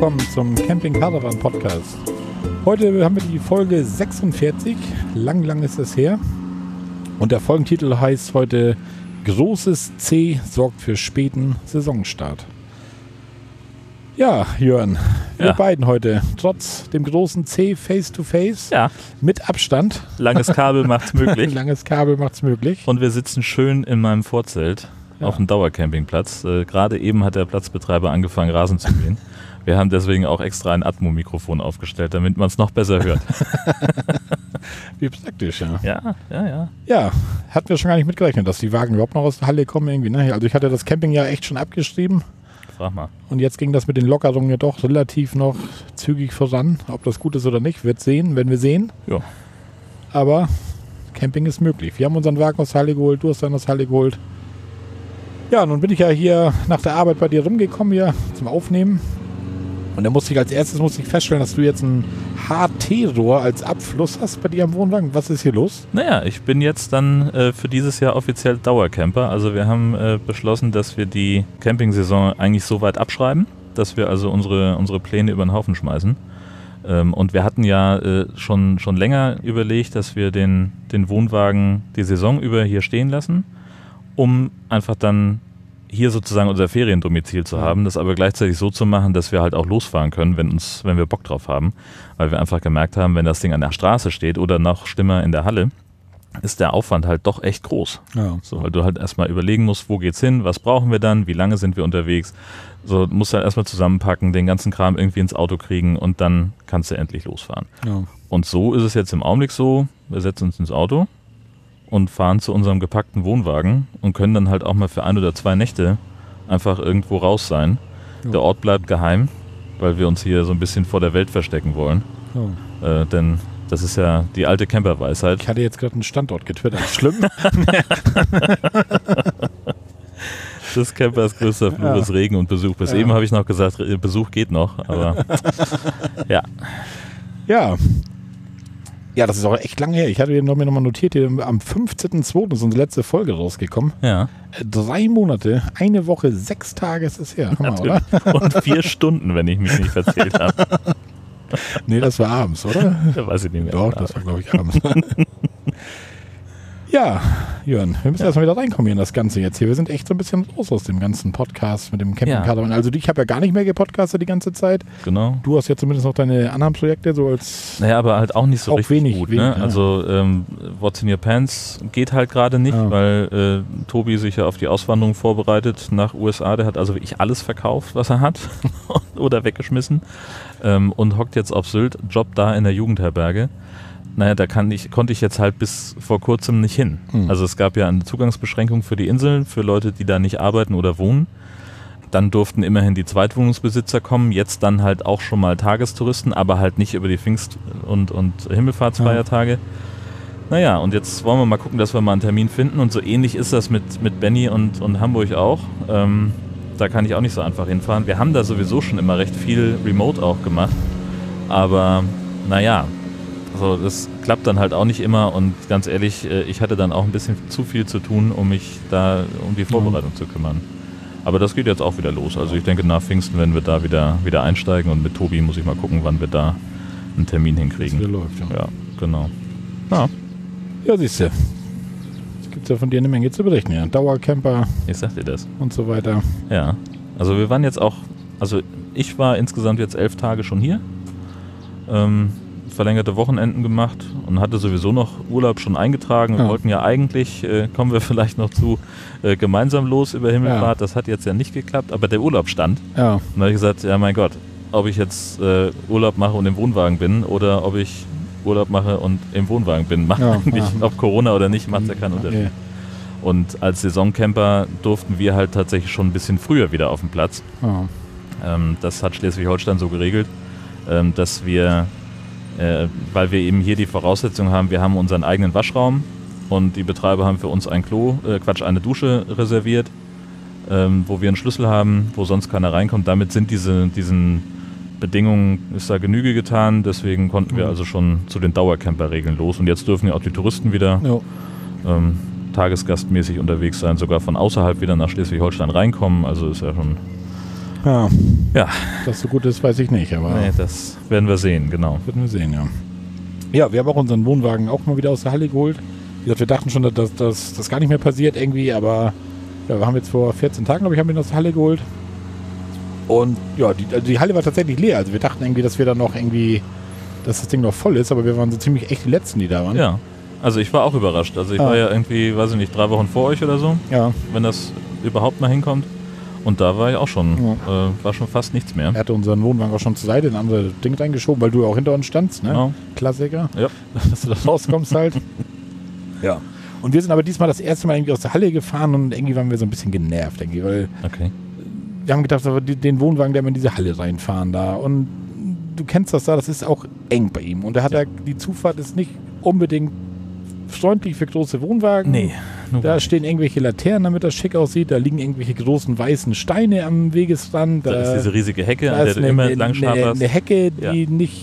willkommen zum Camping Caravan Podcast. Heute haben wir die Folge 46. Lang, lang ist es her. Und der Folgentitel heißt heute Großes C sorgt für späten Saisonstart. Ja, Jörn, wir Ja. beiden heute, trotz dem großen C face to face, Ja, mit Abstand, langes Kabel macht's möglich. langes Kabel macht's möglich. Und wir sitzen schön in meinem Vorzelt Ja. auf dem Dauercampingplatz. Äh, Gerade eben hat der Platzbetreiber angefangen, Rasen zu mähen. Wir haben deswegen auch extra ein Atmo-Mikrofon aufgestellt, damit man es noch besser hört. Wie praktisch, ja. Ja, ja, ja. Ja, hatten wir schon gar nicht mitgerechnet, dass die Wagen überhaupt noch aus der Halle kommen irgendwie. Ne? Also ich hatte das Camping ja echt schon abgeschrieben Frag mal. und jetzt ging das mit den Lockerungen ja doch relativ noch zügig voran. Ob das gut ist oder nicht, wird sehen, wenn wir sehen. Ja. Aber Camping ist möglich. Wir haben unseren Wagen aus der Halle geholt, du hast deinen aus der Halle geholt. Ja, nun bin ich ja hier nach der Arbeit bei dir rumgekommen, hier zum Aufnehmen. Und da musste ich als erstes musste ich feststellen, dass du jetzt ein HT-Rohr als Abfluss hast bei dir am Wohnwagen. Was ist hier los? Naja, ich bin jetzt dann äh, für dieses Jahr offiziell Dauercamper. Also wir haben äh, beschlossen, dass wir die Campingsaison eigentlich so weit abschreiben, dass wir also unsere, unsere Pläne über den Haufen schmeißen. Ähm, und wir hatten ja äh, schon, schon länger überlegt, dass wir den, den Wohnwagen die Saison über hier stehen lassen, um einfach dann hier sozusagen unser Feriendomizil zu haben, das aber gleichzeitig so zu machen, dass wir halt auch losfahren können, wenn uns, wenn wir Bock drauf haben. Weil wir einfach gemerkt haben, wenn das Ding an der Straße steht oder noch schlimmer in der Halle, ist der Aufwand halt doch echt groß. Ja. So, weil du halt erstmal überlegen musst, wo geht's hin, was brauchen wir dann, wie lange sind wir unterwegs. So, musst halt erstmal zusammenpacken, den ganzen Kram irgendwie ins Auto kriegen und dann kannst du endlich losfahren. ja. Und so ist es jetzt im Augenblick so, wir setzen uns ins Auto und fahren zu unserem gepackten Wohnwagen und können dann halt auch mal für ein oder zwei Nächte einfach irgendwo raus sein. Ja. Der Ort bleibt geheim, weil wir uns hier so ein bisschen vor der Welt verstecken wollen. ja. Äh, denn das ist ja die alte Camperweisheit. Ich hatte jetzt gerade einen Standort getwittert. Schlimm. des Campers größter Ja. ist Regen und Besuch. Bis eben habe ich noch gesagt, Besuch geht noch, aber ja. ja. Ja, das ist auch echt lange her. Ich hatte mir noch- mir nochmal notiert, hier am 15.02. ist unsere letzte Folge rausgekommen. Ja, Äh, Drei Monate, eine Woche, sechs Tage ist es her. Hammer, oder? Und vier Stunden, wenn ich mich nicht verzählt habe. Nee, das war abends, oder? Weiß ich nicht mehr. Doch, das war, glaube ich, abends. ja, Jörn, wir müssen erstmal wieder reinkommen hier in das Ganze jetzt hier. Wir sind echt so ein bisschen raus aus dem ganzen Podcast mit dem Camping Ja. Also ich habe ja gar nicht mehr gepodcastet die ganze Zeit. Genau. Du hast ja zumindest noch deine anderen Projekte so als... Naja, aber halt auch nicht so Auch richtig wenig, gut. wenig, ne? ja. Also ähm, What's in Your Pants geht halt gerade nicht, Ja. weil äh, Tobi sich ja auf die Auswanderung vorbereitet nach USA. Der hat also wirklich alles verkauft, was er hat oder weggeschmissen ähm, und hockt jetzt auf Sylt, Job da in der Jugendherberge. Naja, da kann ich, konnte ich jetzt halt bis vor kurzem nicht hin. Hm. Also es gab ja eine Zugangsbeschränkung für die Inseln, für Leute, die da nicht arbeiten oder wohnen. Dann durften immerhin die Zweitwohnungsbesitzer kommen, jetzt dann halt auch schon mal Tagestouristen, aber halt nicht über die Pfingst- und, und Himmelfahrtsfeiertage. Naja, und jetzt wollen wir mal gucken, dass wir mal einen Termin finden. Und so ähnlich ist das mit, mit Benny und, und Hamburg auch. Ähm, da kann ich auch nicht so einfach hinfahren. Wir haben da sowieso schon immer recht viel Remote auch gemacht. Aber naja, also das klappt dann halt auch nicht immer. Und ganz ehrlich, äh, ich hatte dann auch ein bisschen zu viel zu tun, um mich da um die Vorbereitung zu kümmern. Aber das geht jetzt auch wieder los. Also ich denke, nach Pfingsten werden wir da wieder, wieder einsteigen. Und mit Tobi muss ich mal gucken, wann wir da einen Termin hinkriegen. läuft, ja. Ja, genau. Ja, Ja, siehst du. Es gibt ja von dir eine Menge zu berichten. Ja. Dauercamper ich sag dir das. und so weiter. Ja, also wir waren jetzt auch, also ich war insgesamt jetzt elf Tage schon hier, ähm, verlängerte Wochenenden gemacht und hatte sowieso noch Urlaub schon eingetragen. Wir Ja. wollten ja eigentlich, äh, kommen wir vielleicht noch zu, äh, gemeinsam los über Himmelfahrt. Das hat jetzt ja nicht geklappt, aber der Urlaub stand. Ja, Und da habe ich gesagt, ja mein Gott, ob ich jetzt äh, Urlaub mache und im Wohnwagen bin oder ob ich Urlaub mache und im Wohnwagen bin, macht Ja, eigentlich, ja. ob Corona oder nicht, macht ja keinen Unterschied. nee. Und als Saisoncamper durften wir halt tatsächlich schon ein bisschen früher wieder auf den Platz. Ja. Ähm, das hat Schleswig-Holstein so geregelt, ähm, dass wir, äh, weil wir eben hier die Voraussetzung haben, wir haben unseren eigenen Waschraum und die Betreiber haben für uns ein Klo, äh, Quatsch, eine Dusche reserviert, ähm, wo wir einen Schlüssel haben, wo sonst keiner reinkommt. Damit sind diese, diesen Bedingungen, ist da Genüge getan, deswegen konnten wir Mhm. also schon zu den Dauercamper-Regeln los und jetzt dürfen ja auch die Touristen wieder ähm, tagesgastmäßig unterwegs sein, sogar von außerhalb wieder nach Schleswig-Holstein reinkommen. Also ist ja schon Ja. Ja. Dass so gut ist, weiß ich nicht, aber Nee, das werden wir sehen, genau. werden wir sehen, ja. Ja, wir haben auch unseren Wohnwagen auch mal wieder aus der Halle geholt. Wie gesagt, wir dachten schon, dass das, das, das gar nicht mehr passiert irgendwie, aber ja, wir haben jetzt vor 14 Tagen, glaube ich, haben wir ihn aus der Halle geholt. Und ja, die, also die Halle war tatsächlich leer. Also wir dachten irgendwie, dass wir dann noch irgendwie, dass das Ding noch voll ist, aber wir waren so ziemlich echt die Letzten, die da waren. Ja. Also ich war auch überrascht. Also ich Ah. war ja irgendwie, weiß ich nicht, drei Wochen vor euch oder so, Ja, wenn das überhaupt mal hinkommt. Und da war ich auch schon, äh, war schon fast nichts mehr. er hatte unseren Wohnwagen auch schon zur Seite in ein anderes Ding reingeschoben, weil du ja auch hinter uns standst, ne? Genau. Klassiker. Ja. Dass du da rauskommst halt. ja. Und wir sind aber diesmal das erste Mal irgendwie aus der Halle gefahren und irgendwie waren wir so ein bisschen genervt, irgendwie, weil Okay. wir haben gedacht, den Wohnwagen, der wir in diese Halle reinfahren da. Und du kennst das da, das ist auch eng bei ihm. Und er hat Ja. ja. die Zufahrt ist nicht unbedingt freundlich für große Wohnwagen. Nee. Da stehen irgendwelche Laternen, damit das schick aussieht. Da liegen irgendwelche großen weißen Steine am Wegesrand. da ist diese riesige Hecke, da an der du eine, immer entlang eine, eine Hecke, die Ja. nicht,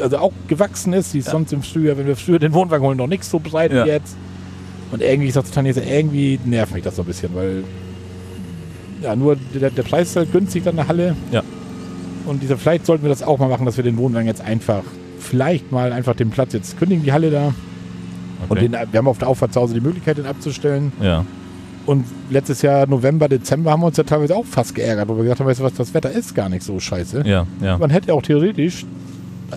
also auch gewachsen ist. Die ist Ja. sonst im Frühjahr, wenn wir früher den Wohnwagen holen, noch nicht so breit Ja. wie jetzt. Und irgendwie, ich sagte Tanja, irgendwie nervt mich das so ein bisschen, weil ja, nur der, der Preis ist halt günstig in der Halle. Ja. Und dieser, vielleicht sollten wir das auch mal machen, dass wir den Wohnwagen jetzt einfach, vielleicht mal einfach den Platz jetzt kündigen, die Halle da. Und Okay. den, wir haben auf der Auffahrt zu Hause die Möglichkeit, den abzustellen. ja. Und letztes Jahr, November, Dezember, haben wir uns ja teilweise auch fast geärgert, wo wir gesagt haben, weißt du was, das Wetter ist gar nicht so scheiße. Ja, ja. Man hätte auch theoretisch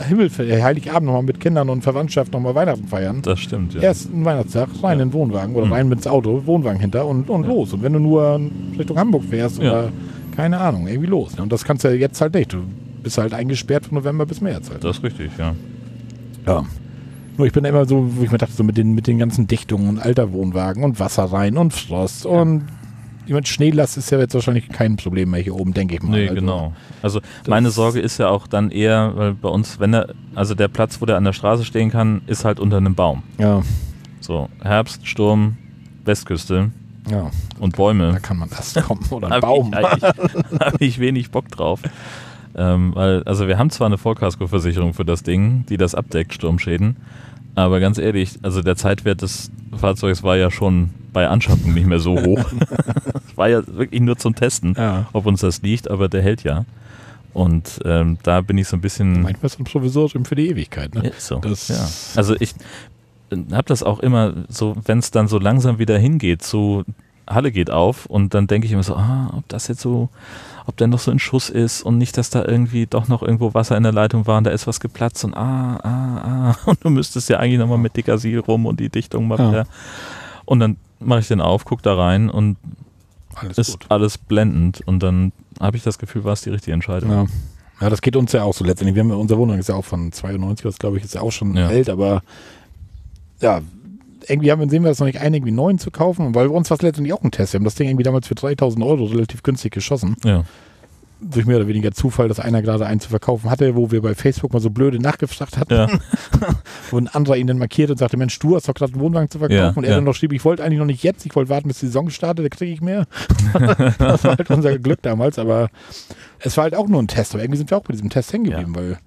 Himmel, Heiligabend nochmal mit Kindern und Verwandtschaft nochmal Weihnachten feiern. Das stimmt, ja. Ersten Weihnachtstag rein Ja. in den Wohnwagen oder Mhm. rein ins Auto, Wohnwagen hinter und, und Ja. los. Und wenn du nur Richtung Hamburg fährst Ja. oder keine Ahnung, irgendwie los. ne? Und das kannst du ja jetzt halt nicht. Du bist halt eingesperrt von November bis März halt. Das ist richtig, ja. Ja. Nur ich bin da immer so, wo ich mir dachte, so mit den, mit den ganzen Dichtungen und alter Wohnwagen und Wasser rein und Frost und ich meine, Schneelast ist ja jetzt wahrscheinlich kein Problem mehr hier oben, denke ich mal. Nee, Also, genau. Also meine Sorge ist ja auch dann eher, weil bei uns, wenn er, also der Platz, wo der an der Straße stehen kann, ist halt unter einem Baum. Ja, So, Herbst, Sturm, Westküste ja, und da Bäume. kann man das kommen oder ein Habe Baum. ich, eigentlich- hab ich wenig Bock drauf. Ähm, weil, also wir haben zwar eine Vollkaskoversicherung für das Ding, die das abdeckt, Sturmschäden, aber ganz ehrlich, also der Zeitwert des Fahrzeugs war ja schon bei Anschaffung nicht mehr so hoch. Es war ja wirklich nur zum Testen, Ja. ob uns das liegt, aber der hält ja. Und ähm, da bin ich so ein bisschen. Manchmal ist ein Provisorium für die Ewigkeit. Ne? Ist so. Das- ja. Also ich habe das auch immer so, wenn es dann so langsam wieder hingeht, so Halle geht auf und dann denke ich immer so, ah, ob das jetzt so, ob der noch so in Schuss ist und nicht, dass da irgendwie doch noch irgendwo Wasser in der Leitung war und da ist was geplatzt und ah, ah, ah und du müsstest ja eigentlich nochmal mit dicker Sil rum und die Dichtung mal Ja. wieder. Und dann mache ich den auf, guck da rein und Alles ist gut. alles blendend und dann habe ich das Gefühl, war es die richtige Entscheidung. Ja. ja, das geht uns ja auch so letztendlich. Wir haben ja, unser Wohnwagen ist ja auch von 92, das glaube ich, ist ja auch schon Ja. alt, aber ja, irgendwie haben wir, sehen wir das noch nicht ein, irgendwie einen neuen zu kaufen, weil bei uns war es letztendlich auch ein Test. Wir haben das Ding irgendwie damals für 3000 Euro relativ günstig geschossen. Ja. Durch mehr oder weniger Zufall, dass einer gerade einen zu verkaufen hatte, wo wir bei Facebook mal so blöde nachgefragt hatten, Ja. wo ein anderer ihn dann markiert und sagte, Mensch, du hast doch gerade einen Wohnwagen zu verkaufen. Ja, und er ja. dann noch schrieb, ich wollte eigentlich noch nicht jetzt, ich wollte warten, bis die Saison startet, da kriege ich mehr. das war halt unser Glück damals, aber es war halt auch nur ein Test. Aber irgendwie sind wir auch bei diesem Test hängen geblieben, weil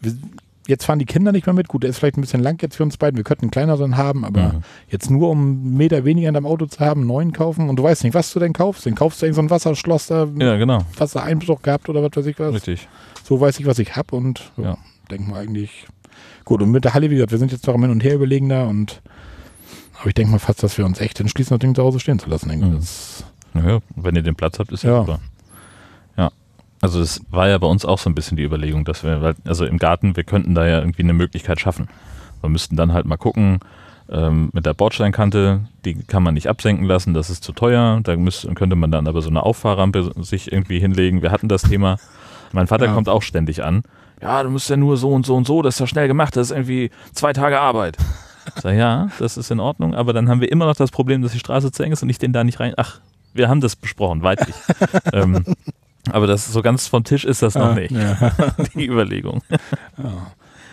wir, jetzt fahren die Kinder nicht mehr mit. Gut, der ist vielleicht ein bisschen lang jetzt für uns beiden. Wir könnten einen kleineren haben, aber Mhm. jetzt nur um einen Meter weniger in deinem Auto zu haben, einen neuen kaufen und du weißt nicht, was du denn kaufst. Den kaufst du irgend so ein Wasserschloss da, ja, genau. Wassereinbruch gehabt oder was weiß ich was. Richtig. So weiß ich, was ich habe und ja, Ja. denke mal eigentlich gut. Und mit der Halle, wie gesagt, wir sind jetzt noch am Hin und Her überlegen da und aber ich denke mal fast, dass wir uns echt entschließen, das Ding zu Hause stehen zu lassen. Mhm. Das, Ja, wenn ihr den Platz habt, ist ja, Ja. super. Also es war ja bei uns auch so ein bisschen die Überlegung, dass wir, also im Garten, wir könnten da ja irgendwie eine Möglichkeit schaffen. Wir müssten dann halt mal gucken, ähm, mit der Bordsteinkante, die kann man nicht absenken lassen, das ist zu teuer. Da müsste, könnte man dann aber so eine Auffahrrampe sich irgendwie hinlegen. Wir hatten das Thema. Mein Vater Ja. kommt auch ständig an. Ja, du musst ja nur so und so und so, das ist ja schnell gemacht, das ist irgendwie zwei Tage Arbeit. Ich sag, ja, das ist in Ordnung, aber dann haben wir immer noch das Problem, dass die Straße zu eng ist und ich den da nicht rein. Ach, wir haben das besprochen, weitlich. ähm, aber das so ganz vom Tisch ist das noch Ah, nicht, Ja. die Überlegung.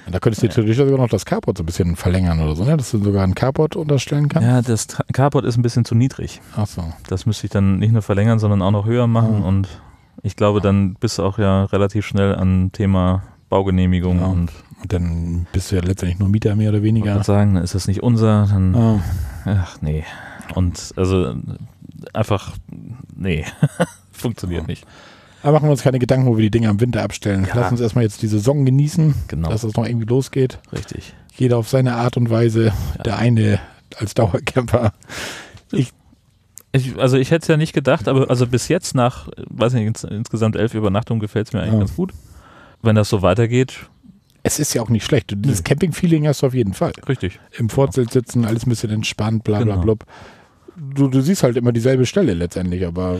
Und da könntest du theoretisch sogar noch das Carport so ein bisschen verlängern oder so, ne? dass du sogar ein Carport unterstellen kannst. Ja, das Carport ist ein bisschen zu niedrig. Ach so. Das müsste ich dann nicht nur verlängern, sondern auch noch höher machen Mhm. und ich glaube, dann bist du auch ja relativ schnell an Thema Baugenehmigung Ja. und Und dann bist du ja letztendlich nur Mieter mehr oder ich weniger. würde sagen, dann ist das nicht unser, dann Ah, ach nee. Und also einfach nee, funktioniert Ja. nicht. Aber machen wir uns keine Gedanken, wo wir die Dinge im Winter abstellen. Ja. Lass uns erstmal jetzt die Saison genießen, Genau. dass es noch irgendwie losgeht. Richtig. Jeder auf seine Art und Weise. Ja. Der eine als Dauercamper. Ich, also ich hätte es ja nicht gedacht, aber also bis jetzt nach, weiß nicht, ins, insgesamt elf Übernachtungen gefällt es mir eigentlich Ja. ganz gut. Wenn das so weitergeht, Es ist ja auch nicht schlecht. Dieses. Camping-Feeling hast du auf jeden Fall. richtig. Im Vorzelt sitzen, alles ein bisschen entspannt, bla bla Genau. blub. Du, du siehst halt immer dieselbe Stelle letztendlich, aber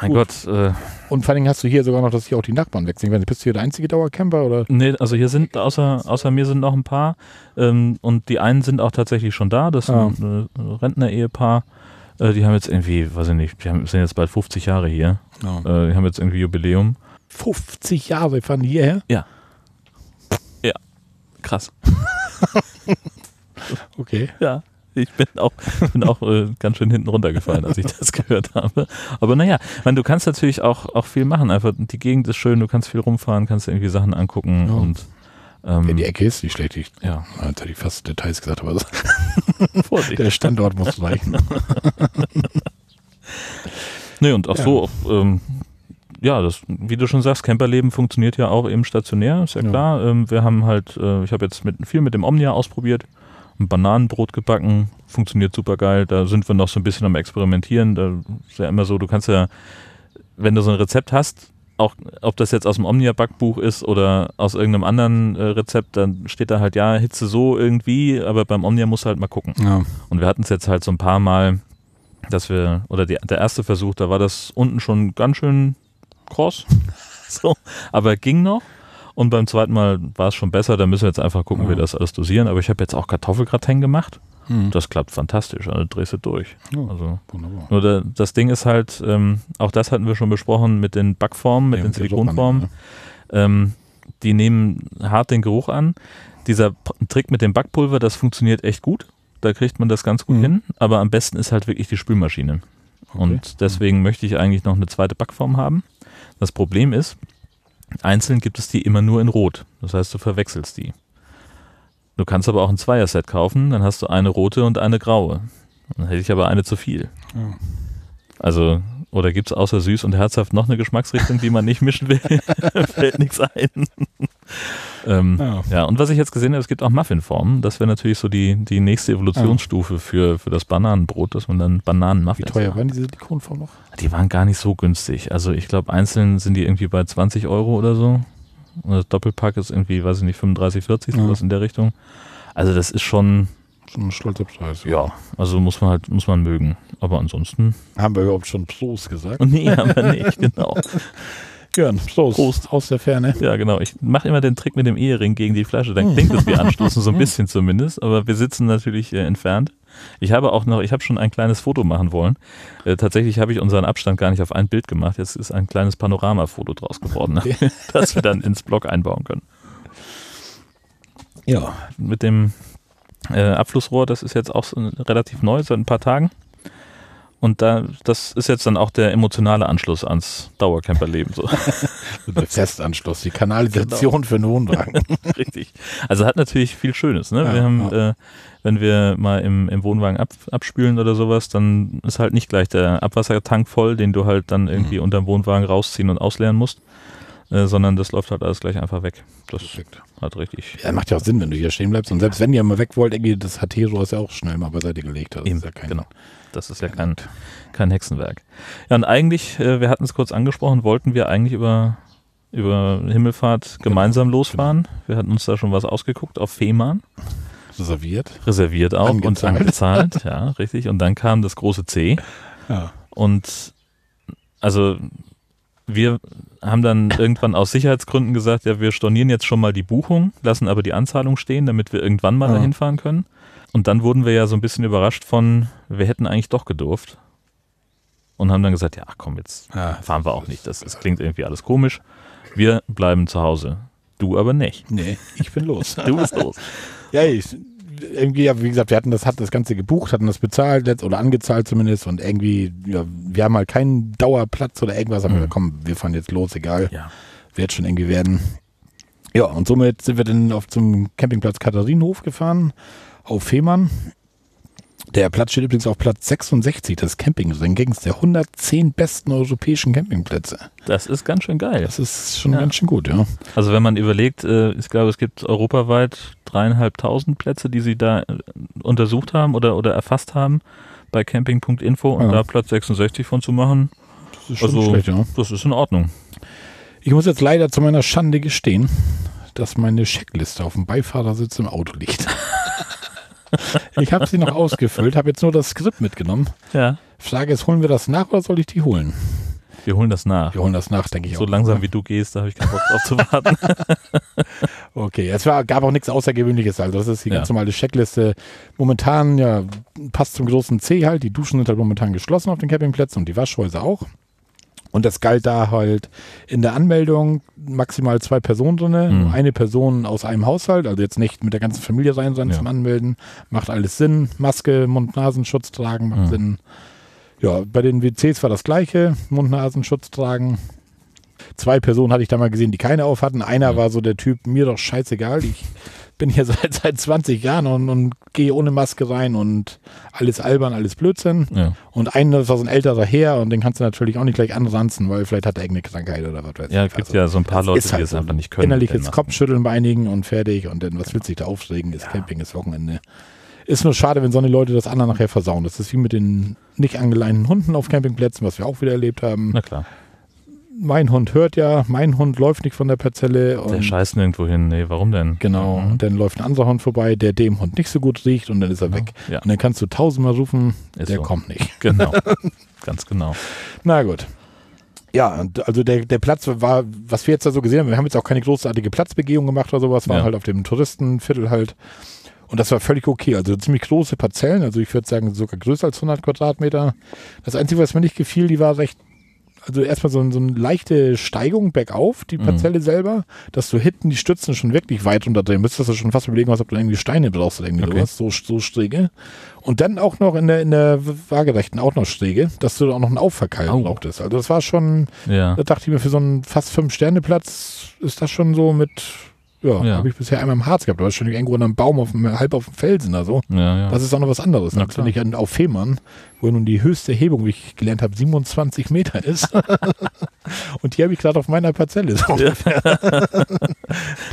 Mein Gut. Gott, äh, und vor allen Dingen hast du hier sogar noch, dass hier auch die Nachbarn wechseln. Bist du hier der einzige Dauercamper oder? nee, also hier sind außer, außer mir sind noch ein paar ähm, und die einen sind auch tatsächlich schon da. Das Ah. sind ein äh, Rentner-Ehepaar. Äh, die haben jetzt irgendwie, weiß ich nicht, die haben, sind jetzt bald 50 Jahre hier. Äh, die haben jetzt irgendwie Jubiläum. 50 Jahre fahren die hierher? Krass. Okay. Ja, ich bin auch, bin auch äh, ganz schön hinten runtergefallen, als ich das gehört habe. Aber naja, meine, du kannst natürlich auch, auch viel machen. Einfach die Gegend ist schön, du kannst viel rumfahren, kannst irgendwie Sachen angucken Ja. und ähm, Ja, die Ecke ist nicht schlecht. Ich, ja, jetzt hätte ich fast Details gesagt, aber der Standort muss reichen. Nee, und auch Ja. so, auch, ähm, ja, das, wie du schon sagst, Camperleben funktioniert ja auch eben stationär, ist ja, Ja. klar. Ähm, wir haben halt, äh, ich habe jetzt mit, viel mit dem Omnia ausprobiert, ein Bananenbrot gebacken, funktioniert super geil. Da sind wir noch so ein bisschen am Experimentieren. Da ist ja immer so, du kannst ja, wenn du so ein Rezept hast, auch ob das jetzt aus dem Omnia-Backbuch ist oder aus irgendeinem anderen äh, Rezept, dann steht da halt, ja, Hitze so irgendwie, aber beim Omnia musst du halt mal gucken. Ja. Und wir hatten es jetzt halt so ein paar Mal, dass wir, oder die, der erste Versuch, da war das unten schon ganz schön kross. so, aber ging noch. Und beim zweiten Mal war es schon besser, da müssen wir jetzt einfach gucken, wie Ja. wir das alles dosieren. Aber ich habe jetzt auch Kartoffelgratin gemacht. Hm. Das klappt fantastisch, also drehst du durch. Ja, Also, wunderbar. nur da, das Ding ist halt, ähm, auch das hatten wir schon besprochen mit den Backformen, mit Ja, den Silikonformen. Druckern, Ähm, die nehmen hart den Geruch an. Dieser Trick mit dem Backpulver, das funktioniert echt gut. Da kriegt man das ganz gut Mhm. hin. Aber am besten ist halt wirklich die Spülmaschine. Okay. Und deswegen möchte ich eigentlich noch eine zweite Backform haben. Das Problem ist, einzeln gibt es die immer nur in Rot. Das heißt, du verwechselst die. Du kannst aber auch ein Zweierset kaufen, dann hast du eine rote und eine graue. Dann hätte ich aber eine zu viel. Ja. Also, oder gibt es außer süß und herzhaft noch eine Geschmacksrichtung, die man nicht mischen will? Fällt nichts ein. ähm, Ja. ja, und was ich jetzt gesehen habe, es gibt auch Muffinformen. Das wäre natürlich so die, die nächste Evolutionsstufe für, für das Bananenbrot, dass man dann Wie Bananenmuffins teuer macht. waren diese Silikonform noch? Die waren gar nicht so günstig. Also ich glaube, einzeln sind die irgendwie bei 20 Euro oder so. Und das Doppelpack ist irgendwie, weiß ich nicht, 35, 40, Ja. sowas in der Richtung. Also das ist schon, Schon ein stolzer Preis. ja, also muss man halt, muss man mögen. Aber ansonsten, Haben wir überhaupt schon Prost gesagt? nee, haben wir nicht, genau. Jörn, Prost. Prost. Aus der Ferne. Ja, genau. Ich mache immer den Trick mit dem Ehering gegen die Flasche. Dann klingt es wie anstoßen, so ein bisschen zumindest. Aber wir sitzen natürlich äh, entfernt. Ich habe auch noch, ich habe schon ein kleines Foto machen wollen. Äh, tatsächlich habe ich unseren Abstand gar nicht auf ein Bild gemacht. Jetzt ist ein kleines Panoramafoto draus geworden, Okay. das wir dann ins Blog einbauen können. Ja. Mit dem äh, Abflussrohr, das ist jetzt auch so relativ neu, seit ein paar Tagen. Und da, das ist jetzt dann auch der emotionale Anschluss ans Dauercamperleben. So. Der Festanschluss, die Kanalisation für einen Wohnwagen. Richtig. Also hat natürlich viel Schönes. Ne? Ja, wir haben, ja. äh, wenn wir mal im, im Wohnwagen ab, abspülen oder sowas, dann ist halt nicht gleich der Abwassertank voll, den du halt dann irgendwie Mhm. unterm Wohnwagen rausziehen und ausleeren musst, äh, sondern das läuft halt alles gleich einfach weg. Das Perfekt. Hat richtig. Ja, macht ja auch Sinn, wenn du hier stehen bleibst. Und selbst wenn ihr mal weg wollt, irgendwie das HT-Rohr ist ja auch schnell mal beiseite gelegt. Das Eben, ist ja kein, genau. Das ist ja kein, kein Hexenwerk. Ja, und eigentlich, äh, wir hatten es kurz angesprochen, wollten wir eigentlich über, über Himmelfahrt gemeinsam losfahren. Wir hatten uns da schon was ausgeguckt auf Fehmarn. reserviert. reserviert auch und Angezahlt. angezahlt, ja, richtig. Und dann kam das große C. Ja. Und also wir haben dann irgendwann aus Sicherheitsgründen gesagt, ja, wir stornieren jetzt schon mal die Buchung, lassen aber die Anzahlung stehen, damit wir irgendwann mal Ja. dahin fahren können. Und dann wurden wir ja so ein bisschen überrascht von, wir hätten eigentlich doch gedurft. Und haben dann gesagt, ja, ach komm, jetzt Ja, fahren wir auch nicht. Das, das klingt irgendwie alles komisch. Wir bleiben zu Hause. Du aber nicht. Nee, ich bin los. Du bist los. ja, ich, irgendwie, ja, wie gesagt, wir hatten das, hat das Ganze gebucht, hatten das bezahlt oder angezahlt zumindest und irgendwie, ja, wir haben halt keinen Dauerplatz oder irgendwas, haben wir Mhm. komm, wir fahren jetzt los, egal, Ja. wird schon irgendwie werden. Ja, und somit sind wir dann auf zum Campingplatz Katharinenhof gefahren, auf Fehmarn. Der Platz steht übrigens auf Platz 66 des Camping-Rankings der 110 besten europäischen Campingplätze. Das ist ganz schön geil. Das ist schon Ja. ganz schön gut, ja. Also wenn man überlegt, äh, ich glaube, es gibt europaweit dreieinhalbtausend Plätze, die sie da äh, untersucht haben oder, oder erfasst haben bei camping.info und Ja. da Platz 66 von zu machen, Das ist schon Also- schlecht, ja. das ist in Ordnung. Ich muss jetzt leider zu meiner Schande gestehen, dass meine Checkliste auf dem Beifahrersitz im Auto liegt. ich habe sie noch ausgefüllt, habe jetzt nur das Skript mitgenommen. Ja. Frage ist, holen wir das nach oder soll ich die holen? Wir holen das nach. Wir holen das nach, denke ich So auch. langsam wie du gehst, da habe ich keinen Bock drauf zu warten. Okay, es war, gab auch nichts Außergewöhnliches. Also das ist die Ja. ganz normale Checkliste. Momentan, ja, passt zum großen C halt. Die Duschen sind halt momentan geschlossen auf den Campingplätzen und die Waschhäuser auch. Und das galt da halt in der Anmeldung maximal zwei Personen drinne, Mhm. nur eine Person aus einem Haushalt, also jetzt nicht mit der ganzen Familie rein sein Ja. zum Anmelden. Macht alles Sinn. Maske, Mund-Nasenschutz tragen macht Mhm. Sinn. Ja, bei den WCs war das gleiche. Mund-Nasenschutz tragen. Zwei Personen hatte ich da mal gesehen, die keine auf hatten. Einer Mhm. war so der Typ, mir doch scheißegal. Ich bin hier seit, seit 20 Jahren und, und gehe ohne Maske rein und alles albern, alles Blödsinn. ja. Und einer, das war so ein älterer Herr und den kannst du natürlich auch nicht gleich anranzen, weil vielleicht hat er irgendeine Krankheit oder was weiß ja, ich. gibt Also ja so ein paar das Leute, ist halt die es einfach nicht können. Innerliches. Kopfschütteln bei einigen und fertig und dann, was willst du dich da aufregen? Ist Camping, ist Wochenende. Ist nur schade, wenn so eine Leute das anderen nachher versauen. Das ist wie mit den nicht angeleinten Hunden auf Campingplätzen, was wir auch wieder erlebt haben. Na klar. Mein Hund hört ja, mein Hund läuft nicht von der Parzelle. Der scheißt nirgendwo hin. Nee, warum denn? Genau, Mhm. und dann läuft ein anderer Hund vorbei, der dem Hund nicht so gut riecht und dann ist er weg. Ja, Und dann kannst du tausendmal rufen, Ist der so. kommt nicht. genau. Ganz genau. Na gut. Ja, also der, der Platz war, was wir jetzt da so gesehen haben, wir haben jetzt auch keine großartige Platzbegehung gemacht oder sowas, waren Ja. halt auf dem Touristenviertel halt. Und das war völlig okay. Also ziemlich große Parzellen, also ich würde sagen sogar größer als 100 Quadratmeter. Das Einzige, was mir nicht gefiel, die war recht, also erstmal so, so eine leichte Steigung bergauf, die Mhm. Parzelle selber, dass du hinten die Stützen schon wirklich weit runterdrehen müsstest, dass du schon fast überlegen hast, ob du irgendwie Steine brauchst oder irgendwie Okay. sowas, so, so Sträge. Und dann auch noch in der, in der Waagerechten auch noch Sträge, dass du auch noch einen Aufverkeil Au. brauchtest. Also das war schon, Ja. da dachte ich mir, für so einen fast Fünf-Sterne-Platz ist das schon so mit, ja, Ja. habe ich bisher einmal im Harz gehabt, aber schon irgendwo an einem Baum, auf dem, halb auf dem Felsen oder so. Ja, ja. Das ist auch noch was anderes. Na klar. wenn ich auf Fehmarn, wo nun die höchste Hebung, wie ich gelernt habe, 27 Meter ist. Und die habe ich gerade auf meiner Parzelle. So ungefähr.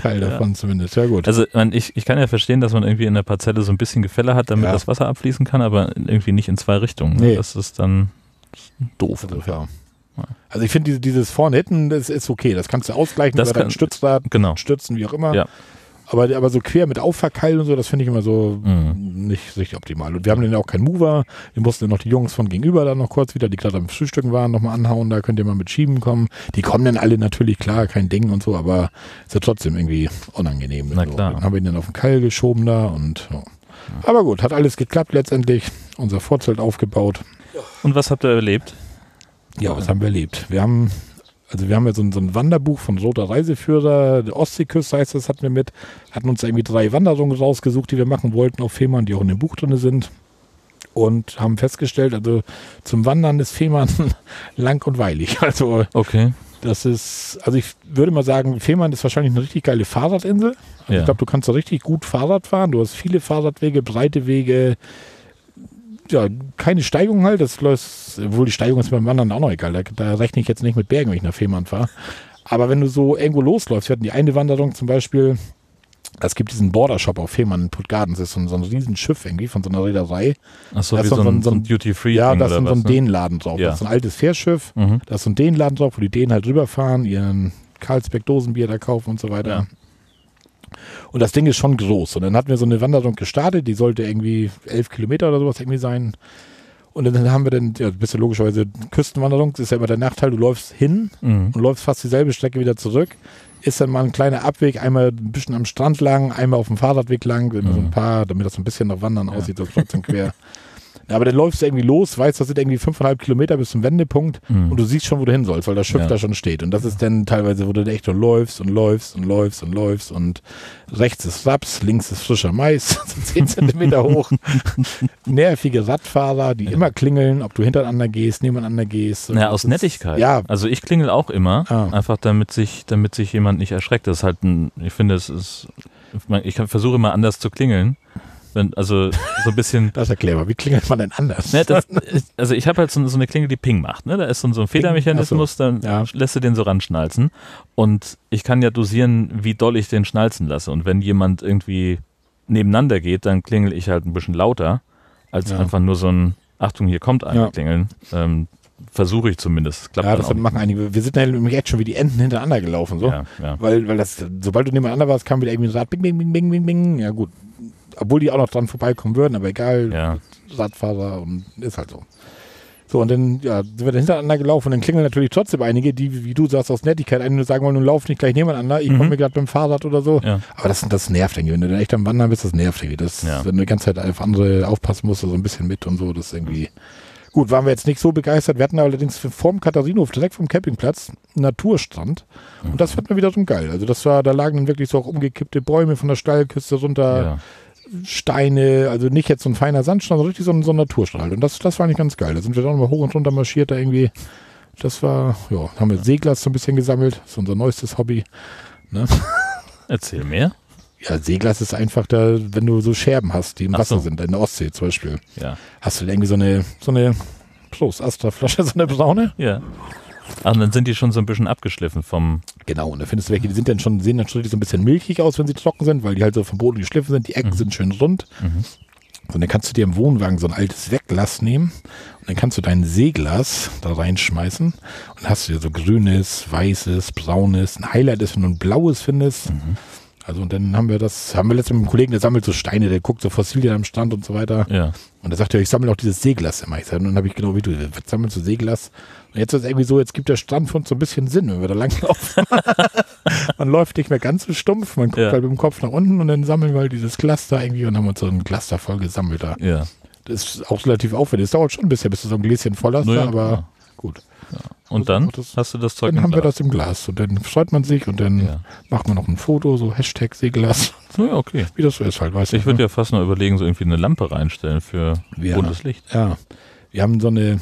Teil davon zumindest. Ja gut. Also man, ich, ich kann ja verstehen, dass man irgendwie in der Parzelle so ein bisschen Gefälle hat, damit Ja. das Wasser abfließen kann, aber irgendwie nicht in zwei Richtungen. Nee. Ne? Das ist dann doof. Also, ja. Also ich finde diese, dieses vorne hinten, das ist okay. Das kannst du ausgleichen Das über deinen kann- Stützrad, Genau. Stützen, wie auch immer. Ja. Aber, aber so quer mit Aufverkeil und so, das finde ich immer so Mhm. nicht richtig optimal. Und wir haben dann auch keinen Mover. Wir mussten dann noch die Jungs von gegenüber dann noch kurz wieder, die gerade am Frühstücken waren, nochmal anhauen. Da könnt ihr mal mit Schieben kommen. Die kommen dann alle natürlich, klar, kein Ding und so, aber ist ja trotzdem irgendwie unangenehm. Na so. klar. Dann haben wir ihn dann auf den Keil geschoben da und ja. Aber gut, hat alles geklappt letztendlich. Unser Vorzelt aufgebaut. Und was habt ihr erlebt? Ja, was haben wir erlebt? Wir haben, also wir haben ja so ein, so ein Wanderbuch von Roter Reiseführer, der Ostseeküste heißt das, hatten wir mit, hatten uns da irgendwie drei Wanderungen rausgesucht, die wir machen wollten auf Fehmarn, die auch in dem Buch drin sind. Und haben festgestellt, also zum Wandern ist Fehmarn lang und weilig. Also Okay. das ist, also ich würde mal sagen, Fehmarn ist wahrscheinlich eine richtig geile Fahrradinsel. Also Ja. Ich glaube, du kannst da richtig gut Fahrrad fahren. Du hast viele Fahrradwege, breite Wege. Ja, keine Steigung halt. Das läuft, obwohl die Steigung ist beim Wandern auch noch egal. Da, da rechne ich jetzt nicht mit Bergen, wenn ich nach Fehmarn fahre. Aber wenn du so irgendwo losläufst, wir hatten die eine Wanderung zum Beispiel, es gibt diesen Border-Shop auf Fehmarn in Puttgarden. Das ist so ein, so ein Riesenschiff irgendwie von so einer Reederei. Achso, Das wie ist so so ein- so ein- Duty-Free Ja, da ist so ein ne? Dänenladen drauf. Ja. Das ist ein altes Fährschiff. Mhm. Da ist so ein Dänenladen drauf, wo die Dänen halt rüberfahren, ihren Karlsberg-Dosenbier da kaufen und so weiter. Ja. Und das Ding ist schon groß. Und dann hatten wir so eine Wanderung gestartet, die sollte irgendwie elf Kilometer oder sowas irgendwie sein. Und dann haben wir dann, ja, bist du logischerweise Küstenwanderung, das ist ja immer der Nachteil, du läufst hin Mhm. und läufst fast dieselbe Strecke wieder zurück. Ist dann mal ein kleiner Abweg, einmal ein bisschen am Strand lang, einmal auf dem Fahrradweg lang, immer so ein Mhm. paar, damit das so ein bisschen nach Wandern aussieht, so trotzdem quer. Ja, aber dann läufst du irgendwie los, weißt, das sind irgendwie fünfeinhalb Kilometer bis zum Wendepunkt Mhm. und du siehst schon, wo du hin sollst, weil das Schiff Ja. da schon steht. Und das ist dann teilweise, wo du echt nur läufst und läufst und läufst und läufst und rechts ist Raps, links ist frischer Mais, 10 Zentimeter hoch. Nervige Radfahrer, die immer klingeln, ob du hintereinander gehst, nebeneinander gehst. Ja, aus Nettigkeit. Ja, Also ich klingel auch immer, Ah. einfach damit sich, damit sich jemand nicht erschreckt. Das ist halt ein, ich finde, es ist, ich versuche immer anders zu klingeln, Wenn, also so ein bisschen. Das erklär mal, wie klingelt man denn anders? Ne, das, also ich habe halt so, so, eine Klinge, die Ping macht. Ne? Da ist so, so ein Federmechanismus, so. dann ja. lässt du den so ranschnalzen. Und ich kann ja dosieren, wie doll ich den schnalzen lasse. Und wenn jemand irgendwie nebeneinander geht, dann klingel ich halt ein bisschen lauter, als ja. einfach nur so ein Achtung, hier kommt einer ja. klingeln. Ähm, Versuche ich zumindest. Klappt ja, das machen einige. Wir sind nämlich jetzt schon wie die Enden hintereinander gelaufen, so. Ja, ja. Weil, weil das, sobald du nebeneinander warst, kam wieder irgendwie so ein bing, bing, bing, bing, bing, bing. Ja, gut. Obwohl die auch noch dran vorbeikommen würden, aber egal. Ja. Radfahrer und ist halt so. So, und dann ja, sind wir da hintereinander gelaufen und dann klingeln natürlich trotzdem einige, die, wie du sagst, aus Nettigkeit einen sagen wollen, nun lauf nicht gleich nebeneinander, ich mhm. komme mir gerade beim Fahrrad oder so. Ja. Aber das, das nervt irgendwie. Wenn du dann echt am Wandern bist, das nervt irgendwie. Das, ja. Wenn du die ganze Zeit auf andere aufpassen musst, so ein bisschen mit und so, das ist irgendwie. Gut, waren wir jetzt nicht so begeistert. Wir hatten allerdings vorm Katharinenhof, direkt vom Campingplatz, einen Naturstrand. Und das fand mir wieder so geil. Also das war, da lagen dann wirklich so auch umgekippte Bäume von der Steilküste runter. Ja. Steine, also nicht jetzt so ein feiner Sandstrand, sondern richtig so ein, so ein Naturstrahl. Und das, das war nicht ganz geil. Da sind wir dann mal hoch und runter marschiert, da irgendwie. Das war, ja, haben wir Seeglas so ein bisschen gesammelt. Das ist unser neuestes Hobby. Ne? Erzähl mehr. Ja, Seeglas ist einfach da, wenn du so Scherben hast, die im Ach Wasser so. sind, in der Ostsee zum Beispiel. Ja. Hast du irgendwie so eine, so eine, Prost, Astra-Flasche, so eine braune? Ja. Und dann sind die schon so ein bisschen abgeschliffen vom. Genau, und da findest du welche, die sind dann schon, sehen dann schon so ein bisschen milchig aus, wenn sie trocken sind, weil die halt so vom Boden geschliffen sind. Die Ecken mhm. sind schön rund. Mhm. Und dann kannst du dir im Wohnwagen so ein altes Wegglas nehmen und dann kannst du dein Seeglas da reinschmeißen und hast du dir so grünes, weißes, braunes, ein Highlight ist, wenn du ein blaues findest. Mhm. Also und dann haben wir das, haben wir letztens mit einem Kollegen, der sammelt so Steine, der guckt so Fossilien am Strand und so weiter. Ja. Und er sagt ja, ich sammle auch dieses Seeglas immer. Ich sage, dann habe ich genau wie du, was sammelst du Seeglas? Jetzt ist es irgendwie so, jetzt gibt der uns so ein bisschen Sinn, wenn wir da langlaufen. man läuft nicht mehr ganz so stumpf, man guckt ja. halt mit dem Kopf nach unten und dann sammeln wir halt dieses Cluster irgendwie und haben uns so ein Cluster voll gesammelt da. Ja. Das ist auch relativ aufwendig. Es dauert schon ein bisschen, bis du so ein Gläschen voll hast, naja, aber ja. gut. Ja. Und dann das, hast du das Zeug Dann haben Glas. wir das im Glas und dann freut man sich und dann ja. macht man noch ein Foto, so Hashtag Seeglas. Ja, okay. Wie das so ist halt, weißt Ich würde ne? ja fast noch überlegen, so irgendwie eine Lampe reinstellen für ja. buntes Licht. Ja. Wir haben so eine,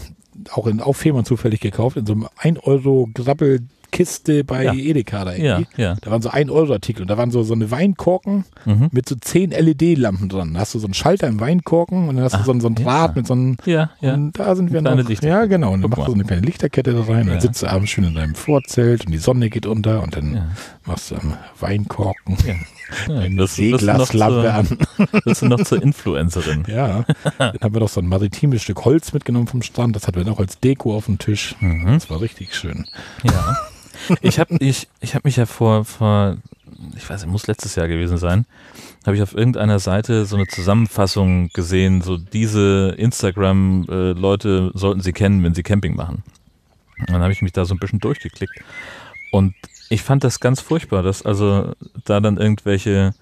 auch in Auffehmarn zufällig gekauft, in so einem 1 Euro Grabbel Kiste bei ja. Edeka da irgendwie. Ja, ja. Da waren so 1 Euro Artikel und da waren so, so eine Weinkorken mhm. mit so 10 LED-Lampen dran. Da hast du so einen Schalter im Weinkorken und dann hast du so, so ein Draht mit so einem. Ja, ja. Und da sind wir noch. Ja, genau. Und dann machst du so eine kleine Lichterkette da rein und dann sitzt du abends schön in deinem Vorzelt und die Sonne geht unter und dann machst du am Weinkorken. Ja. Ja, das, Seeglaslampe an. Das du noch zur Influencerin. Ja. Dann haben wir noch so ein maritimes Stück Holz mitgenommen vom Strand. Das hatten wir noch als Deko auf dem Tisch. Mhm. Das war richtig schön. Ja. Ich habe ich, ich hab mich ja vor, vor, ich weiß muss letztes Jahr gewesen sein, habe ich auf irgendeiner Seite so eine Zusammenfassung gesehen, so diese Instagram-Leute sollten sie kennen, wenn sie Camping machen. Und dann habe ich mich da so ein bisschen durchgeklickt. Und ich fand das ganz furchtbar, dass also da dann irgendwelche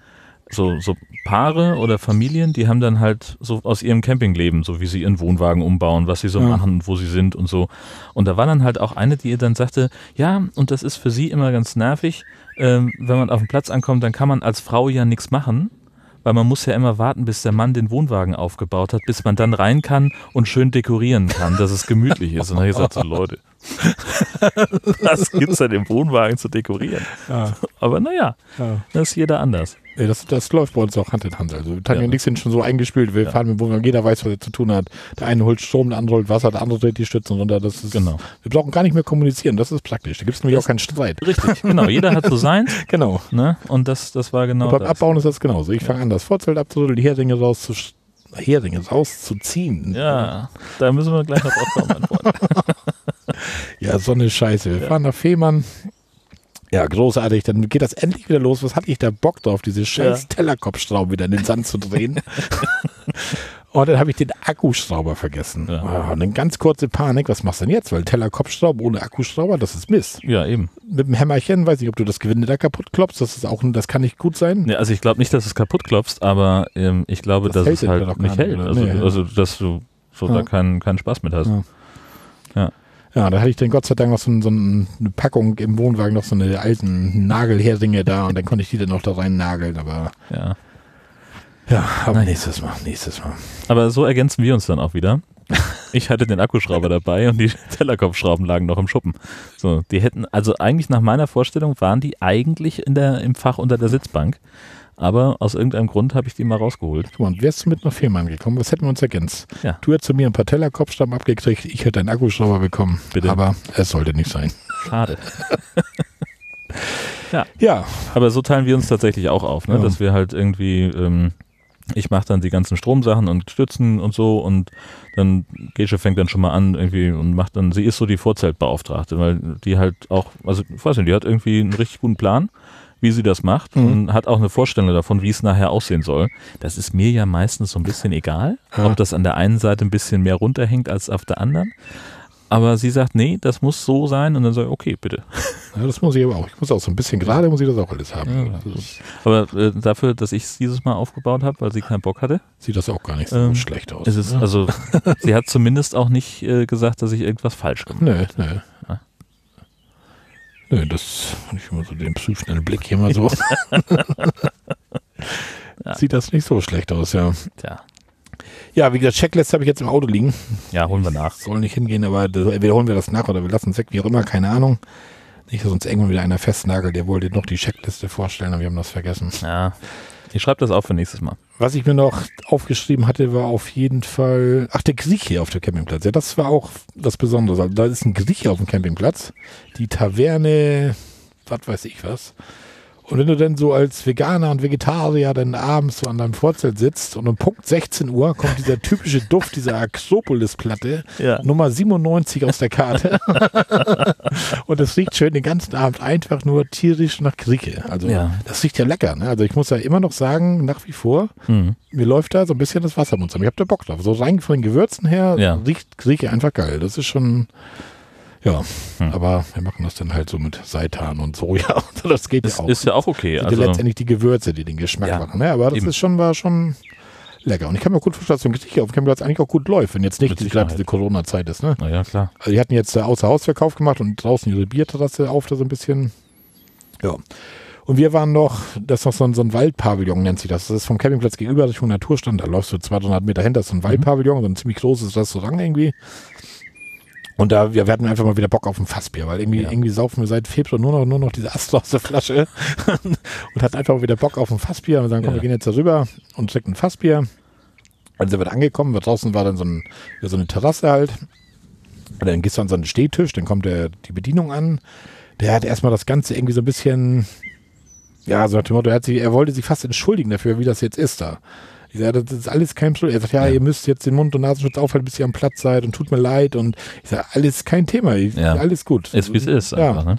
so, so Paare oder Familien, die haben dann halt so aus ihrem Campingleben, so wie sie ihren Wohnwagen umbauen, was sie so ja. machen, wo sie sind und so. Und da war dann halt auch eine, die ihr dann sagte, ja, und das ist für sie immer ganz nervig, ähm, wenn man auf den Platz ankommt, dann kann man als Frau ja nichts machen weil man muss ja immer warten, bis der Mann den Wohnwagen aufgebaut hat, bis man dann rein kann und schön dekorieren kann, dass es gemütlich ist. Und dann habe ich gesagt, so Leute, was gibt es denn im Wohnwagen zu dekorieren? Ja. Aber naja, ja. das ist jeder anders. Nee, das, das läuft bei uns auch Hand in Hand. Also Tanja ja. und ich sind schon so eingespielt, wir ja. fahren mit Wohnwagen, jeder weiß, was er zu tun hat. Der eine holt Strom, der andere holt Wasser, der andere dreht die Stützen runter. Das ist, genau. Wir brauchen gar nicht mehr kommunizieren, das ist praktisch. Da gibt es nämlich das auch keinen Streit. Richtig, genau. Jeder hat so seins. genau. Ne? Und das, das war genau und beim das. Abbauen ist das genauso. Ich fange an, das Vorzelt abzurütteln, die Heringe rauszusch Heringe rauszuziehen. Ja, da müssen wir gleich noch drauf kommen, ja, so eine Scheiße. Wir ja. fahren nach Fehmarn, ja, großartig. Dann geht das endlich wieder los. Was hatte ich da Bock drauf, diese scheiß ja. Tellerkopfschrauben wieder in den Sand zu drehen? und dann habe ich den Akkuschrauber vergessen. Ja. Oh, und eine ganz kurze Panik. Was machst du denn jetzt? Weil Tellerkopfschrauber ohne Akkuschrauber, das ist Mist. Ja, eben. Mit dem Hämmerchen, weiß nicht, ob du das Gewinde da kaputt klopfst. Das ist auch, das kann nicht gut sein. Nee, also ich glaube nicht, dass es kaputt klopfst, aber ähm, ich glaube, das dass es halt nicht hält. Also, nee, also, dass du so ja. da keinen keinen Spaß mit hast. Ja. Ja. Da hatte ich dann Gott sei Dank noch so, so eine Packung im Wohnwagen, noch so eine alten Nagelheringe da und dann konnte ich die dann noch da rein nageln, aber. Ja. Ja, aber Nein. nächstes Mal, nächstes Mal. Aber so ergänzen wir uns dann auch wieder. Ich hatte den Akkuschrauber dabei und die Tellerkopfschrauben lagen noch im Schuppen. So, die hätten, also eigentlich nach meiner Vorstellung waren die eigentlich in der, im Fach unter der Sitzbank. Aber aus irgendeinem Grund habe ich die mal rausgeholt. Guck mal, wärst du mit einer Firma angekommen, was hätten wir uns ergänzt? Ja. Du hättest zu mir einen Patellarkopfstamm abgekriegt, ich hätte einen Akkuschrauber bekommen. Bitte. Aber es sollte nicht sein. Schade. Ja, Aber so teilen wir uns tatsächlich auch auf, ne? Ja. dass wir halt irgendwie, ähm, ich mache dann die ganzen Stromsachen und Stützen und so und dann Gesche fängt dann schon mal an irgendwie und macht dann, sie ist so die Vorzeltbeauftragte, weil die halt auch, also ich weiß nicht, die hat irgendwie einen richtig guten Plan, wie sie das macht Mhm. und hat auch eine Vorstellung davon, wie es nachher aussehen soll. Das ist mir ja meistens so ein bisschen egal, Ja. ob das an der einen Seite ein bisschen mehr runterhängt als auf der anderen. Aber sie sagt, nee, das muss so sein und dann sage ich, okay, bitte. ja, das muss ich aber auch. Ich muss auch so ein bisschen gerade, muss ich das auch alles haben. Ja, ist, Aber äh, dafür, dass ich es dieses Mal aufgebaut habe, weil sie keinen Bock hatte, sieht das auch gar nicht so Ähm, schlecht aus. ist es, ne? also sie hat zumindest auch nicht äh, gesagt, dass ich irgendwas falsch gemacht Nö, nö. Ah. Nö, das ich immer so den psychischen Blick hier mal so. Ja. Sieht das nicht so schlecht aus, ja. habe. Tja, Ja, wie gesagt, Checklist habe ich jetzt im Auto liegen. ja, holen wir nach. Soll nicht hingehen, aber entweder holen wir das nach oder wir lassen es weg, wie auch immer, keine Ahnung. Nicht, dass uns irgendwann wieder einer festnagelt, der wollte noch die Checkliste vorstellen, aber wir haben das vergessen. Ja, ich schreibe das auf für nächstes Mal. Was ich mir noch aufgeschrieben hatte, war auf jeden Fall, ach, der Grieche auf dem Campingplatz. Ja, das war auch das Besondere. Also, da ist ein Grieche auf dem Campingplatz. Die Taverne, was weiß ich was. Und wenn du dann so als Veganer und Vegetarier dann abends so an deinem Vorzelt sitzt und um Punkt 16 Uhr kommt dieser typische Duft dieser Axopolis-Platte, Ja. Nummer 97 aus der Karte. und es riecht schön den ganzen Abend einfach nur tierisch nach Grieche. Also Ja. das riecht ja lecker. Ne? Also ich muss ja immer noch sagen, nach wie vor, Mhm. mir läuft da so ein bisschen das Wasser im Mund zusammen. Ich habe da Bock drauf. So rein von den Gewürzen her Ja. riecht Grieche einfach geil. Das ist schon, ja. Hm. Aber wir machen das dann halt so mit Seitan und Soja. Das geht Ist, ja auch. ist ja auch okay. sind ja Also, letztendlich die Gewürze, die den Geschmack Ja, machen. Ne? Aber das eben. ist schon, war schon lecker. Und ich kann mir gut vorstellen, dass so ein Grieche auf dem Campingplatz eigentlich auch gut läuft, wenn jetzt nicht gerade diese Corona-Zeit ist. Ne? naja, klar. Also die hatten jetzt äh, außer Hausverkauf gemacht und draußen ihre Bierterrasse auf, da so ein bisschen. Ja. Und wir waren noch, das ist noch so ein, so ein Waldpavillon, nennt sich das. Das ist vom Campingplatz gegenüber Richtung Naturstand. Da läufst du 200 Meter hin, das ist so ein Waldpavillon, so ein ziemlich großes Restaurant irgendwie. Und da, wir, wir hatten einfach mal wieder Bock auf ein Fassbier, weil irgendwie, Ja. irgendwie saufen wir seit Februar nur noch, nur noch diese aus der Flasche und hatten einfach mal wieder Bock auf ein Fassbier und sagen, komm, Ja. wir gehen jetzt da rüber und trinken ein Fassbier. Dann sind wir da angekommen, draußen war dann so, ein, ja, so eine Terrasse halt. Und dann gehst du an so einen Stehtisch, dann kommt der, die Bedienung an. Der hat erstmal das Ganze irgendwie so ein bisschen, ja, so nach dem Motto, er, hat sich, er wollte sich fast entschuldigen dafür, wie das jetzt ist da. Ich sage, das ist alles kein Problem. Er sagt, ja, Ja. ihr müsst jetzt den Mund- und Nasenschutz aufhalten, bis ihr am Platz seid und tut mir leid. Und ich sage, alles kein Thema, ich, Ja. alles gut. Ist wie es ist. Ja. Einfach, ne?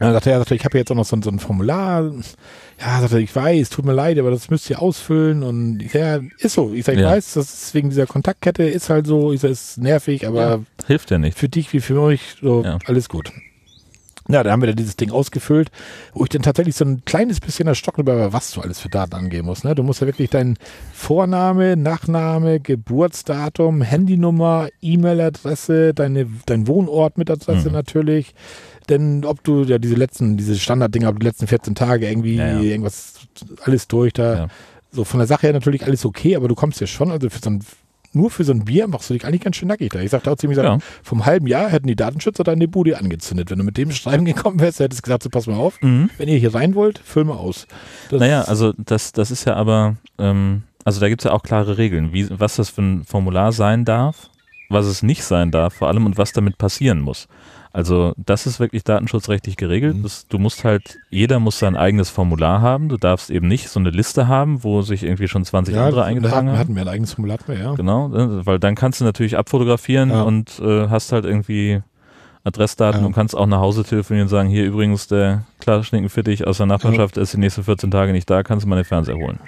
Dann sagte er, sagte, ich habe jetzt auch noch so, ein- so ein Formular. Ja, sagte, ich weiß, tut mir leid, aber das müsst ihr ausfüllen. Und ich sage, ja, ist so. Ich sage, ich Ja. weiß, das ist wegen dieser Kontaktkette, ist halt so. Ich sage, ist nervig, aber Ja. Hilft ja nicht. für dich wie für euch, so, alles gut. Ja, da haben wir dann dieses Ding ausgefüllt, wo ich dann tatsächlich so ein kleines bisschen erstocken über, was du alles für Daten angeben musst. Ne? Du musst ja wirklich deinen Vorname, Nachname, Geburtsdatum, Handynummer, E-Mail-Adresse, deine, dein Wohnort mit Adresse Mhm. natürlich. Denn ob du ja diese letzten, diese Standarddinger, ob die letzten 14 Tage irgendwie Ja, ja. irgendwas, alles durch da. Ja. So von der Sache her natürlich alles okay, aber du kommst ja schon, also für so ein, nur für so ein Bier machst du dich eigentlich ganz schön nackig da. Ich sagte auch ziemlich, Ja. vom halben Jahr hätten die Datenschützer deine Bude angezündet. Wenn du mit dem Schreiben gekommen wärst, hättest du gesagt, so pass mal auf, Mhm. wenn ihr hier rein wollt, füll mal aus. Das Naja, also das, das ist ja aber, ähm, also da gibt es ja auch klare Regeln, wie, was das für ein Formular sein darf, was es nicht sein darf vor allem und was damit passieren muss. Also das ist wirklich datenschutzrechtlich geregelt. Mhm. Das, du musst halt, jeder muss sein eigenes Formular haben. Du darfst eben nicht so eine Liste haben, wo sich irgendwie schon 20 ja, andere eingetragen haben. hatten wir ein eigenes Formular, wir, ja. Genau, ne, weil dann kannst du natürlich abfotografieren Ja. und äh, hast halt irgendwie Adressdaten Ja. und kannst auch nach Hause telefonieren und sagen, hier übrigens der Klarschninken für dich aus der Nachbarschaft ist die nächsten 14 Tage nicht da, kannst du mal den Fernseher holen.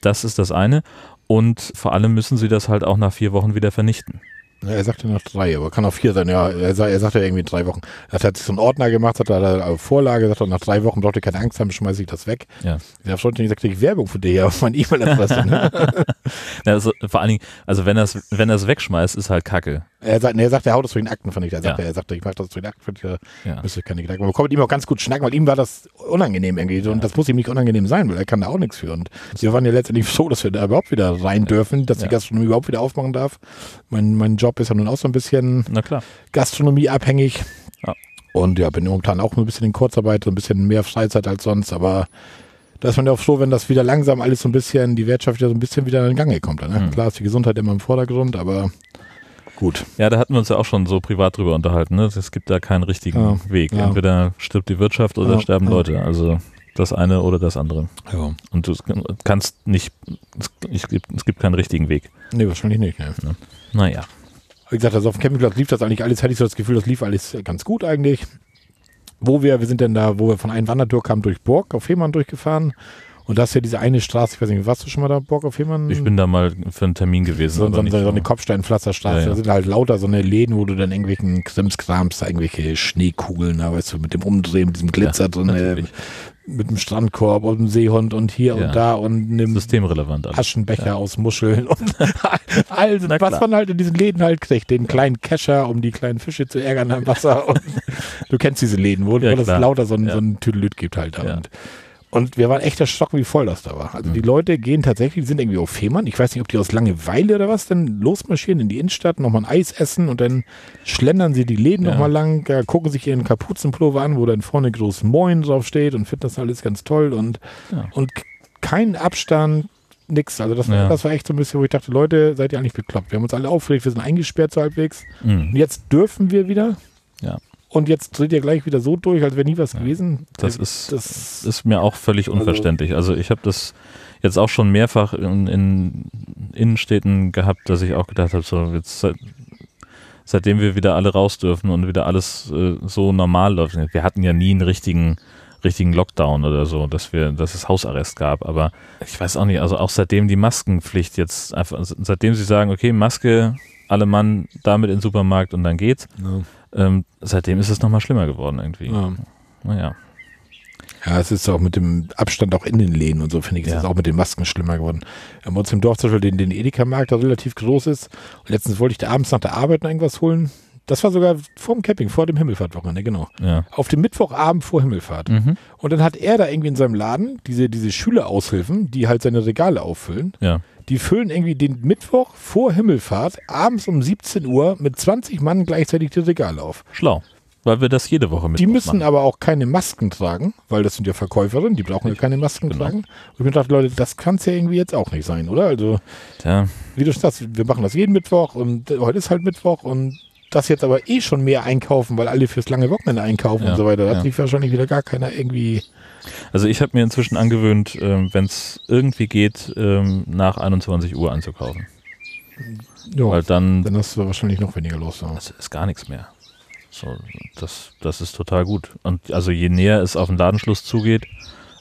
Das ist das eine. Und vor allem müssen sie das halt auch nach vier Wochen wieder vernichten. Er sagte nach drei, aber kann auch vier sein. Ja, er, er sagte ja irgendwie drei Wochen. Er hat sich so einen Ordner gemacht, hat da Vorlage, sagt er, nach drei Wochen braucht ihr keine Angst haben, schmeiße ich das weg. Ja. Ich habe schon gesagt, ich Werbung für dich auf meine E-Mail-Adresse. ne? Ja, also vor allen Dingen, also wenn er es wenn er's wegschmeißt, ist halt Kacke. er, sagt, nee, er sagt, er haut das durch den Akten von nicht. Er sagte, Ja. er sagte, ich mache das durch den Akten von dir. Ja. Müsste ich keine Gedanken. Man konnte mit ihm auch ganz gut schnacken, weil ihm war das unangenehm irgendwie. Und das muss ihm nicht unangenehm sein, weil er kann da auch nichts für. Und wir waren ja letztendlich so, dass wir da überhaupt wieder rein dürfen, dass die. Gastronomie überhaupt wieder aufmachen darf. Mein, mein Job ist ja nun auch so ein bisschen. Gastronomie abhängig. Ja. Und ja, bin momentan auch ein bisschen in Kurzarbeit, so ein bisschen mehr Freizeit als sonst, aber Da ist man ja auch froh, wenn das wieder langsam alles so ein bisschen, die Wirtschaft wieder so ein bisschen wieder in Gange kommt. Ne? Mhm. Klar ist die Gesundheit immer im Vordergrund, aber gut. Ja, da hatten wir uns ja auch schon so privat drüber unterhalten. Ne? Es gibt da keinen richtigen Ja, Weg. ja. Entweder stirbt die Wirtschaft oder Ja, sterben ja. Leute. Also das eine oder das andere. Ja. Und du kannst nicht, es, ich, es gibt keinen richtigen Weg. Nee, wahrscheinlich nicht. Ne? Naja. Wie gesagt, also auf dem Campingplatz lief das eigentlich alles, hatte ich so das Gefühl, das lief alles ganz gut eigentlich. Wo wir, wir sind dann da, wo wir von einem Wandertour kamen durch Borg auf Fehmarn durchgefahren. Und das ist ja diese eine Straße, ich weiß nicht, warst du schon mal da, Borg auf Fehmarn? Ich bin da mal für einen Termin gewesen. so, so, nicht so eine so. Kopfsteinpflasterstraße. Ja, ja. Da sind halt lauter so eine Läden, wo du dann irgendwelchen Krimskrams, da irgendwelche Schneekugeln, da weißt du, mit dem Umdrehen, mit diesem Glitzer Ja, drin, äh. Mit dem Strandkorb und dem Seehund und hier Ja. und da und einem Systemrelevant. alles. Aschenbecher aus Muscheln und also, was man halt in diesen Läden halt kriegt. Den kleinen Kescher, um die kleinen Fische zu ärgern am Wasser. Und du kennst diese Läden, wo, Ja, wo das lauter so ein, Ja. so ein Tüdelüt gibt halt. Da. Ja. Und, und wir waren echt erschrocken, wie voll das da war. Also die Mhm. Leute gehen tatsächlich, die sind irgendwie auf Fehmarn. Ich weiß nicht, ob die aus Langeweile oder was, dann losmarschieren in die Innenstadt, nochmal ein Eis essen und dann schlendern sie die Läden Ja. nochmal lang, gucken sich ihren Kapuzenpullover an, wo dann vorne groß Moin drauf steht und finden das alles ganz toll und, Ja. und kein Abstand, nix. Also das, Ja. das war echt so ein bisschen, wo ich dachte, Leute, seid ihr eigentlich bekloppt? Wir haben uns alle aufgeregt, wir sind eingesperrt so halbwegs. Und Mhm. jetzt dürfen wir wieder. Ja. Und jetzt dreht ihr gleich wieder so durch, als wäre nie was Ja. gewesen. Das Äh, ist, das ist mir auch völlig Also- unverständlich. Also ich habe das jetzt auch schon mehrfach in, in Innenstädten gehabt, dass ich auch gedacht habe, so jetzt seit, seitdem wir wieder alle raus dürfen und wieder alles äh, so normal läuft. Wir hatten ja nie einen richtigen richtigen Lockdown oder so, dass wir, dass es Hausarrest gab. Aber ich weiß auch nicht, also auch seitdem die Maskenpflicht jetzt einfach, seitdem sie sagen, okay, Maske, alle Mann damit in den Supermarkt und dann geht's, ja. Ähm, seitdem ist es nochmal schlimmer geworden irgendwie. Ja. Naja. ja, es ist auch mit dem Abstand auch in den Läden und so, finde ich, ist Ja. es auch mit den Masken schlimmer geworden. Wir haben uns im Dorf zum Beispiel den, den Edeka-Markt, der relativ groß ist. Und letztens wollte ich da abends nach der Arbeit noch irgendwas holen. Das war sogar vor dem Camping, vor dem Himmelfahrtwochenende, genau. Ja. Auf dem Mittwochabend vor Himmelfahrt. Mhm. Und dann hat er da irgendwie in seinem Laden diese, diese Schüleraushilfen, die halt seine Regale auffüllen. Ja. Die füllen irgendwie den Mittwoch vor Himmelfahrt abends um 17 Uhr mit 20 Mann gleichzeitig die Regale auf. Schlau. Weil wir das jede Woche mit Die müssen aber auch keine Masken tragen, weil das sind ja Verkäuferinnen, die brauchen ja keine Masken Genau. tragen. Und ich mir dachte, Leute, das kann es ja irgendwie jetzt auch nicht sein, oder? Also, Ja, wie du schon sagst, wir machen das jeden Mittwoch und heute ist halt Mittwoch und das jetzt aber eh schon mehr einkaufen, weil alle fürs lange Wochenende einkaufen Ja, und so weiter. Da hat ja. sich wahrscheinlich wieder gar keiner irgendwie. Also ich habe mir inzwischen angewöhnt, ähm, wenn es irgendwie geht, ähm, nach 21 Uhr anzukaufen. Ja, Weil dann dann hast du wahrscheinlich noch weniger los. Ja. das ist gar nichts mehr. So, das, das ist total gut. Und also je näher es auf den Ladenschluss zugeht,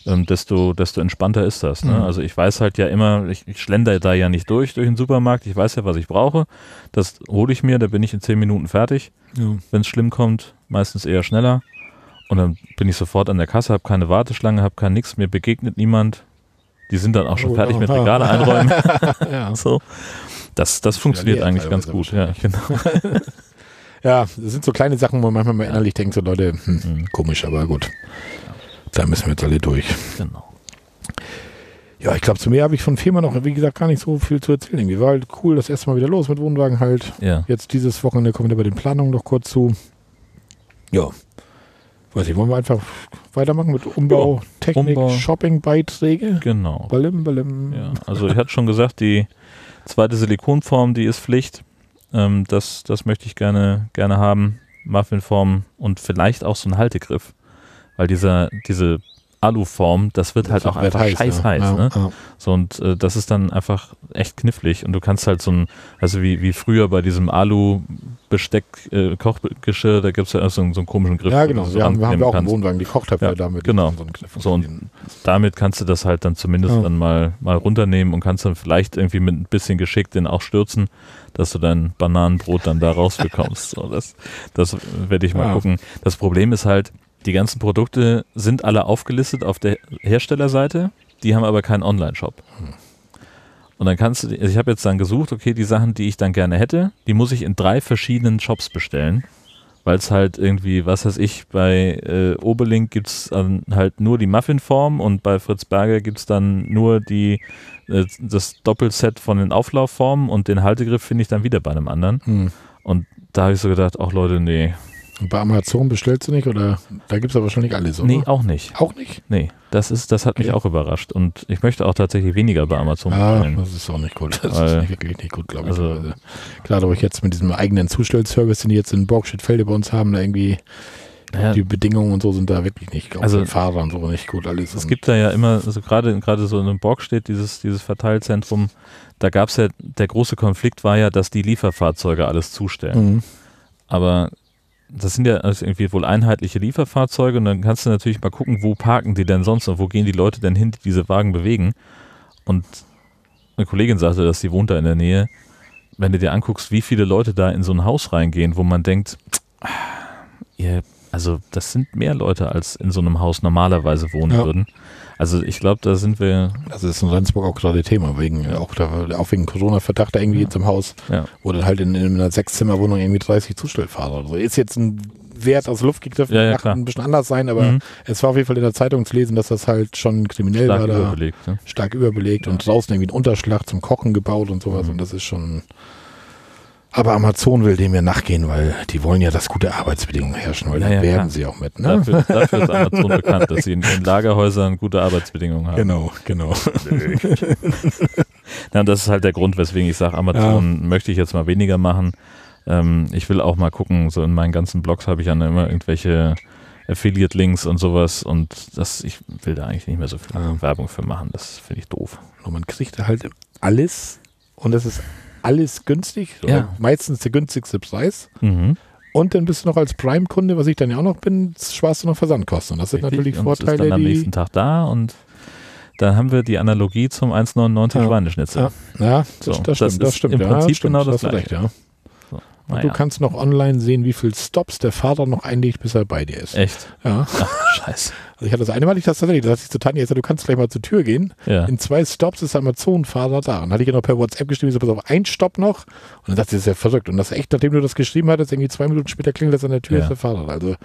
ähm, desto, desto entspannter ist das. Ne? Mhm. Also ich weiß halt ja immer, ich, ich schlender da ja nicht durch, durch den Supermarkt. Ich weiß ja, was ich brauche. Das hole ich mir, da bin ich in 10 Minuten fertig. Ja. wenn es schlimm kommt, meistens eher schneller. Und dann bin ich sofort an der Kasse, habe keine Warteschlange, habe kein nix, mir begegnet niemand. Die sind dann auch schon Oh, fertig ja. mit Regale einräumen. ja. so. Das, das funktioniert leer eigentlich ganz gut. Ja, genau. ja, das sind so kleine Sachen, wo man manchmal mal innerlich denkt, so Leute, hm, Mhm. komisch, aber gut. Da müssen wir jetzt alle durch. genau. Ja, ich glaube, zu mir habe ich von Firma noch, wie gesagt, gar nicht so viel zu erzählen. Irgendwie war halt cool, das erste Mal wieder los mit Wohnwagen halt. Ja. Jetzt dieses Wochenende kommen wir bei den Planungen noch kurz zu. Ja. Weiß ich, wollen wir einfach weitermachen mit Umbau, Technik, Umbau. Shopping-Beiträge? Genau. Balim, balim. Ja. Also ich hatte schon gesagt, die zweite Silikonform, die ist Pflicht. Ähm, das, das möchte ich gerne, gerne haben. Muffinform und vielleicht auch so ein Haltegriff. Weil dieser, diese Aluform, das wird halt auch wird einfach heiß, scheiß heiß. Ja, ne? ja. So, und äh, das ist dann einfach echt knifflig. Und du kannst halt so ein, also wie, wie früher bei diesem Alu-Besteck, äh, Kochgeschirr, da gibt es ja so, einen- so einen komischen Griff. Ja, genau. so Wir haben, wir haben auch einen. Wohnwagen, die Kochtöpfe Ja, damit. genau. So, So, und damit kannst du das halt dann zumindest dann mal, mal runternehmen und kannst dann vielleicht irgendwie mit ein bisschen Geschick den auch stürzen, dass du dein Bananenbrot dann da rausbekommst. so, das das werde ich mal gucken. Das Problem ist halt, die ganzen Produkte sind alle aufgelistet auf der Herstellerseite, die haben aber keinen Online-Shop. Und dann kannst du, also ich habe jetzt dann gesucht, okay, die Sachen, die ich dann gerne hätte, die muss ich in drei verschiedenen Shops bestellen weil es halt irgendwie, was weiß ich, bei äh, Oberlink gibt es dann halt nur die Muffinform und bei Fritz Berger gibt es dann nur die, äh, das Doppelset von den Auflaufformen und den Haltegriff finde ich dann wieder bei einem anderen. Hm. Und da habe ich so gedacht, ach Leute, nee, Und bei Amazon bestellst du nicht oder da gibt es aber wahrscheinlich alles, oder? Nee, auch nicht. Auch nicht? Nee, das ist, das hat mich Okay. auch überrascht. Und ich möchte auch tatsächlich weniger bei Amazon Ah, bestellen. das ist auch nicht gut. Das Weil- ist nicht, wirklich nicht gut, glaube ich. Also- Also, Klar, aber ich jetzt mit diesem eigenen Zustellservice, den die jetzt in Borgstedt-Felde bei uns haben, da irgendwie Naja, die Bedingungen und so sind da wirklich nicht. Auch Also- für Fahrer und so nicht gut alles. Es gibt da ja immer, also gerade gerade so in einem Borg steht dieses, dieses Verteilzentrum, da gab es ja, der große Konflikt war ja, dass die Lieferfahrzeuge alles zustellen. Mhm. Aber das sind ja also irgendwie wohl einheitliche Lieferfahrzeuge und dann kannst du natürlich mal gucken, wo parken die denn sonst und wo gehen die Leute denn hin, die diese Wagen bewegen. Und eine Kollegin sagte, dass sie wohnt da in der Nähe. Wenn du dir anguckst, wie viele Leute da in so ein Haus reingehen, wo man denkt, ihr, also das sind mehr Leute, als in so einem Haus normalerweise wohnen Ja. würden. Also ich glaube, da sind wir, Das ist in Rendsburg auch gerade Thema, wegen, auch, da, auch wegen Corona-Verdacht da irgendwie jetzt im Haus, ja, wo dann halt in, in einer Sechszimmerwohnung irgendwie 30 Zustellfahrer oder so. Ist jetzt ein Wert aus Luft gegriffen, Ja, ja, klar. ein bisschen anders sein, aber Mhm. es war auf jeden Fall in der Zeitung zu lesen, dass das halt schon kriminell stark war da. überbelegt. Ne? stark überbelegt und draußen irgendwie ein Unterschlag zum Kochen gebaut und sowas Mhm. und das ist schon. Aber Amazon will dem ja nachgehen, weil die wollen ja, dass gute Arbeitsbedingungen herrschen, weil Ja, da ja, werben sie auch mit, ne? Dafür, dafür ist Amazon bekannt, dass sie in ihren Lagerhäusern gute Arbeitsbedingungen haben. Genau, genau. Ja, das ist halt der Grund, weswegen ich sage, Amazon möchte ich jetzt mal weniger machen. Ähm, ich will auch mal gucken, so in meinen ganzen Blogs habe ich ja immer irgendwelche Affiliate-Links und sowas und das, ich will da eigentlich nicht mehr so viel Ja. Werbung für machen. Das finde ich doof. Und man kriegt da halt alles und das ist alles günstig, Ja. meistens der günstigste Preis. Mhm. Und dann bist du noch als Prime-Kunde, was ich dann ja auch noch bin, sparst du noch Versandkosten. Und das sind Richtig. natürlich und es ist Vorteile, dann am nächsten Tag da und dann haben wir die Analogie zum 1,99 Ja. Schweineschnitzel. Ja, ja das, So, das das stimmt, das stimmt. im ja, Prinzip stimmt, genau das du Gleiche. recht, ja. Und Naja, du kannst noch online sehen, wie viel Stops der Fahrer noch einlegt, bis er bei dir ist. echt. Ja. Ach, scheiße. Also ich hatte das eine Mal, ich das tatsächlich, da hatte ich zu Tanja gesagt, du kannst gleich mal zur Tür gehen. Ja. In zwei Stops ist Amazon-Fahrer da. Und dann hatte ich ihr noch per WhatsApp geschrieben, ich so, pass auf, ein Stopp noch. Und dann dachte sie, das ist ja verrückt. Und das echt, nachdem du das geschrieben hattest, irgendwie zwei Minuten später klingelt das an der Tür, Ja. ist der Fahrer. Also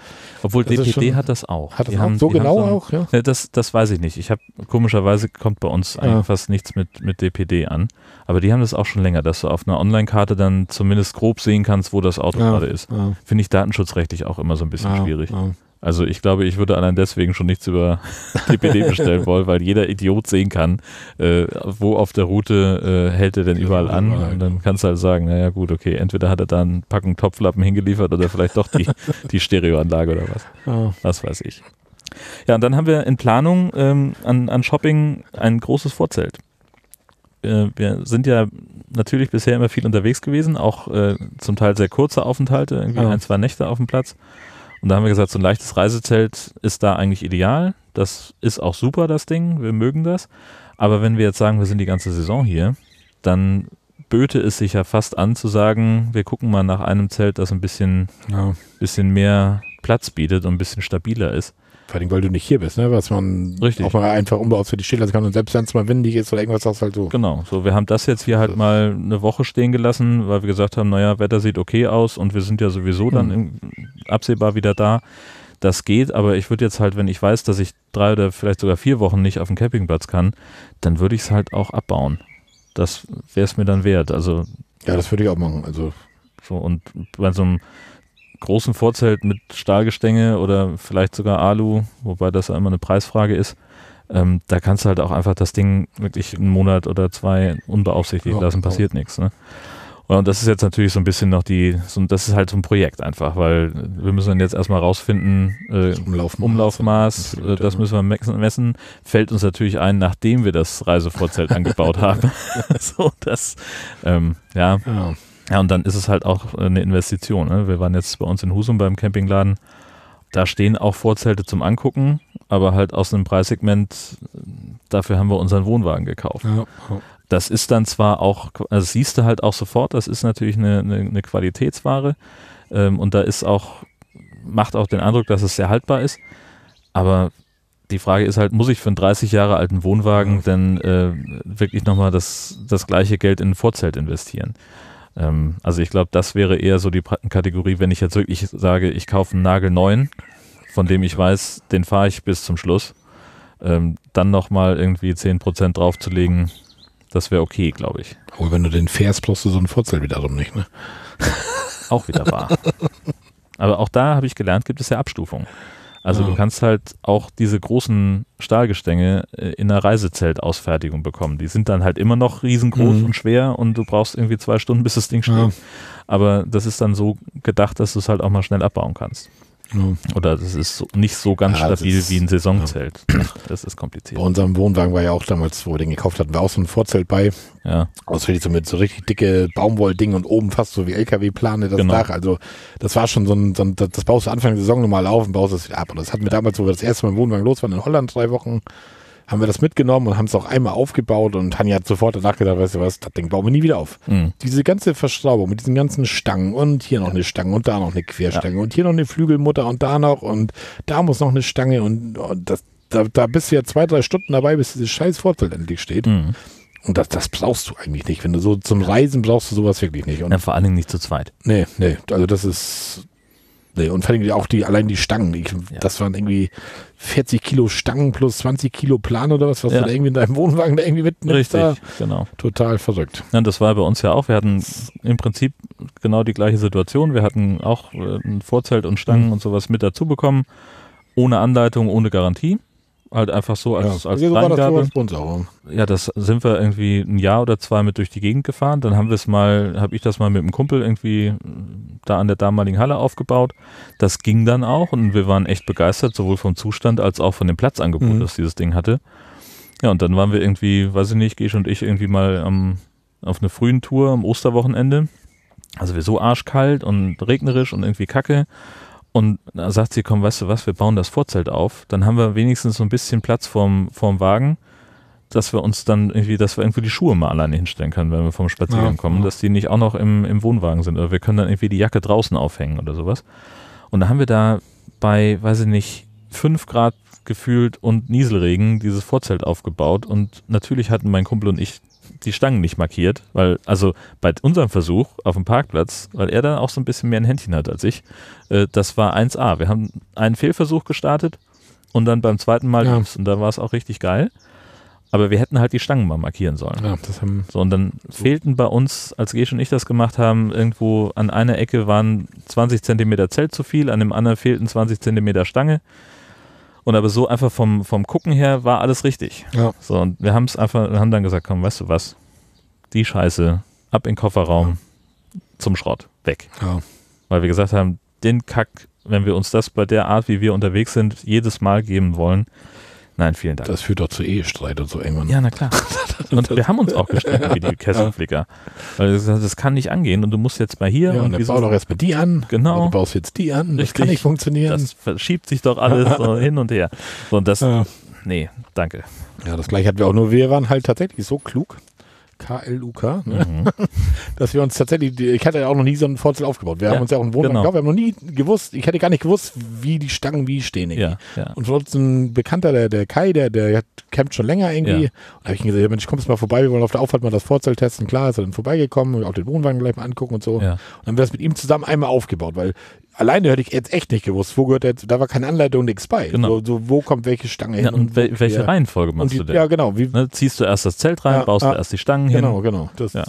Obwohl DPD schon- hat das auch. hat das Die auch haben- so genau ein- auch, ja. Ja, das, das weiß ich nicht. Ich habe komischerweise kommt bei uns eigentlich Ja. fast nichts mit, mit DPD an. Aber die haben das auch schon länger, dass du auf einer Online-Karte dann zumindest grob sehen kannst, wo das Auto Ja. gerade ist. Ja. Finde ich datenschutzrechtlich auch immer so ein bisschen Ja, schwierig. Also ich glaube, ich würde allein deswegen schon nichts über DPD bestellen wollen, weil jeder Idiot sehen kann, äh, wo auf der Route äh, hält er denn überall an. Und dann kannst du halt sagen, naja gut, okay, entweder hat er da eine Packung Topflappen hingeliefert oder vielleicht doch die, die Stereoanlage oder was. Ja. Was weiß ich. Ja, und dann haben wir in Planung ähm, an, an Shopping ein großes Vorzelt. Äh, wir sind ja natürlich bisher immer viel unterwegs gewesen, auch äh, zum Teil sehr kurze Aufenthalte, irgendwie Ja. ein, zwei Nächte auf dem Platz. Und da haben wir gesagt, so ein leichtes Reisezelt ist da eigentlich ideal. Das ist auch super, das Ding. Wir mögen das. Aber wenn wir jetzt sagen, wir sind die ganze Saison hier, dann böte es sich ja fast an zu sagen, wir gucken mal nach einem Zelt, das ein bisschen, Ja. bisschen mehr Platz bietet und ein bisschen stabiler ist. Vor allem, weil du nicht hier bist, ne? Was man Richtig. auch mal einfach unbeaufsichtigt stehen lassen kann. Und selbst wenn es mal windig ist oder irgendwas, das halt so. Genau, so wir haben das jetzt hier halt mal eine Woche stehen gelassen, weil wir gesagt haben, naja, Wetter sieht okay aus und wir sind ja sowieso dann in, absehbar wieder da. Das geht, aber ich würde jetzt halt, wenn ich weiß, dass ich drei oder vielleicht sogar vier Wochen nicht auf dem Campingplatz kann, dann würde ich es halt auch abbauen. Das wäre es mir dann wert. Also Ja, das würde ich auch machen. Also, so und bei so einem großen Vorzelt mit Stahlgestänge oder vielleicht sogar Alu, wobei das ja immer eine Preisfrage ist, ähm, da kannst du halt auch einfach das Ding wirklich einen Monat oder zwei unbeaufsichtigt Ja, lassen, genau. passiert nichts. Ne? Und das ist jetzt natürlich so ein bisschen noch die, so, das ist halt so ein Projekt einfach, weil wir müssen dann jetzt erstmal rausfinden, äh, das Umlaufmaß. Umlaufmaß, äh, das ja. müssen wir messen- messen, fällt uns natürlich ein, nachdem wir das Reisevorzelt angebaut haben. so, das, ähm, ja, Ja. Ja, und dann ist es halt auch eine Investition. Ne? Wir waren jetzt bei uns in Husum beim Campingladen. Da stehen auch Vorzelte zum Angucken, aber halt aus einem Preissegment, dafür haben wir unseren Wohnwagen gekauft. Ja. Das ist dann zwar auch, also das siehst du halt auch sofort, das ist natürlich eine, eine, eine Qualitätsware ähm, und da ist auch, macht auch den Eindruck, dass es sehr haltbar ist, aber die Frage ist halt, muss ich für einen 30 Jahre alten Wohnwagen denn äh, wirklich nochmal das, das gleiche Geld in ein Vorzelt investieren? Ähm, also ich glaube, das wäre eher so die Kategorie, wenn ich jetzt wirklich sage, ich kaufe einen nagelneuen, von dem ich weiß, den fahre ich bis zum Schluss, ähm, dann nochmal irgendwie 10% draufzulegen, das wäre okay, glaube ich. Aber wenn du den fährst, brauchst du so ein Vorzelt wiederum nicht, ne? Auch wieder wahr. Aber auch da habe ich gelernt, gibt es ja Abstufungen. Also Ja. du kannst halt auch diese großen Stahlgestänge äh, in einer Reisezeltausfertigung bekommen. Die sind dann halt immer noch riesengroß Mhm. und schwer und du brauchst irgendwie zwei Stunden, bis das Ding steht. Ja. Aber das ist dann so gedacht, dass du es halt auch mal schnell abbauen kannst. Ja. Oder das ist nicht so ganz Ja, stabil ist- wie ein Saisonzelt. Das ist kompliziert. Bei unserem Wohnwagen war ja auch damals, wo wir den gekauft hatten, war auch so ein Vorzelt bei. Ja, Aus richtig so mit so richtig dicke Baumwollding und oben fast so wie LKW-Plane das Genau. Dach. Also das war schon so ein, so ein das das baust du Anfang der Saison normal auf und baust es wieder ab. Und das hatten wir damals, wo wir das erste Mal im Wohnwagen los waren in Holland, drei Wochen, haben wir das mitgenommen und haben es auch einmal aufgebaut und Tanja hat sofort danach gedacht, weißt du was, das Ding bauen wir nie wieder auf. Mhm. Diese ganze Verschraubung mit diesen ganzen Stangen und hier noch eine Stange und da noch eine Querstange und hier noch eine Flügelmutter und da noch und da muss noch eine Stange und, und das, da, da bist du ja zwei, drei Stunden dabei, bis dieses scheiß Vorzelt endlich steht. Mhm. Und das, das brauchst du eigentlich nicht. Wenn du so zum Reisen brauchst du sowas wirklich nicht. Und Ja, vor allen Dingen nicht zu zweit. nee, nee, also das ist. Nee, und vor allem auch die, allein die Stangen. Ich, Das waren irgendwie 40 Kilo Stangen plus 20 Kilo Plan oder was, was Ja. du da irgendwie in deinem Wohnwagen da irgendwie mitnimmst. Richtig, genau. Total verrückt. Ja, das war bei uns ja auch. Wir hatten im Prinzip genau die gleiche Situation. Wir hatten auch äh, ein Vorzelt und Stangen Mhm. und sowas mit dazu bekommen. Ohne Anleitung, ohne Garantie. Halt einfach so als, als so das Dreingabe. auch. Ja, das sind wir irgendwie ein Jahr oder zwei mit durch die Gegend gefahren. Dann haben wir es mal, habe ich das mal mit einem Kumpel irgendwie äh, da an der damaligen Halle aufgebaut. Das ging dann auch und wir waren echt begeistert, sowohl vom Zustand als auch von dem Platzangebot, Mhm. das dieses Ding hatte. Ja, und dann waren wir irgendwie, weiß ich nicht, Gesch und ich irgendwie mal am, auf einer frühen Tour am Osterwochenende. Also wir so arschkalt und regnerisch und irgendwie kacke. Und sagt sie, komm, weißt du was, wir bauen das Vorzelt auf. Dann haben wir wenigstens so ein bisschen Platz vorm, vorm Wagen, dass wir uns dann irgendwie, dass wir irgendwie die Schuhe mal alleine hinstellen können, wenn wir vom Spaziergang Ja, kommen, ja. dass die nicht auch noch im, im Wohnwagen sind. Oder wir können dann irgendwie die Jacke draußen aufhängen oder sowas. Und da haben wir da bei, weiß ich nicht, fünf Grad gefühlt und Nieselregen dieses Vorzelt aufgebaut. Und natürlich hatten mein Kumpel und ich die Stangen nicht markiert, weil, also bei unserem Versuch auf dem Parkplatz, weil er da auch so ein bisschen mehr ein Händchen hat als ich, äh, das war 1A. Wir haben einen Fehlversuch gestartet und dann beim zweiten Mal Ja. und da war es auch richtig geil. Aber wir hätten halt die Stangen mal markieren sollen. Ja, das haben, So, und dann fehlten bei uns, als Gesch und ich das gemacht haben, irgendwo an einer Ecke waren 20 Zentimeter Zelt zu viel, an dem anderen fehlten 20 Zentimeter Stange. Und aber so einfach vom, vom Gucken her war alles richtig. ja. So, und wir haben es einfach, wir haben dann gesagt, komm, weißt du was? Die Scheiße, ab in den Kofferraum, zum Schrott, weg. ja. Weil wir gesagt haben, den Kack, wenn wir uns das bei der Art, wie wir unterwegs sind, jedes Mal geben wollen. Nein, vielen Dank. Das führt doch zu Ehestreit und so irgendwann. Ja, na klar. Und wir haben uns auch gestritten wie die Kesselflicker. Weil haben, das kann nicht angehen und du musst jetzt mal hier Ja, und und dann bau doch erstmal die an. Genau. Und du baust jetzt die an. Das Richtig. kann nicht funktionieren. das verschiebt sich doch alles so hin und her. So, und das, ja. nee, danke. ja, das gleiche hatten wir auch nur. Wir waren halt tatsächlich so klug. K-L-U-K, ne? Mhm. dass wir uns tatsächlich, ich hatte ja auch noch nie so einen Vorzelt aufgebaut. Wir Ja, haben uns ja auch einen Wohnwagen genau. gekauft. Wir haben noch nie gewusst, ich hätte gar nicht gewusst, wie die Stangen wie stehen. irgendwie. Ja, ja. Und von uns ein Bekannter, der, der Kai, der, der hat- campt schon länger irgendwie. Ja. Und da habe ich ihm gesagt, ja, Mensch, kommst mal vorbei, wir wollen auf der Auffahrt mal das Vorzelt testen. Klar, ist er dann vorbeigekommen und auch den Wohnwagen gleich mal angucken und so. Und dann haben wir das mit ihm zusammen einmal aufgebaut, weil alleine hätte ich jetzt echt nicht gewusst, wo gehört jetzt, da war keine Anleitung, nichts bei. Genau. So, so, wo kommt welche Stange ja hin? und wel welche ja. Reihenfolge machst die, du denn? ja, genau. Wie, Ne, ziehst du erst das Zelt rein, Ja, baust ah, du erst die Stangen genau, hin. genau. Das, Ja.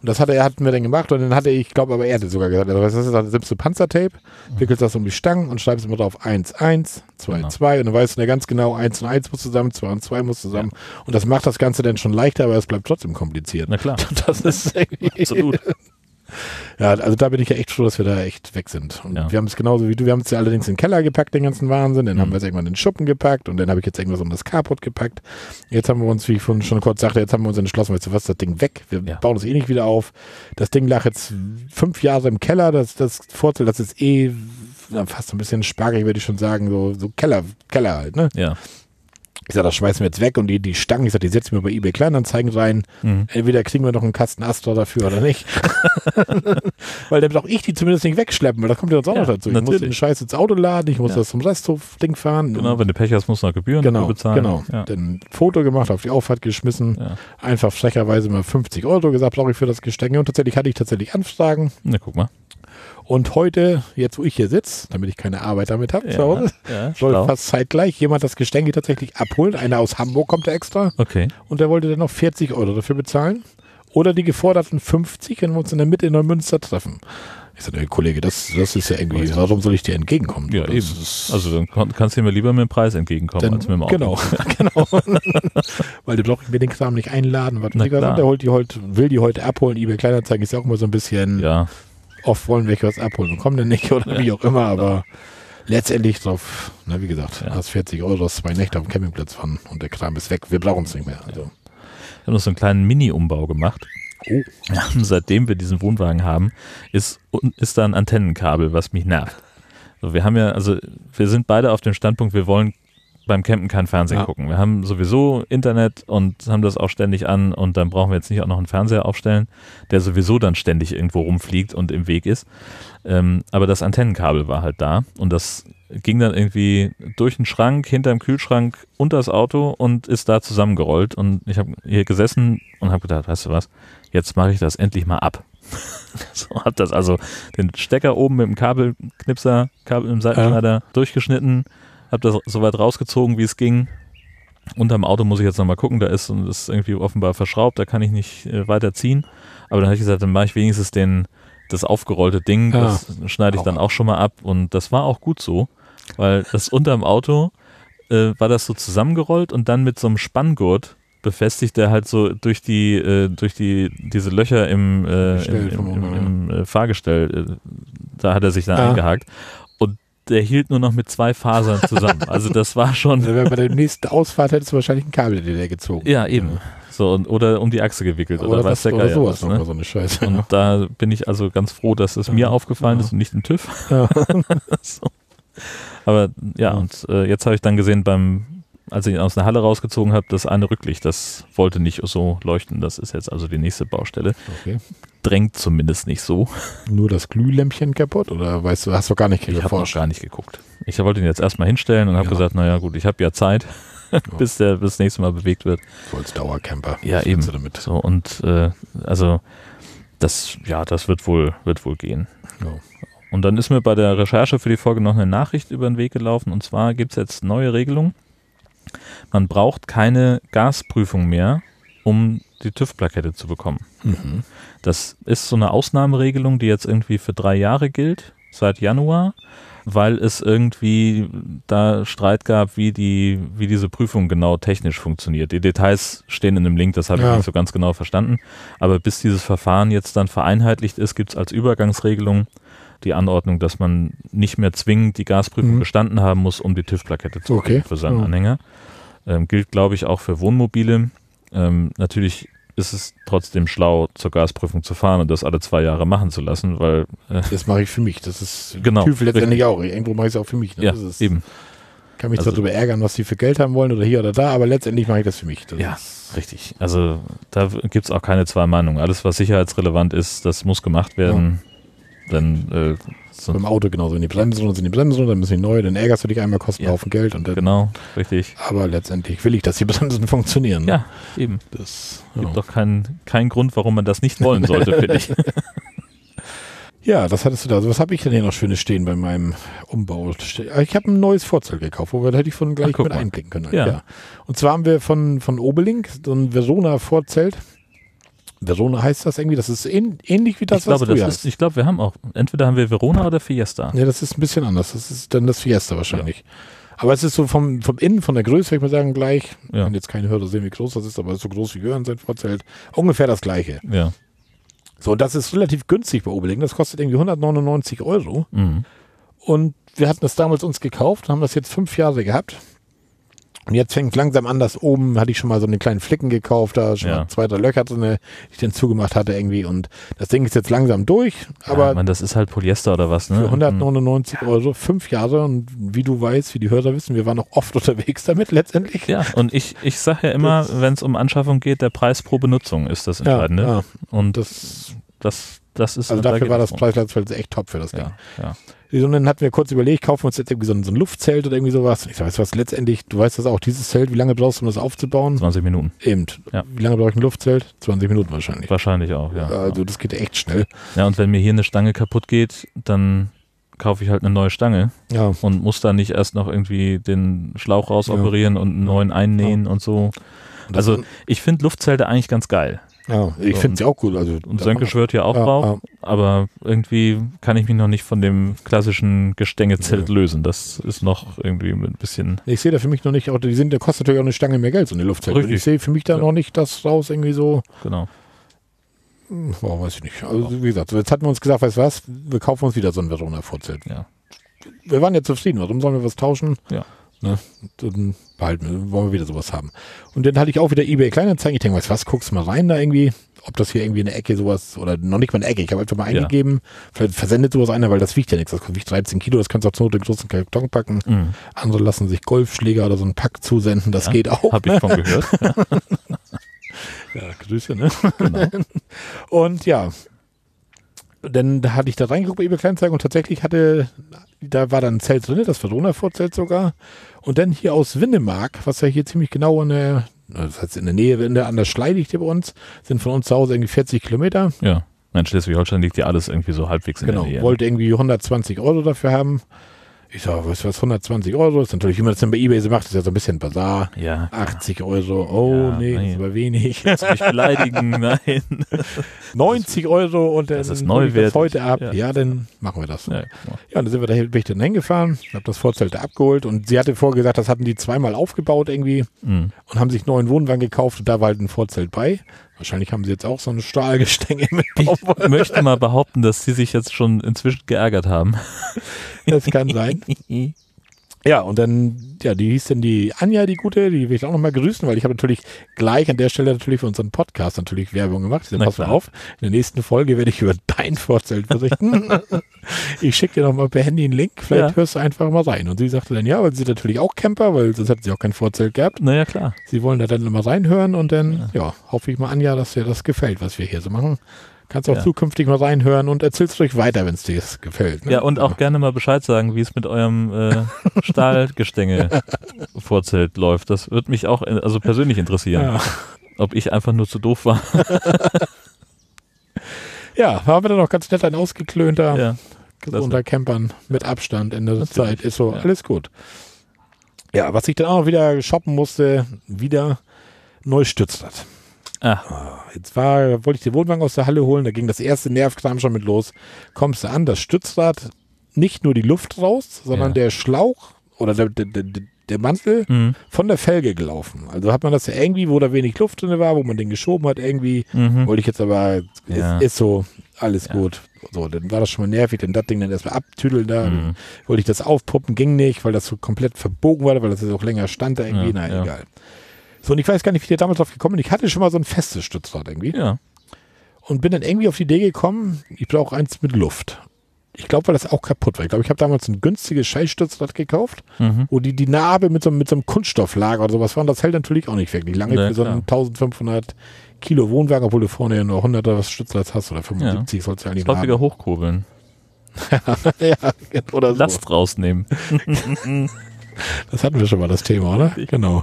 Und das hat er, hatten wir dann gemacht und dann hatte ich, glaube aber er hatte sogar gesagt, also, was ist das? Dann nimmst du Panzertape, wickelst das um die Stangen und schreibst immer drauf 1, 1, 2, Genau. 2 und dann weißt du ja ganz genau, 1 und 1 muss zusammen, 2 und 2 muss zusammen und das macht das Ganze dann schon leichter, aber es bleibt trotzdem kompliziert. Na klar, Das ist absolut. ja, also da bin ich ja echt froh, dass wir da echt weg sind. Und Ja. wir haben es genauso wie du, wir haben es ja allerdings in den Keller gepackt, den ganzen Wahnsinn. Dann haben Mhm. wir es irgendwann in den Schuppen gepackt und dann habe ich jetzt irgendwas um das Carport gepackt. Jetzt haben wir uns, wie ich vorhin schon kurz sagte, jetzt haben wir uns entschlossen, weißt du was, das Ding weg. Wir Ja. bauen es eh nicht wieder auf. Das Ding lag jetzt fünf Jahre im Keller, das, das Vorzelt, das ist eh fast ein bisschen spargig, würde ich schon sagen, so, so Keller, Keller halt, ne? Ja. Ich sag, das schmeißen wir jetzt weg und die, die Stangen, ich sag, die setzen wir bei eBay Kleinanzeigen rein. Mhm. Entweder kriegen wir noch einen Kasten Astra dafür oder nicht. weil dann auch ich die zumindest nicht wegschleppen, weil das kommt ja jetzt auch Ja, noch dazu. Ich muss natürlich. den Scheiß ins Auto laden, ich muss Ja. das zum Resthof-Ding fahren. Genau, wenn du Pech hast, musst du noch Gebühren genau, dafür bezahlen. genau. Ja. Dann ein Foto gemacht, auf die Auffahrt geschmissen, Ja. einfach frecherweise mal 50 Euro gesagt, brauche ich für das Gestänge. Und tatsächlich hatte ich tatsächlich Anfragen. Na, guck mal. Und heute, jetzt wo ich hier sitze, damit ich keine Arbeit damit habe, Ja, zu Hause, ja, soll schlau. fast zeitgleich jemand das Gestänge tatsächlich abholen. Einer aus Hamburg kommt da extra. Okay. und der wollte dann noch 40 Euro dafür bezahlen. Oder die geforderten 50, wenn wir uns in der Mitte in Neumünster treffen. Ich sage, Kollege, das, das ist ja irgendwie, warum soll ich dir entgegenkommen? Ja, das eben. Also dann kannst du mir lieber mit dem Preis entgegenkommen, dann, als mit dem Auto. Genau, genau. Weil du brauchst mir den Kram nicht einladen. Was Na der holt die heute, will die heute abholen. eBay Kleinanzeigen ist ja auch immer so ein bisschen, Ja, oft wollen welche was abholen und kommen dann nicht oder wie auch immer, aber letztendlich drauf, na wie gesagt, Ja. hast 40 Euro, hast zwei Nächte auf dem Campingplatz fahren und der Kram ist weg. Wir brauchen es nicht mehr. Also. ich habe noch so einen kleinen Mini-Umbau gemacht. Oh. Ja, seitdem wir diesen Wohnwagen haben, ist, ist da ein Antennenkabel, was mich nervt. So, wir haben ja, also wir sind beide auf dem Standpunkt, wir wollen beim Campen kein Fernsehen Ja. gucken. Wir haben sowieso Internet und haben das auch ständig an und dann brauchen wir jetzt nicht auch noch einen Fernseher aufstellen, der sowieso dann ständig irgendwo rumfliegt und im Weg ist. Ähm, aber das Antennenkabel war halt da und das ging dann irgendwie durch den Schrank, hinterm Kühlschrank, unter das Auto und ist da zusammengerollt. Und ich habe hier gesessen und habe gedacht, weißt du was, jetzt mache ich das endlich mal ab. so habe das also den Stecker oben mit dem Kabelknipser, Kabel im Seitenschneider durchgeschnitten, habe das so weit rausgezogen, wie es ging. Unterm Auto muss ich jetzt nochmal gucken, da ist und ist irgendwie offenbar verschraubt, da kann ich nicht äh, weiter ziehen. Aber dann habe ich gesagt, dann mache ich wenigstens den, das aufgerollte Ding, Ja. das schneide ich dann auch schon mal ab. Und das war auch gut so, weil das unterm Auto äh, war das so zusammengerollt und dann mit so einem Spanngurt befestigt er halt so durch die, äh, durch die, diese Löcher im, äh, im, im, im, im äh, Fahrgestell. Äh, da hat er sich dann Ah. eingehakt. Der hielt nur noch mit zwei Fasern zusammen. Also das war schon, Also wenn bei der nächsten Ausfahrt hättest du wahrscheinlich ein Kabel in der gezogen. ja eben. So, und, oder um die Achse gewickelt oder, Oder, was, der oder Geier sowas was, ne? so eine Scheiße. Und da bin ich also ganz froh, dass es mir aufgefallen ist und nicht dem TÜV. Ja. so. Aber ja, Ja. und äh, jetzt habe ich dann gesehen, beim, als ich ihn aus der Halle rausgezogen habe, das eine Rücklicht, das wollte nicht so leuchten. Das ist jetzt also die nächste Baustelle. Okay. Drängt zumindest nicht so. Nur das Glühlämpchen kaputt oder weißt du, hast du gar nicht Ich habe noch gar nicht geguckt. Ich wollte ihn jetzt erstmal hinstellen und habe Ja. gesagt, naja gut, ich habe ja Zeit, bis der bis das nächste Mal bewegt wird. So als Dauercamper. Ja, Was eben. Damit? So, und äh, also das, ja, das wird wohl, wird wohl gehen. Ja. Und dann ist mir bei der Recherche für die Folge noch eine Nachricht über den Weg gelaufen. Und zwar gibt es jetzt neue Regelungen. Man braucht keine Gasprüfung mehr, um die TÜV-Plakette zu bekommen. Mhm. Das ist so eine Ausnahmeregelung, die jetzt irgendwie für drei Jahre gilt, seit Januar, weil es irgendwie da Streit gab, wie die, wie diese Prüfung genau technisch funktioniert. Die Details stehen in dem Link, das habe Ja. ich nicht so ganz genau verstanden. Aber bis dieses Verfahren jetzt dann vereinheitlicht ist, gibt es als Übergangsregelung die Anordnung, dass man nicht mehr zwingend die Gasprüfung Mhm. bestanden haben muss, um die TÜV-Plakette zu Okay. bekommen für seinen Ja. Anhänger. Ähm, gilt, glaube ich, auch für Wohnmobile. Ähm, natürlich ist es trotzdem schlau, zur Gasprüfung zu fahren und das alle zwei Jahre machen zu lassen, weil äh, Das mache ich für mich. Das ist Genau, TÜV letztendlich auch. Irgendwo mache ich es auch für mich. Ne? ja, das ist, eben, kann mich Also- darüber ärgern, was sie für Geld haben wollen oder hier oder da, aber letztendlich mache ich das für mich. Das Ja. richtig. Also da gibt es auch keine zwei Meinungen. Alles, was sicherheitsrelevant ist, das muss gemacht werden. Dann äh, so, beim Auto genauso. Wenn die Bremsen runter sind die Bremsen runter, dann müssen die neu, dann ärgerst du dich einmal, kostet Ja. einen Haufen Geld und dann, genau, richtig. aber letztendlich will ich, dass die Bremsen funktionieren. ne? Ja, eben. Das, Gibt ja. doch keinen keinen Grund, warum man das nicht wollen sollte, finde ich. ja, das hattest du da. Also was habe ich denn hier noch Schönes stehen bei meinem Umbau? Ich habe ein neues Vorzelt gekauft, wo wir hätte ich von gleich Ach, mit mal. einklicken können. Ja. Und zwar haben wir von, von Obelink so ein Verona Vorzelt. Verona heißt das irgendwie, das ist ähn, ähnlich wie das, ich glaube, was du das ist, ich glaube, wir haben auch, entweder haben wir Verona oder Fiesta. Ja, das ist ein bisschen anders. Das ist dann das Fiesta wahrscheinlich. Aber es ist so vom, vom Innen, von der Größe, würde ich mal sagen, gleich. Ja. Und jetzt keine Hörer sehen, wie groß das ist, aber es ist so groß wie Jörn sein Vorzelt. Ungefähr das gleiche. Ja. So, und das ist relativ günstig bei Obelink. Das kostet irgendwie 199 Euro. Mhm. Und wir hatten das damals uns gekauft, haben das jetzt fünf Jahre gehabt. Und jetzt fängt langsam an, dass oben hatte ich schon mal so einen kleinen Flicken gekauft, da schon Ja. mal zwei, drei Löcher drin, die ich dann zugemacht hatte irgendwie. Und das Ding ist jetzt langsam durch, Aber aber man, das ist halt Polyester oder was, ne? für 199 Euro, fünf Jahre. Und wie du weißt, wie die Hörer wissen, wir waren auch oft unterwegs damit letztendlich. Ja, und ich, ich sage ja immer, wenn es um Anschaffung geht, der Preis pro Benutzung ist das Entscheidende. ja. Und Das, das, das ist also da dafür war das drum. Preis-Leistungsfeld echt top für das Ding. Ja, ja. Und dann hatten wir kurz überlegt, kaufen wir uns jetzt irgendwie so ein, so ein Luftzelt oder irgendwie sowas. Ich sag, weißt du was, letztendlich, du weißt das auch, dieses Zelt, wie lange brauchst du, um das aufzubauen? 20 Minuten. Eben. Ja. Wie lange brauche ich ein Luftzelt? 20 Minuten wahrscheinlich. Wahrscheinlich auch, ja. Also das geht echt schnell. Ja, und wenn mir hier eine Stange kaputt geht, dann kaufe ich halt eine neue Stange Ja. und muss dann nicht erst noch irgendwie den Schlauch rausoperieren und einen neuen einnähen und so. Und das- Also ich finde Luftzelte eigentlich ganz geil. Ja, ich So, finde ja auch gut. Also, Und Sönke schwört ja auch Ja, drauf, ja. aber irgendwie kann ich mich noch nicht von dem klassischen Gestängezelt lösen. Das ist noch irgendwie ein bisschen. Ich sehe da für mich noch nicht, auch, die sind, der kostet natürlich auch eine Stange mehr Geld, so eine Luftzelte. Und Richtig. ich sehe für mich da Ja. noch nicht das raus irgendwie so, Genau. hm, boah, weiß ich nicht. Also wie gesagt, jetzt hatten wir uns gesagt, weißt du was, wir kaufen uns wieder so ein Verona-Vorzelt. Ja. Wir waren ja zufrieden, warum sollen wir was tauschen? Ja. Ne? Dann behalten wollen wir wieder sowas haben. Und dann hatte ich auch wieder eBay Kleinanzeigen. Ich denke, weißt du was, guckst mal rein da irgendwie, ob das hier irgendwie in der Ecke sowas, oder noch nicht mal eine Ecke, ich habe einfach mal Ja. eingegeben, vielleicht versendet sowas einer, weil das wiegt ja nichts, das wiegt 13 Kilo, das kannst du auch zur Not den großen Karton packen. Mhm. Andere lassen sich Golfschläger oder so einen Pack zusenden, das Ja, geht auch. Habe ich von gehört. Ja, Ja, Grüße, ne? genau. Und ja, dann hatte ich da reingeguckt bei eBay Kleinanzeigen und tatsächlich hatte, da war dann ein Zelt drin, das Verona-Vorzelt sogar. Und dann hier aus Windemark, was ja hier ziemlich genau in der, das heißt in der Nähe, in der, an der Schlei liegt hier bei uns, sind von uns zu Hause irgendwie 40 Kilometer. Ja. In Schleswig-Holstein liegt ja alles irgendwie so halbwegs in Genau, der Nähe. wollte irgendwie 120 Euro dafür haben. Ich sag, was, was 120 Euro ist natürlich, wie man das dann bei eBay so macht, ist ja so ein bisschen Bazar. Ja. 80 Euro, oh Ja, nee, das nein. ist aber wenig. Willst mich beleidigen? Nein. 90 Euro und dann Das ist ich das heute ab. Ja. Ja. dann machen wir das. Ja, Ja, und dann sind wir da bin ich dann hingefahren, habe das Vorzelt da abgeholt und sie hatte vorher gesagt, das hatten die zweimal aufgebaut irgendwie Mhm. und haben sich einen neuen Wohnwagen gekauft und da war halt ein Vorzelt bei. Wahrscheinlich haben sie jetzt auch so eine Stahlgestänge mit drauf. Ich möchte mal behaupten, dass sie sich jetzt schon inzwischen geärgert haben. Das kann sein. Ja, und dann, ja, die hieß dann die Anja, die gute, die will ich auch nochmal grüßen, weil ich habe natürlich gleich an der Stelle natürlich für unseren Podcast natürlich Werbung gemacht. Na Pass mal auf, in der nächsten Folge werde ich über dein Vorzelt berichten. ich schicke dir nochmal per Handy einen Link, vielleicht Ja. hörst du einfach mal rein. Und sie sagte dann, ja, weil sie sind natürlich auch Camper, weil sonst hätten sie auch kein Vorzelt gehabt. Naja, klar. Sie wollen da dann mal reinhören und dann, ja, hoffe ich mal, Anja, dass dir das gefällt, was wir hier so machen. Kannst auch Ja. zukünftig mal reinhören und erzählst ruhig weiter, wenn es dir gefällt. Ne? Ja, und auch gerne mal Bescheid sagen, wie es mit eurem äh, Stahlgestänge-Vorzelt läuft. Das würde mich auch äh, also persönlich interessieren. Ja. Ob ich einfach nur zu doof war. Ja, wir dann noch ganz nett ein ausgeklönter, ja. gesunder Campern mit Abstand in der Natürlich, Zeit. Ist so, ja. alles gut. Ja, was ich dann auch noch wieder shoppen musste, wieder neues Stützrad. Ah, Jetzt war, wollte ich den Wohnwagen aus der Halle holen, da ging das erste Nervkram schon mit los. Kommst du an, das Stützrad, nicht nur die Luft raus, sondern Ja. der Schlauch oder der, der, der, der Mantel mhm. von der Felge gelaufen. Also hat man das ja irgendwie, wo da wenig Luft drin war, wo man den geschoben hat, irgendwie. Mhm. Wollte ich jetzt aber, Ja. ist, ist so, alles Ja. gut. So, dann war das schon mal nervig, denn das Ding dann erstmal abtüdeln da. Mhm. wollte ich das aufpuppen, ging nicht, weil das so komplett verbogen war, weil das jetzt auch länger stand da irgendwie. Ja, Nein, egal. So, und ich weiß gar nicht, wie ich damals drauf gekommen bin. Ich hatte schon mal so ein festes Stützrad irgendwie Ja. und bin dann irgendwie auf die Idee gekommen, ich brauche eins mit Luft. Ich glaube, weil das auch kaputt war. Ich glaube, ich habe damals ein günstiges Scheißstützrad gekauft, Mhm. wo die, die Narbe mit so, mit so einem Kunststofflager oder sowas war. Und das hält natürlich auch nicht wirklich lange Nee, für so einen 1500 Kilo Wohnwagen, obwohl du vorne ja nur 100 oder was Stützrad hast oder 75 sollst du eigentlich häufiger hochkurbeln. ja, oder so. Last rausnehmen. Das hatten wir schon mal, das Thema, oder? Genau.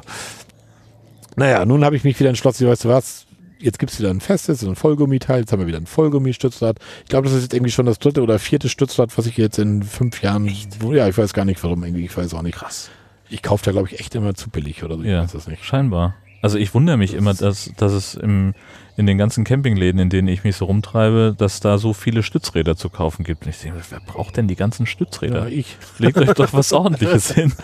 Naja, nun habe ich mich wieder entschlossen, weißt du was, jetzt gibt es wieder ein festes, ein Vollgummiteil, jetzt haben wir wieder ein Vollgummistützrad. Ich glaube, das ist jetzt irgendwie schon das dritte oder vierte Stützrad, was ich jetzt in fünf Jahren, ja, ich weiß gar nicht warum irgendwie, ich weiß auch nicht. Krass. Ich kaufe da, glaube ich, echt immer zu billig oder so, ich Ja. weiß das nicht. Scheinbar. Also ich wundere mich immer, dass, dass es im, in den ganzen Campingläden, in denen ich mich so rumtreibe, dass da so viele Stützräder zu kaufen gibt. Und ich denke, wer braucht denn die ganzen Ja, Stützräder? ich. Legt euch doch was ordentliches hin.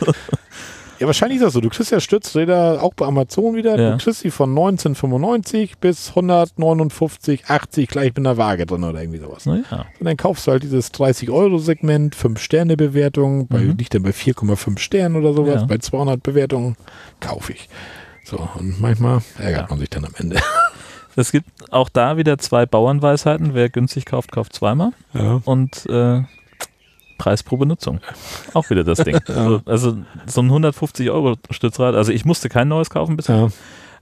Ja, wahrscheinlich ist das so. Du kriegst ja Stützräder auch bei Amazon wieder. Ja. Du kriegst die von 1995 bis 159, 80 gleich mit einer Waage drin oder irgendwie sowas. Naja. Und dann kaufst du halt dieses 30-Euro-Segment, 5-Sterne-Bewertung, bei, Mhm. liegt dann bei 4,5 Sternen oder sowas, Ja. bei 200 Bewertungen, kaufe ich. So, und manchmal ärgert Ja. man sich dann am Ende. Es gibt auch da wieder zwei Bauernweisheiten. Wer günstig kauft, kauft zweimal. Ja. Und äh, Preis pro Benutzung. Auch wieder das Ding. so, also so ein 150 Euro Stützrad. Also ich musste kein neues kaufen bisher. Ja,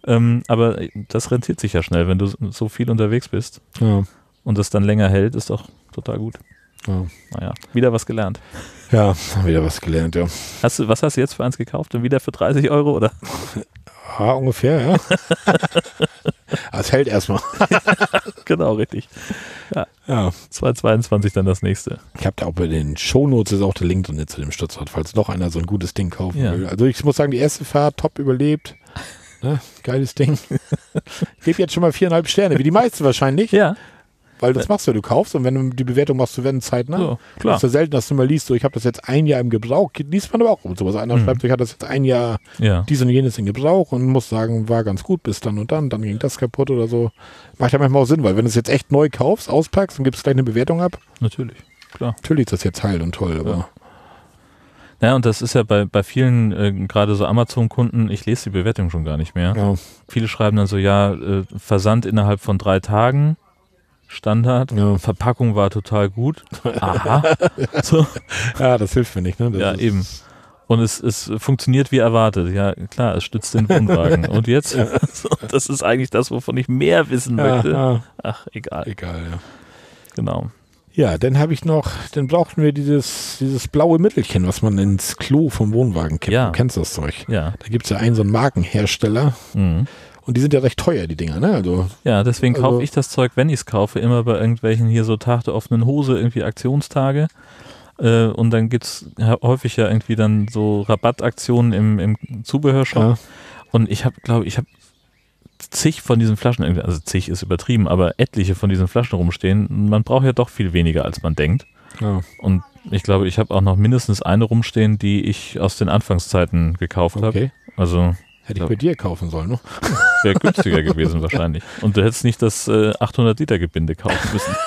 Ähm, aber das rentiert sich ja schnell, wenn du so viel unterwegs bist ja, und das dann länger hält, ist doch total gut. ja. Naja, wieder was gelernt. ja, wieder was gelernt, ja. Hast du, was hast du jetzt für eins gekauft? Und wieder für 30 Euro oder? Ja, ungefähr, ja. Es hält erstmal. genau, richtig. Ja. 222 dann das nächste. Ich habe da auch bei den Shownotes ist auch der Link drin zu dem Stützrad, falls noch einer so ein gutes Ding kaufen Ja. will. Also ich muss sagen, die erste Fahrt top überlebt. Ne? Geiles Ding. ich gebe jetzt schon mal viereinhalb Sterne, wie die meisten wahrscheinlich. Ja, Weil das machst du, du kaufst und wenn du die Bewertung machst, du werden zeitnah. so, Klar. Das ist ja selten, dass du mal liest, so ich habe das jetzt ein Jahr im Gebrauch. Liest man aber auch um sowas. Einer Mhm. schreibt, so, ich hatte das jetzt ein Jahr Ja, dies und jenes in Gebrauch und muss sagen, war ganz gut bis dann und dann, dann ging das kaputt oder so. Macht ja manchmal auch Sinn, weil wenn du es jetzt echt neu kaufst, auspackst und gibst gleich eine Bewertung ab, natürlich. Klar. natürlich ist das jetzt heil und toll, aber Ja. Ja, und das ist ja bei, bei vielen, äh, gerade so Amazon-Kunden, ich lese die Bewertung schon gar nicht mehr. ja, Viele schreiben dann so, ja, äh, Versand innerhalb von drei Tagen, Standard, Ja. Verpackung war total gut. Aha. so, ja, das hilft mir nicht. Ne? Ja, eben. Und es, es funktioniert wie erwartet. Ja, klar, es stützt den Wohnwagen. Und jetzt? So, das ist eigentlich das, wovon ich mehr wissen Ja, möchte. ja, Ach, egal. egal, ja. Genau. Ja, dann habe ich noch, dann brauchten wir dieses, dieses blaue Mittelchen, was man ins Klo vom Wohnwagen kippt. Ja. Du kennst das Zeug. Ja. Da gibt es ja einen so einen Markenhersteller Mhm. Und die sind ja recht teuer, die Dinger, ne? Also, Ja, deswegen Also- kaufe ich das Zeug, wenn ich es kaufe, immer bei irgendwelchen hier so Tag der offenen Hose, irgendwie Aktionstage. Äh, und dann gibt's ja häufig ja irgendwie dann so Rabattaktionen im, im Zubehörshop. ja, Und ich habe, glaube ich, habe zig von diesen Flaschen, irgendwie, also zig ist übertrieben, aber etliche von diesen Flaschen rumstehen. Man braucht ja doch viel weniger, als man denkt. ja, Und ich glaube, ich habe auch noch mindestens eine rumstehen, die ich aus den Anfangszeiten gekauft habe. okay. Also Hätte ich bei dir kaufen sollen, ne? wäre günstiger gewesen wahrscheinlich. Und du hättest nicht das äh, 800 Liter Gebinde kaufen müssen.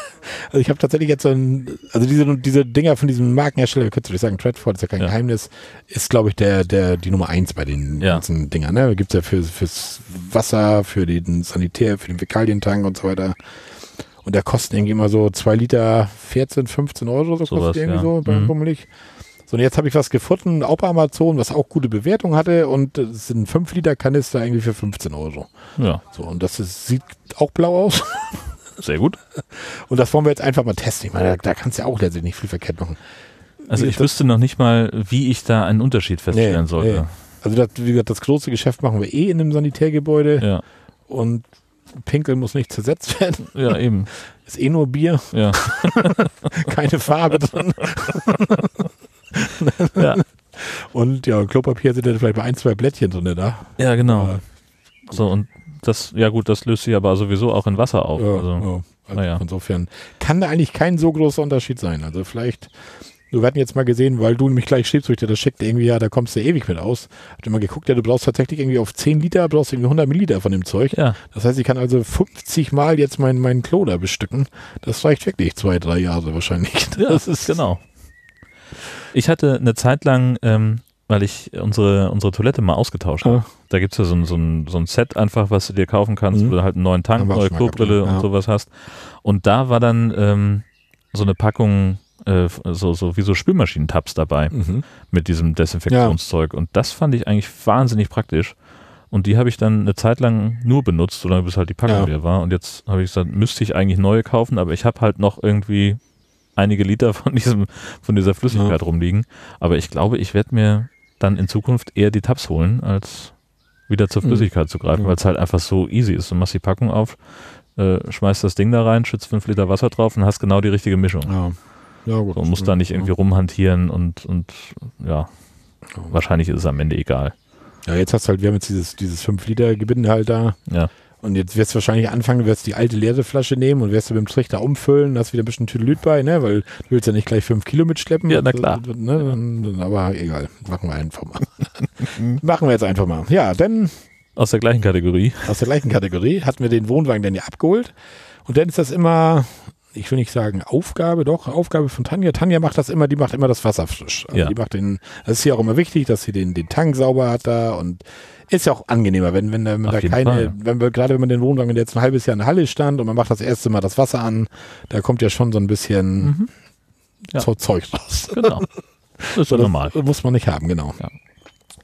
Also ich habe tatsächlich jetzt so ein, also diese, diese Dinger von diesem Markenhersteller, könntest du nicht sagen, Treadford ist ja kein Ja. Geheimnis, ist glaube ich der, der, die Nummer eins bei den Ja. ganzen Dingern, ne? Gibt's ja für, fürs Wasser, für den Sanitär, für den Fäkalientank und so weiter. Und der kostet irgendwie immer so zwei Liter 14, 15 Euro, so Sowas, kostet irgendwie ja. so Mhm. Bummelig. So, und jetzt habe ich was gefunden, auch bei Amazon, was auch gute Bewertung hatte und es sind 5 Liter Kanister irgendwie für 15 Euro. Ja, So, und das ist, sieht auch blau aus. sehr gut. Und das wollen wir jetzt einfach mal testen. Ich meine, da, da kannst du ja auch letztlich nicht viel verkehrt machen. Also ich das? wüsste noch nicht mal, wie ich da einen Unterschied feststellen Nee, sollte. nee. Also das, wie gesagt, das große Geschäft machen wir eh in einem Sanitärgebäude Ja, und Pinkel muss nicht zersetzt werden. ja, eben. Ist eh nur Bier, Ja, keine Farbe drin. Ja. Und ja, Klopapier sind dann vielleicht bei ein, zwei Blättchen drin da. ja genau. Aber, So, und das, ja gut, das löst sich aber sowieso auch in Wasser auf. ja, Also, ja. Also naja. Insofern kann da eigentlich kein so großer Unterschied sein. Also vielleicht, wir hatten jetzt mal gesehen, weil du nämlich gleich ich dir das schickte, irgendwie, ja, da kommst du ewig mit aus. Hab dir mal geguckt, ja, du brauchst tatsächlich irgendwie auf 10 Liter, brauchst irgendwie 100 Milliliter von dem Zeug. ja, Das heißt, ich kann also 50 Mal jetzt mein, mein Klo da bestücken. Das reicht wirklich zwei, drei Jahre wahrscheinlich. ja Das ist genau. Ich hatte eine Zeit lang, ähm, weil ich unsere, unsere Toilette mal ausgetauscht habe. Ah. Da gibt es ja so ein, so, ein, so ein Set einfach, was du dir kaufen kannst, Mhm. wo du halt einen neuen Tank, auch neue Klobrille ja. und Ja. sowas hast. Und da war dann ähm, so eine Packung, äh, so, so wie so Spülmaschinentabs dabei Mhm. mit diesem Desinfektionszeug. Und das fand ich eigentlich wahnsinnig praktisch. Und die habe ich dann eine Zeit lang nur benutzt, solange bis halt die Packung Ja. leer war. Und jetzt habe ich gesagt, müsste ich eigentlich neue kaufen, aber ich habe halt noch irgendwie einige Liter von diesem, von dieser Flüssigkeit rumliegen. Aber ich glaube, ich werde mir dann in Zukunft eher die Tabs holen, als wieder zur Mhm. Flüssigkeit zu greifen, Mhm. weil es halt einfach so easy ist. Du machst die Packung auf, äh, schmeißt das Ding da rein, schützt fünf Liter Wasser drauf und hast genau die richtige Mischung. Ja. Ja, gut. So, musst da nicht irgendwie rumhantieren und, und ja, Ja. wahrscheinlich ist es am Ende egal. Ja, jetzt hast du halt, wir haben jetzt dieses, dieses 5 Liter Gebinde halt da. Ja. Und jetzt wirst du wahrscheinlich anfangen, du wirst die alte leere Flasche nehmen und wirst du mit dem Trichter umfüllen, hast wieder ein bisschen Tüdelüt bei, ne? Weil du willst ja nicht gleich 5 Kilo mitschleppen. Ja, na klar. Ne? Dann- Aber egal, machen wir einfach mal. machen wir jetzt einfach mal. Ja, dann Aus der gleichen Kategorie. aus der gleichen Kategorie hatten wir den Wohnwagen dann ja abgeholt. Und dann ist das immer, ich will nicht sagen Aufgabe, doch, Aufgabe von Tanja. Tanja macht das immer, die macht immer das Wasser frisch. Also Ja. die macht den, das ist ja auch immer wichtig, dass sie den, den Tank sauber hat da und ist ja auch angenehmer, wenn, wenn, da- wenn Auf da keine, Fall. wenn wir, gerade wenn man den Wohnwagen, der jetzt ein halbes Jahr in der Halle stand und man macht das erste Mal das Wasser an, da kommt ja schon so ein bisschen Mhm. Ja. so Zeug raus. Genau. Das ist So, das normal. muss man nicht haben, genau. Ja.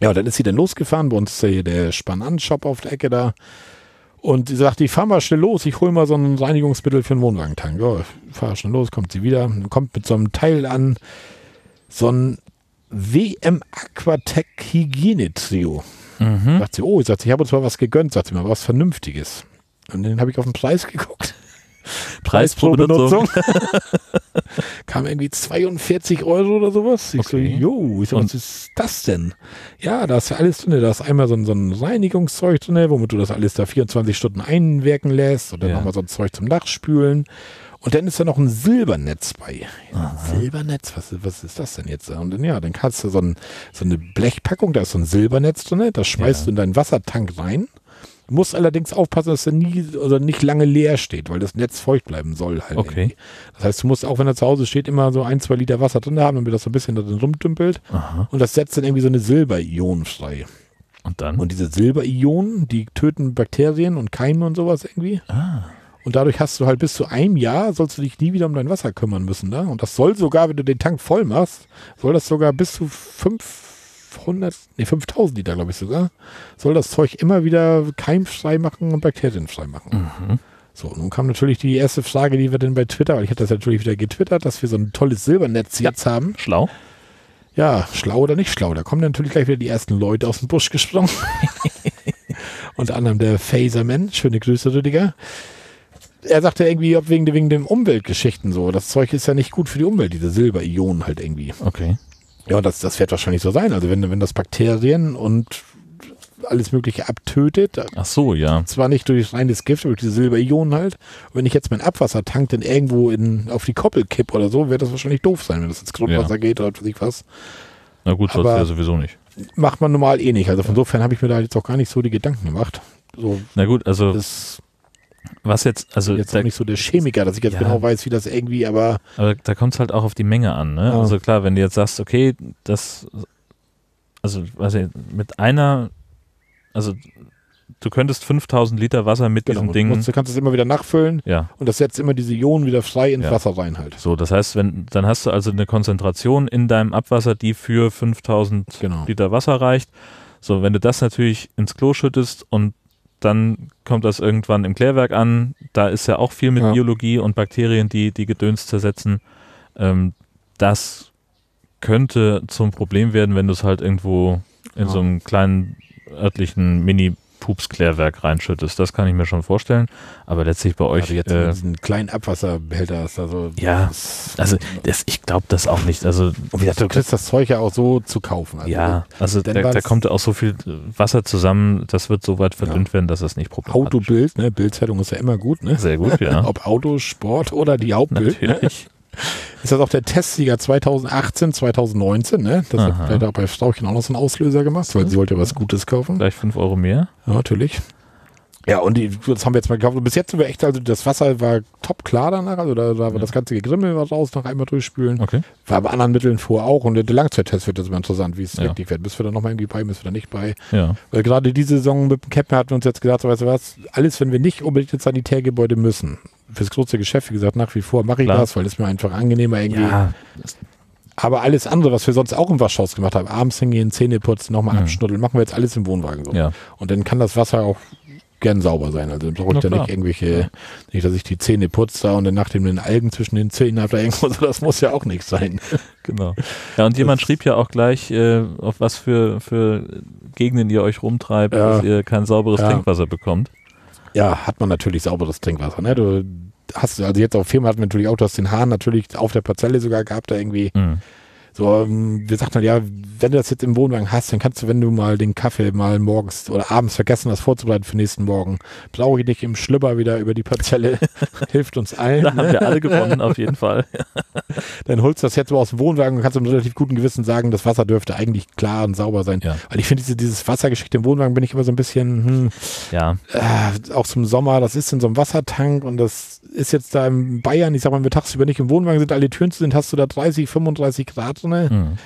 Ja, und dann ist sie dann losgefahren. Bei uns ist ja hier der Spann-An-Shop auf der Ecke da. Und sie sagt, ich fahr mal schnell los, ich hole mal so ein Reinigungsmittel für einen Wohnwagentank. Ja, fahr schnell los, kommt sie wieder, kommt mit so einem Teil an, so ein WM Aquatec Hygienetrio. Mhm. Sagt sie, oh, ich, sagt, ich habe uns mal was gegönnt, sagt sie mal, was Vernünftiges. Und dann habe ich auf den Preis geguckt. Preis pro Benutzung. kam irgendwie 42 Euro oder sowas. Ich Okay. so, jo, ich so, was ist das denn? Ja, da ist ja alles drin. Da ist einmal so ein, so ein Reinigungszeug drin, womit du das alles da 24 Stunden einwirken lässt und dann Ja. nochmal so ein Zeug zum Nachspülen. Und dann ist da noch ein Silbernetz bei. Ja, Silbernetz, was, ist- was ist das denn jetzt? Und dann, ja, dann kannst du so, ein, so eine Blechpackung, da ist so ein Silbernetz drin, das schmeißt Ja. du in deinen Wassertank rein. Du musst allerdings aufpassen, dass er nie oder nicht lange leer steht, weil das Netz feucht bleiben soll halt. Okay. irgendwie. Das heißt, du musst auch, wenn er zu Hause steht, immer so ein, zwei Liter Wasser drin haben, damit das so ein bisschen da drin rumdümpelt. Aha. Und das setzt dann irgendwie so eine Silberionen frei. Und dann? Und diese Silberionen, die töten Bakterien und Keime und sowas irgendwie. ah, Und dadurch hast du halt bis zu einem Jahr, sollst du dich nie wieder um dein Wasser kümmern müssen. Da. Und das soll sogar, wenn du den Tank voll machst, soll das sogar bis zu 500, nee, 5000 Liter, glaube ich sogar, soll das Zeug immer wieder keimfrei machen und bakterienfrei machen. mhm. So, nun kam natürlich die erste Frage, die wir denn bei Twitter, weil ich hatte das natürlich wieder getwittert, dass wir so ein tolles Silbernetz jetzt haben. schlau. Ja, schlau oder nicht schlau. Da kommen natürlich gleich wieder die ersten Leute aus dem Busch gesprungen. Unter anderem der Phaserman. Schöne Grüße, Rüdiger. Er sagte irgendwie, ob wegen, wegen den Umweltgeschichten so. Das Zeug ist ja nicht gut für die Umwelt, diese Silberionen halt irgendwie. Okay. Ja, das, das wird wahrscheinlich so sein. Also wenn, wenn das Bakterien und alles Mögliche abtötet, Ach so, ja. zwar nicht durch reines Gift, aber durch diese Silberionen halt. Und wenn ich jetzt mein Abwassertank dann irgendwo in, auf die Koppel kipp oder so, wird das wahrscheinlich doof sein, wenn das ins Grundwasser Ja. geht oder was ich was. Na gut, sonst Aber- ja sowieso nicht. macht man normal eh nicht. Also von insofern habe ich mir da jetzt auch gar nicht so die Gedanken gemacht. So Na gut, also ist was jetzt, also jetzt da, nicht so der Chemiker, dass ich jetzt Ja. genau weiß, wie das irgendwie, aber aber da kommt es halt auch auf die Menge an. Ne? Ja. Also klar, wenn du jetzt sagst, okay, das, also weiß ich, mit einer, also du könntest 5000 Liter Wasser mit genau, diesem Ding, musst, du kannst es immer wieder nachfüllen ja, und das setzt immer diese Ionen wieder frei ins Ja. Wasser rein halt. so, das heißt, wenn, dann hast du also eine Konzentration in deinem Abwasser, die für 5000 Genau. Liter Wasser reicht. So, wenn du das natürlich ins Klo schüttest und dann kommt das irgendwann im Klärwerk an, da ist ja auch viel mit Ja. Biologie und Bakterien, die die Gedöns zersetzen. Ähm, das könnte zum Problem werden, wenn du es halt irgendwo in Ja. so einem kleinen örtlichen Mini-Pups-Klärwerk reinschüttest. Das kann ich mir schon vorstellen. Aber letztlich bei euch. Also jetzt äh, diesen kleinen Abwasserbehälter hast. Also, Ja, das, also das, ich glaube das auch nicht. Also und wie gesagt, du kriegst das Zeug ja auch so zu kaufen. Also ja, also dann da, da kommt auch so viel Wasser zusammen, das wird so weit verdünnt werden, dass das nicht problematisch Autobild, ne? Bildzeitung ist ja immer gut, ne? Sehr gut, ja. Ob Auto, Sport oder die Hauptbild. Ne? Natürlich. Ist das auch der Testsieger 2018, 2019, ne? Das hat Aha. vielleicht auch bei Strauchchen auch noch so einen Auslöser gemacht, weil sie wollte was Gutes kaufen. Gleich 5 Euro mehr. Ja, natürlich. Ja, und die, das haben wir jetzt mal gekauft. Und bis jetzt sind wir echt, also das Wasser war top klar danach, also da, da war Ja. das ganze Gegrimmel war raus, noch einmal durchspülen. Okay. War bei anderen Mitteln vor auch und der Langzeittest wird jetzt mal interessant, wie es Ja. wirklich wird. Bist du da nochmal irgendwie bei, bist du da nicht bei? Ja. Weil gerade diese Saison mit dem Captain hatten wir uns jetzt gesagt, so, weißt du was, alles, wenn wir nicht unbedingt ins Sanitärgebäude müssen, fürs große Geschäft, wie gesagt, nach wie vor mache ich Klar. das, weil es mir einfach angenehmer irgendwie. Ja, Aber alles andere, was wir sonst auch im Waschhaus gemacht haben, abends hingehen, Zähne putzen, nochmal Mhm. abschnuddeln, machen wir jetzt alles im Wohnwagen so. ja. Und dann kann das Wasser auch gern sauber sein. Also brauche ich da nicht irgendwelche, Ja. nicht, dass ich die Zähne putze da und dann nachdem den Algen zwischen den Zähnen habe, da irgendwo so, das muss ja auch nicht sein. Genau. Ja, und jemand Das- schrieb ja auch gleich, äh, auf was für, für Gegenden ihr euch rumtreibt, Ja. dass ihr kein sauberes Ja. Trinkwasser bekommt. Ja, hat man natürlich sauberes Trinkwasser. Ne? Du hast, also jetzt auf Firma hatten wir natürlich auch, du hast den Hahn natürlich auf der Parzelle sogar gehabt, da irgendwie. Mhm. So, ähm, wir sagten halt, ja, wenn du das jetzt im Wohnwagen hast, dann kannst du, wenn du mal den Kaffee mal morgens oder abends vergessen hast vorzubereiten für nächsten Morgen, brauche ich dich im Schlüpper wieder über die Parzelle. Hilft uns allen. Da ne? haben wir alle gewonnen, auf jeden Fall. Dann holst du das jetzt so aus dem Wohnwagen und kannst mit relativ gutem Gewissen sagen, das Wasser dürfte eigentlich klar und sauber sein. Ja. Weil ich finde, diese, dieses Wassergeschichte im Wohnwagen bin ich immer so ein bisschen, hm, Ja, äh, auch zum Sommer, das ist in so einem Wassertank und das ist jetzt da in Bayern, ich sag mal, wenn wir tagsüber nicht im Wohnwagen sind, alle Türen zu sind, hast du da 30, 35 Grad drin. mhm.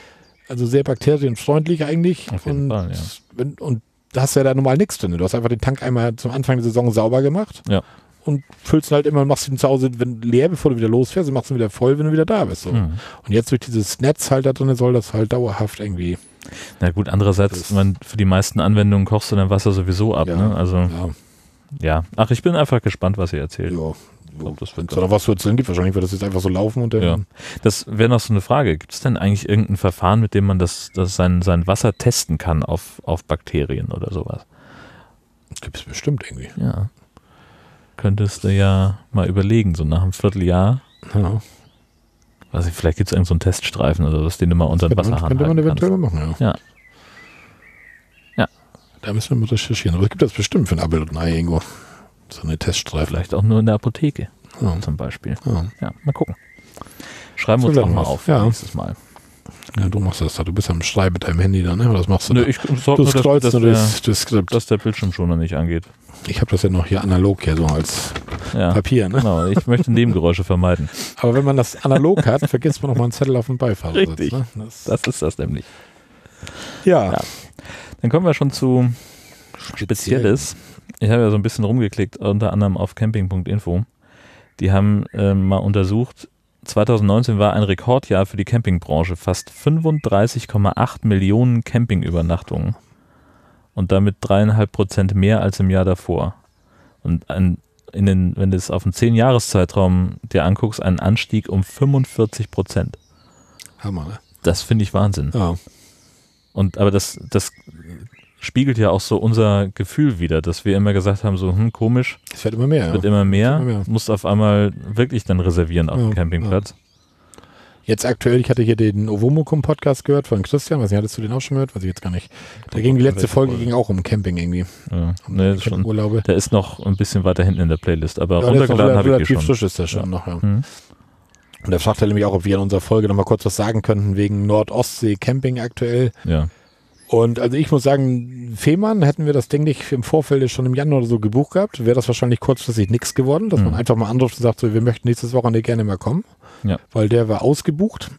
Also sehr bakterienfreundlich eigentlich. Auf jeden und, Fall, ja. wenn, und da hast du ja da normal nichts drin. Du hast einfach den Tank einmal zum Anfang der Saison sauber gemacht. Ja. Und füllst ihn halt immer, machst ihn zu Hause wenn, leer, bevor du wieder losfährst und machst ihn wieder voll, wenn du wieder da bist. So. Mhm. Und jetzt durch dieses Netz halt da drin soll das halt dauerhaft irgendwie. Na gut, andererseits, man, für die meisten Anwendungen kochst du dein Wasser sowieso ab. Ja. Ne? Also, Ja, ja. Ach, ich bin einfach gespannt, was ihr erzählt. ja. Glaub, das wird noch was zu erzählen gibt, wahrscheinlich wird das jetzt einfach so laufen und dann. Ja. Das wäre noch so eine Frage. Gibt es denn eigentlich irgendein Verfahren, mit dem man das, das sein, sein Wasser testen kann auf, auf Bakterien oder sowas? Gibt es bestimmt irgendwie. Ja. Könntest du ja mal überlegen, so nach einem Vierteljahr, Ja. weiß ich, vielleicht gibt es irgendeinen so einen Teststreifen oder was, den du mal unter den Könnte man, Wasserhahn könnte man eventuell kannst. mal machen, ja. Ja. Ja. Da müssen wir mal recherchieren. Aber es gibt das bestimmt für ein Apfel und ein Ei irgendwo. So eine Teststreifen. Vielleicht auch nur in der Apotheke Ja. zum Beispiel. Ja. Ja, mal gucken. Schreiben wir uns auch mal auf Ja. nächstes Mal. ja, du machst das da. Du bist am Schreiben mit deinem Handy da, ne? Was machst du Nö, da? ich sorge Du scrollst dass, nur der, das, das Skript. dass der Bildschirmschoner nicht angeht. Ich habe das ja noch hier analog hier so als Ja. Papier, ne? Genau, ich möchte Nebengeräusche vermeiden. Aber wenn man das analog hat, vergisst man noch mal einen Zettel auf dem Beifahrersitz. Richtig. Ne? Das, Das ist das nämlich. ja. Ja. Dann kommen wir schon zu Spezielles. Ich habe ja so ein bisschen rumgeklickt, unter anderem auf camping.info. Die haben ähm, mal untersucht, 2019 war ein Rekordjahr für die Campingbranche. Fast 35,8 Millionen Campingübernachtungen. Und damit dreieinhalb Prozent mehr als im Jahr davor. Und ein, in den, wenn du es auf einen 10-Jahres-Zeitraum dir anguckst, ein Anstieg um 45 Prozent. Hammer, ne? Das finde ich Wahnsinn. Ja. Und aber das, das spiegelt ja auch so unser Gefühl wieder, dass wir immer gesagt haben, so, hm, komisch, Es wird immer mehr. wird Ja. immer mehr, mehr. musst auf einmal wirklich dann reservieren auf Ja, dem Campingplatz. Jetzt aktuell, ich hatte hier den Ovomokum-Podcast gehört von Christian. Weiß nicht, hattest du den auch schon gehört? Weiß ich jetzt gar nicht. Da ging die letzte Folge ging auch um Camping irgendwie. Ja, Um ne, schon, Urlaube. der ist noch ein bisschen weiter hinten in der Playlist, aber Ja, runtergeladen habe ich schon. frisch ist der schon Ja. noch, ja. Mhm. Und da fragt er nämlich auch, ob wir in unserer Folge nochmal kurz was sagen könnten wegen Nordostsee-Camping aktuell. Ja, Und also ich muss sagen, Fehmarn, hätten wir das Ding nicht im Vorfeld schon im Januar oder so gebucht gehabt, wäre das wahrscheinlich kurzfristig nichts geworden, dass man Mhm. einfach mal anruft und sagt, so, wir möchten nächstes Wochenende gerne mal kommen. Ja. Weil der war ausgebucht.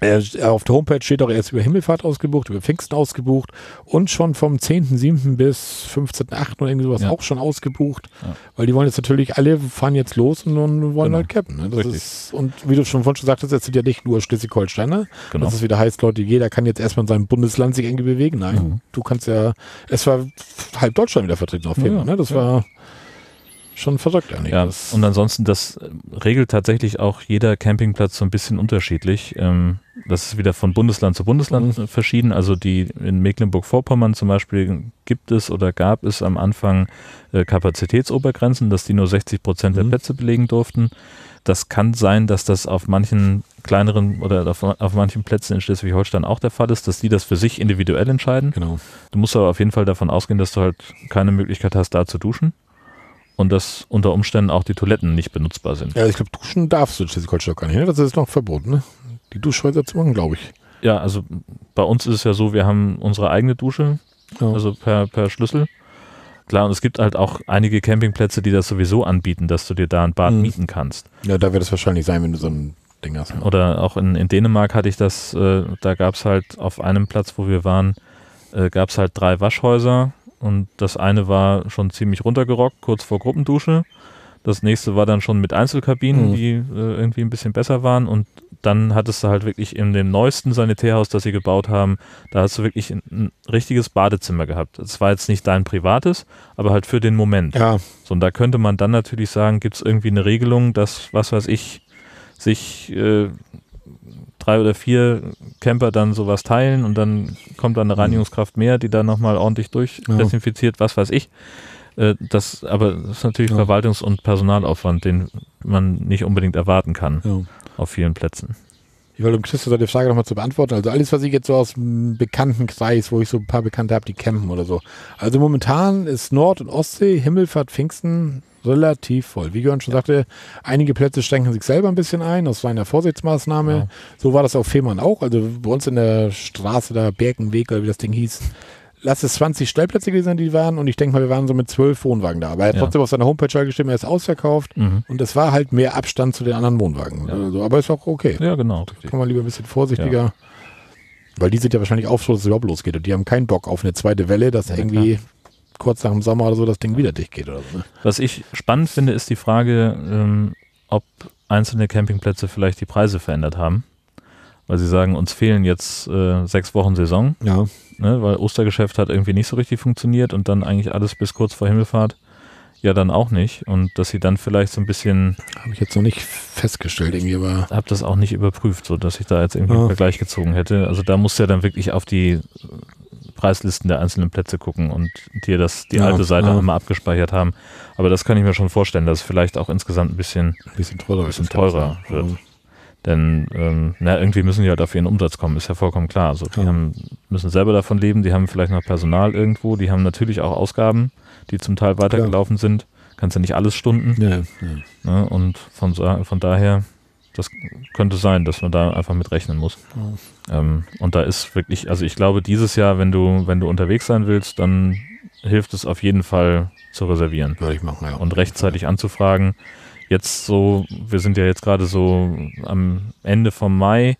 Er, auf der Homepage steht auch, er ist über Himmelfahrt ausgebucht, über Pfingsten ausgebucht und schon vom 10.7. bis 15.8. oder irgendwie sowas Ja. auch schon ausgebucht. Ja. Weil die wollen jetzt natürlich, alle fahren jetzt los und, und wollen Genau. halt cappen. Ne? Ist, und wie du schon vorhin schon sagtest, jetzt sind ja nicht nur Schleswig-Holsteiner, genau. dass es wieder heißt, Leute, jeder kann jetzt erstmal in seinem Bundesland sich irgendwie bewegen. Nein, Mhm. du kannst ja, es war halb Deutschland wieder vertreten auf Ja, Fehmarn, ne? Das ja. war schon verrückt eigentlich. Ja, und ansonsten, das äh, regelt tatsächlich auch jeder Campingplatz so ein bisschen unterschiedlich. Ähm, das ist wieder von Bundesland zu Bundesland äh, verschieden. Also die in Mecklenburg-Vorpommern zum Beispiel gibt es oder gab es am Anfang äh, Kapazitätsobergrenzen, dass die nur 60 Prozent der Mhm. Plätze belegen durften. Das kann sein, dass das auf manchen kleineren oder auf, auf manchen Plätzen in Schleswig-Holstein auch der Fall ist, dass die das für sich individuell entscheiden. genau. Du musst aber auf jeden Fall davon ausgehen, dass du halt keine Möglichkeit hast, da zu duschen. Und dass unter Umständen auch die Toiletten nicht benutzbar sind. Ja, ich glaube, duschen darfst du in Schleswig-Holstein gar nicht. Ne? Das ist noch verboten, ne? Die Duschhäuser zu machen, glaube ich. Ja, also bei uns ist es ja so, wir haben unsere eigene Dusche, Ja. also per, per Schlüssel. Klar, und es gibt halt auch einige Campingplätze, die das sowieso anbieten, dass du dir da ein Bad Mhm. mieten kannst. ja, da wird es wahrscheinlich sein, wenn du so ein Ding hast. ne? Oder auch in, in Dänemark hatte ich das, äh, da gab es halt auf einem Platz, wo wir waren, äh, gab es halt drei Waschhäuser und das eine war schon ziemlich runtergerockt, kurz vor Gruppendusche. Das nächste war dann schon mit Einzelkabinen, Mhm. die äh, irgendwie ein bisschen besser waren und dann hattest du halt wirklich in dem neuesten Sanitärhaus, das sie gebaut haben, da hast du wirklich ein, ein richtiges Badezimmer gehabt. Es war jetzt nicht dein privates, aber halt für den Moment. Ja, So, und da könnte man dann natürlich sagen, gibt es irgendwie eine Regelung, dass, was weiß ich, sich äh, drei oder vier Camper dann sowas teilen und dann kommt dann eine Mhm. Reinigungskraft mehr, die dann nochmal ordentlich durchdesinfiziert, was weiß ich. Äh, das, aber das ist natürlich Ja. Verwaltungs- und Personalaufwand, den man nicht unbedingt erwarten kann ja. auf vielen Plätzen. Ich wollte um Christoph seine Frage nochmal zu beantworten. Also alles, was ich jetzt so aus dem bekannten Kreis, wo ich so ein paar Bekannte habe, die campen oder so. Also momentan ist Nord- und Ostsee, Himmelfahrt, Pfingsten relativ voll. Wie Jörn schon sagte, einige Plätze schränken sich selber ein bisschen ein aus reiner Vorsichtsmaßnahme. Ja. So war das auf Fehmarn auch. Also bei uns in der Straße da, Bergenweg oder wie das Ding hieß, lass es 20 Stellplätze gewesen sein, die waren. Und ich denke mal, wir waren so mit zwölf Wohnwagen da. Aber er hat Ja. trotzdem auf seiner Homepage halt geschrieben, er ist ausverkauft. Mhm. Und es war halt mehr Abstand zu den anderen Wohnwagen. Ja. Also, aber ist auch okay Ja, genau. Richtig. kann man lieber ein bisschen vorsichtiger. Weil die sind ja wahrscheinlich auch froh, dass es überhaupt losgeht. Und die haben keinen Bock auf eine zweite Welle, dass Ja, irgendwie kurz nach dem Sommer oder so das Ding wieder dicht geht oder so. Ne? Was ich spannend finde, ist die Frage, ähm, ob einzelne Campingplätze vielleicht die Preise verändert haben. Weil sie sagen, uns fehlen jetzt äh, sechs Wochen Saison, Ja. Ne, weil Ostergeschäft hat irgendwie nicht so richtig funktioniert und dann eigentlich alles bis kurz vor Himmelfahrt ja dann auch nicht. Und dass sie dann vielleicht so ein bisschen, Habe ich jetzt noch nicht festgestellt irgendwie, aber habe das auch nicht überprüft, so dass ich da jetzt irgendwie einen Ja. Vergleich gezogen hätte. Also da musst du ja dann wirklich auf die Preislisten der einzelnen Plätze gucken und dir das die Ja, alte Seite ja. einmal abgespeichert haben. Aber das kann ich mir schon vorstellen, dass es vielleicht auch insgesamt ein bisschen ein bisschen teurer, Bisschen das Ganze. teurer wird. Ja. Denn ähm, na, irgendwie müssen die halt auf ihren Umsatz kommen, ist ja vollkommen klar. Also die Ja. haben, müssen selber davon leben, die haben vielleicht noch Personal irgendwo, die haben natürlich auch Ausgaben, die zum Teil weitergelaufen sind. Kannst ja nicht alles stunden. Ja, ja. Ne? Und von, von daher, das könnte sein, dass man da einfach mit rechnen muss. Ähm, und da ist wirklich, also ich glaube, dieses Jahr, wenn du, wenn du unterwegs sein willst, dann hilft es auf jeden Fall zu reservieren Würde ich machen, ja. und rechtzeitig anzufragen. Jetzt so, wir sind ja jetzt gerade so am Ende vom Mai.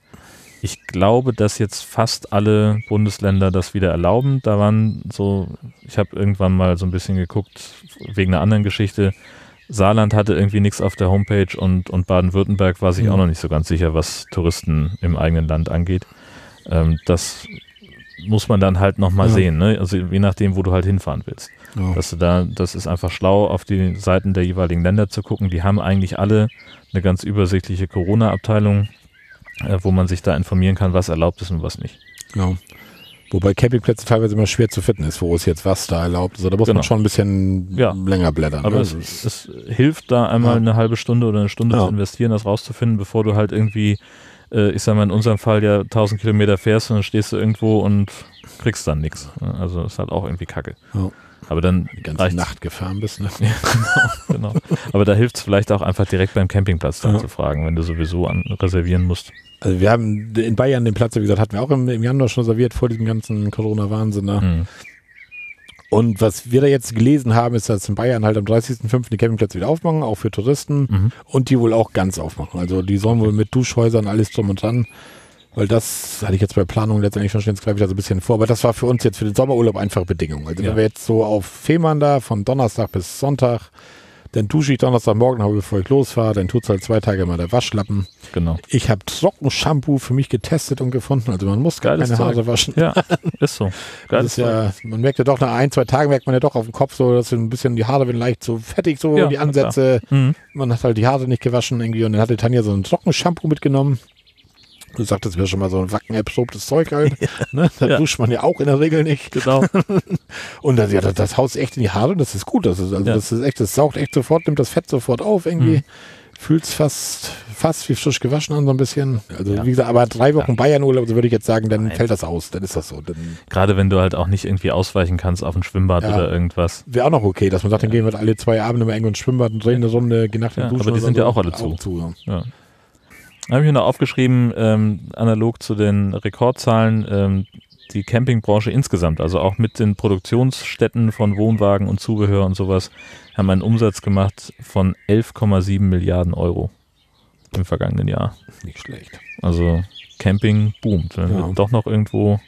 Ich glaube, dass jetzt fast alle Bundesländer das wieder erlauben. Da waren so, ich habe irgendwann mal so ein bisschen geguckt, wegen einer anderen Geschichte. Saarland hatte irgendwie nichts auf der Homepage und, und Baden-Württemberg war sich Mhm. auch noch nicht so ganz sicher, was Touristen im eigenen Land angeht. Ähm, das muss man dann halt nochmal Ja. sehen, ne? Also je nachdem, wo du halt hinfahren willst. Ja. Dass du da, das ist einfach schlau, auf die Seiten der jeweiligen Länder zu gucken. Die haben eigentlich alle eine ganz übersichtliche Corona-Abteilung, äh, wo man sich da informieren kann, was erlaubt ist und was nicht. Ja. Wobei Campingplätze teilweise immer schwer zu finden ist, wo es jetzt was da erlaubt ist. Also Da muss Genau. man schon ein bisschen Ja. länger blättern. Aber ne? es, ist- es hilft da einmal Ja. eine halbe Stunde oder eine Stunde Ja. zu investieren, das rauszufinden, bevor du halt irgendwie, äh, ich sag mal in unserem Fall ja 1000 Kilometer fährst und dann stehst du irgendwo und kriegst dann nichts. Also ist halt auch irgendwie kacke. Ja. Aber dann die ganze. Nacht gefahren bist. Ne? genau. Aber da hilft es vielleicht auch einfach direkt beim Campingplatz dann Ja. zu fragen, wenn du sowieso an, reservieren musst. Also wir haben in Bayern den Platz, wie gesagt, hatten wir auch im, im Januar schon reserviert vor diesem ganzen Corona-Wahnsinn. Ne? Mhm. Und was wir da jetzt gelesen haben, ist, dass in Bayern halt am 30.05. die Campingplätze wieder aufmachen, auch für Touristen. Mhm. Und die wohl auch ganz aufmachen. Also die sollen wohl mit Duschhäusern alles drum und dran. Weil das hatte ich jetzt bei Planung letztendlich schon jetzt greife ich da so ein bisschen vor. Aber das war für uns jetzt für den Sommerurlaub einfache Bedingung. Also Ja. wenn wir jetzt so auf Fehmarn da von Donnerstag bis Sonntag, dann dusche ich Donnerstagmorgen, habe bevor ich losfahre, dann tut's halt zwei Tage mal der Waschlappen. Genau. Ich habe Trockenshampoo für mich getestet und gefunden. Also man muss gar Geiles keine Haare Zeug. waschen. Ja, ist so. Das Geiles ist ja, man merkt ja doch nach ein, zwei Tagen merkt man ja doch auf dem Kopf so, dass ein bisschen die Haare werden leicht so fettig, so Ja, die Ansätze. Mhm. Man hat halt die Haare nicht gewaschen irgendwie und dann hatte Tanja so ein Trockenshampoo mitgenommen. Du sagtest mir schon mal so ein wacken-erprobtes Zeug halt. ne? Da Ja. duscht man ja auch in der Regel nicht. Genau. Und das, ja, das, das haust echt in die Haare und das ist gut. Das ist, also Ja. das ist echt, das saugt echt sofort, nimmt das Fett sofort auf irgendwie. Mhm. Fühlt's fast, fast wie frisch gewaschen an so ein bisschen. Also Ja. wie gesagt, aber drei Wochen Bayern-Urlaub, so würde ich jetzt sagen, dann Nein. fällt das aus. Dann ist das so. Dann Gerade wenn du halt auch nicht irgendwie ausweichen kannst auf ein Schwimmbad Ja. oder irgendwas. wäre auch noch okay, dass man sagt, dann gehen wir alle zwei Abende mal irgendwo ins Schwimmbad und drehen eine Runde, gehen nach dem Ja, Duschen. aber die sind so. ja auch alle zu. zu ja. Habe ich mir noch aufgeschrieben, ähm, analog zu den Rekordzahlen, ähm, die Campingbranche insgesamt, also auch mit den Produktionsstätten von Wohnwagen und Zubehör und sowas, haben einen Umsatz gemacht von 11,7 Milliarden Euro im vergangenen Jahr. Nicht schlecht. Also Camping boomt. Wenn Ja. wir doch noch irgendwo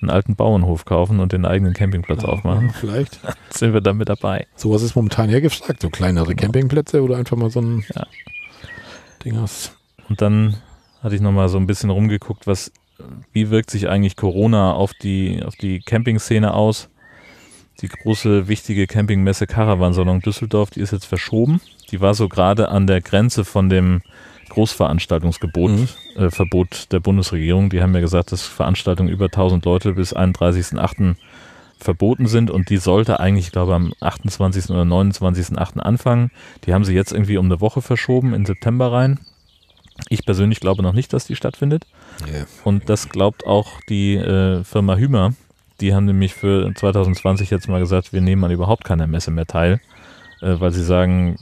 einen alten Bauernhof kaufen und den eigenen Campingplatz aufmachen, Ja, vielleicht. sind wir dann mit dabei. Sowas ist momentan hergefragt, so kleinere Campingplätze oder einfach mal so ein Ja. Ding hast. Und dann hatte ich nochmal so ein bisschen rumgeguckt, was, wie wirkt sich eigentlich Corona auf die, auf die Campingszene aus? Die große, wichtige Campingmesse Caravansalon Düsseldorf, die ist jetzt verschoben. Die war so gerade an der Grenze von dem Großveranstaltungsgebot, Mhm. äh, Verbot der Bundesregierung. Die haben ja gesagt, dass Veranstaltungen über 1000 Leute bis 31.08. verboten sind und die sollte eigentlich, ich glaube, am 28. oder 29.08. anfangen. Die haben sie jetzt irgendwie um eine Woche verschoben in September rein. Ich persönlich glaube noch nicht, dass die stattfindet. Ja. Und das glaubt auch die äh, Firma Hümer. Die haben nämlich für 2020 jetzt mal gesagt, wir nehmen an überhaupt keiner Messe mehr teil, äh, weil sie sagen,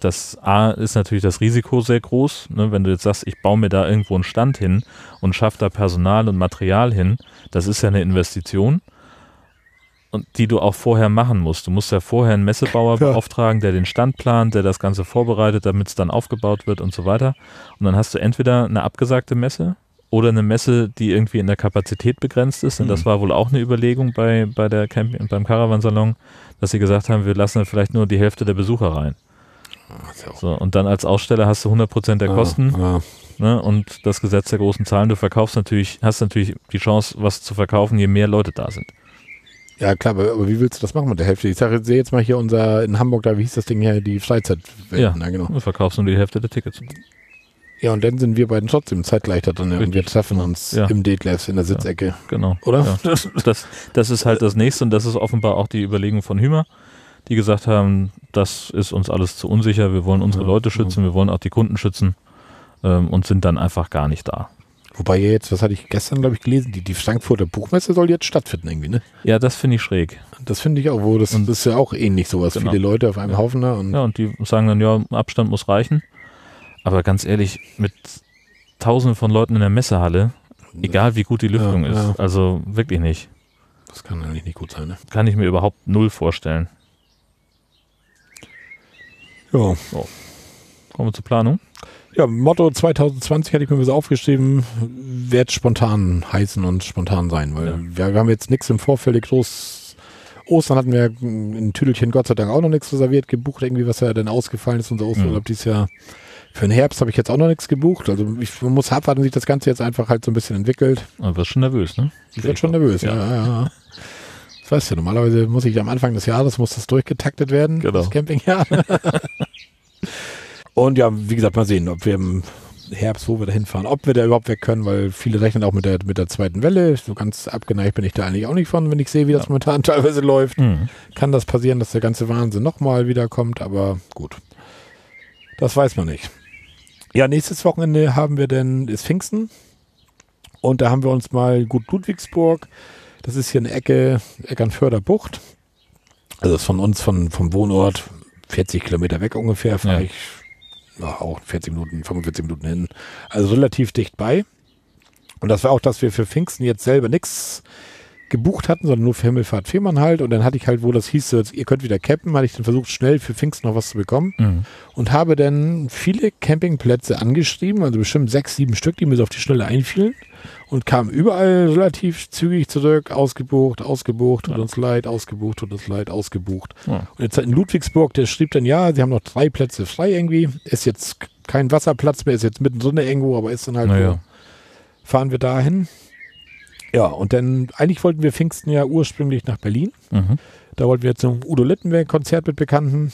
das A ist natürlich das Risiko sehr groß. Ne? Wenn du jetzt sagst, ich baue mir da irgendwo einen Stand hin und schaffe da Personal und Material hin, das ist ja eine Investition und die du auch vorher machen musst. Du musst ja vorher einen Messebauer Ja. beauftragen, der den Stand plant, der das Ganze vorbereitet, damit es dann aufgebaut wird und so weiter. Und dann hast du entweder eine abgesagte Messe oder eine Messe, die irgendwie in der Kapazität begrenzt ist. Und das Mhm. war wohl auch eine Überlegung bei, bei der Camping, beim Caravansalon, dass sie gesagt haben, wir lassen vielleicht nur die Hälfte der Besucher rein. So, und dann als Aussteller hast du 100% der Kosten Ja, ne, und das Gesetz der großen Zahlen. Du verkaufst natürlich, hast natürlich die Chance, was zu verkaufen, je mehr Leute da sind. Ja, klar, aber, wie willst du das machen mit der Hälfte? Ich sage, sehe jetzt mal hier unser in Hamburg, da, wie hieß das Ding hier, die Freizeitwelt. Ja. Na, genau. Du verkaufst nur die Hälfte der Tickets. Ja, und dann sind wir beiden trotzdem zeitgleich da drin und wir treffen uns Ja. im Detlefs in der Sitzecke. Genau. Oder? Ja. Das, das ist halt das nächste und das ist offenbar auch die Überlegung von Hümer, die gesagt haben, das ist uns alles zu unsicher, wir wollen unsere Ja, Leute schützen, wir wollen auch die Kunden schützen. ähm, und sind dann einfach gar nicht da. Wobei jetzt, was hatte ich gestern, glaube ich, gelesen, die, die Frankfurter Buchmesse soll jetzt stattfinden irgendwie, ne? Ja, das finde ich schräg. Das finde ich auch, wo das, Und- das ist ja auch ähnlich sowas. Genau. Viele Leute auf einem Ja. Haufen da und Ja, und die sagen dann, ja, Abstand muss reichen. Aber ganz ehrlich, mit tausenden von Leuten in der Messehalle, egal wie gut die Lüftung Ja, ist, ja. also wirklich nicht. das kann eigentlich nicht gut sein, ne? Kann ich mir überhaupt null vorstellen. Ja. Kommen wir zur Planung. Ja, Motto 2020 hatte ich mir was aufgeschrieben, wird spontan heißen und spontan sein, weil Ja. wir, haben jetzt nichts im Vorfeld groß. Ostern hatten wir ein Tüdelchen Gott sei Dank auch noch nichts reserviert, gebucht, irgendwie, was ja dann ausgefallen ist, unser Osterurlaub Mhm. dieses Jahr. Für den Herbst habe ich jetzt auch noch nichts gebucht. Also ich man muss abwarten, wie sich das Ganze jetzt einfach halt so ein bisschen entwickelt. Aber wirst schon nervös, ne? Ich werde schon nervös, ja. ja, ja. Das weißt du, normalerweise muss ich am Anfang des Jahres, muss das durchgetaktet werden, Genau. das Campingjahr. Und ja, wie gesagt, mal sehen, ob wir im Herbst, wo wir da hinfahren, ob wir da überhaupt weg können, weil viele rechnen auch mit der, mit der zweiten Welle. So ganz abgeneigt bin ich da eigentlich auch nicht von, wenn ich sehe, wie das Ja. momentan teilweise läuft. Mhm. Kann das passieren, dass der ganze Wahnsinn nochmal wiederkommt, aber gut. Das weiß man nicht. Ja, nächstes Wochenende haben wir denn, ist Pfingsten. Und da haben wir uns mal gut Ludwigsburg. Das ist hier eine Ecke, Eckernförder Bucht. Also ist von uns, von, vom Wohnort 40 Kilometer weg ungefähr, fahre Ja. ich ja, auch 40 Minuten, 45 Minuten hin. Also relativ dicht bei. Und das war auch, dass wir für Pfingsten jetzt selber nichts gebucht hatten, sondern nur für Himmelfahrt Fehmarn halt. Und dann hatte ich halt, wo das hieß, ihr könnt wieder campen, hatte ich dann versucht, schnell für Pfingsten noch was zu bekommen. Mhm. Und habe dann viele Campingplätze angeschrieben, also bestimmt sechs, sieben Stück, die mir so auf die Schnelle einfielen. Und kam überall relativ zügig zurück, ausgebucht, ausgebucht, tut Ja. uns leid, ausgebucht, tut uns leid, ausgebucht. Ja. Und jetzt in Ludwigsburg, der schrieb dann, ja, sie haben noch drei Plätze frei irgendwie. Ist jetzt kein Wasserplatz mehr, ist jetzt mittendrin irgendwo, aber ist dann halt Naja. fahren wir dahin. Ja, und dann, eigentlich wollten wir Pfingsten ja ursprünglich nach Berlin. Mhm. Da wollten wir zum Udo Littenberg-Konzert mit Bekannten.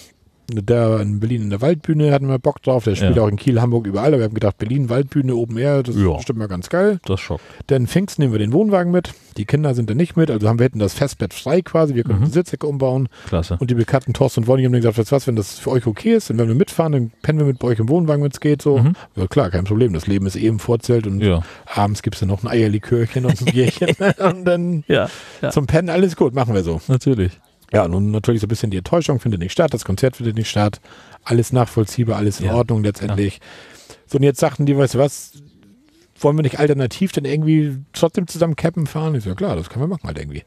Der in Berlin in der Waldbühne hatten wir Bock drauf. Der spielt Ja. auch in Kiel, Hamburg, überall. Aber wir haben gedacht, Berlin, Waldbühne, Open Air, das Ja. ist bestimmt mal ganz geil. Das schockt. Dann Pfingsten nehmen wir den Wohnwagen mit. Die Kinder sind dann nicht mit. Also haben wir hätten das Festbett frei quasi. Wir können Mhm. die Sitzecke umbauen. Klasse. Und die Bekannten Thorsten und Wonny haben dann gesagt, was, wenn das für euch okay ist, dann werden wir mitfahren, dann pennen wir mit bei euch im Wohnwagen, wenn es geht. So. Mhm. Ja klar, kein Problem. Das Leben ist eh im Vorzelt und Ja. abends gibt es dann noch ein Eierlikörchen und ein Bierchen. und dann zum Pennen alles gut, machen wir so. natürlich. Ja, nun natürlich so ein bisschen die Enttäuschung findet nicht statt, das Konzert findet nicht statt, alles nachvollziehbar, alles in Ja. Ordnung letztendlich. So, und jetzt sagten die, weißt du was, wollen wir nicht alternativ denn irgendwie trotzdem zusammen cappen fahren? Ich so, ja klar, das können wir machen halt irgendwie.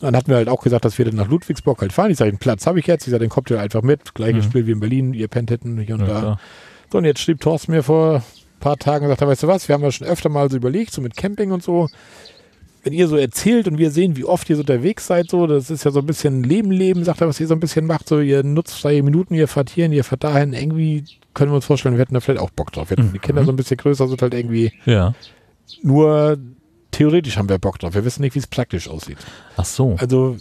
Dann hatten wir halt auch gesagt, dass wir dann nach Ludwigsburg halt fahren. Ich sage, den Platz habe ich jetzt. Ich sage, den kommt ihr einfach mit. Gleiches Mhm. Spiel wie in Berlin, ihr pennt hinten hier und Ja, da. klar. So, und jetzt schrieb Thorsten mir vor ein paar Tagen und sagte, weißt du was, wir haben ja schon öfter mal so überlegt, so mit Camping und so. Wenn ihr so erzählt und wir sehen, wie oft ihr so unterwegs seid, so, das ist ja so ein bisschen Leben, Leben, sagt er, was ihr so ein bisschen macht, so, ihr nutzt freie Minuten, ihr fahrt hierhin, ihr fahrt dahin, irgendwie können wir uns vorstellen, wir hätten da vielleicht auch Bock drauf. Wenn Mhm. die Kinder so ein bisschen größer sind, halt irgendwie, Ja. nur theoretisch haben wir Bock drauf. Wir wissen nicht, wie es praktisch aussieht. Ach so. Also,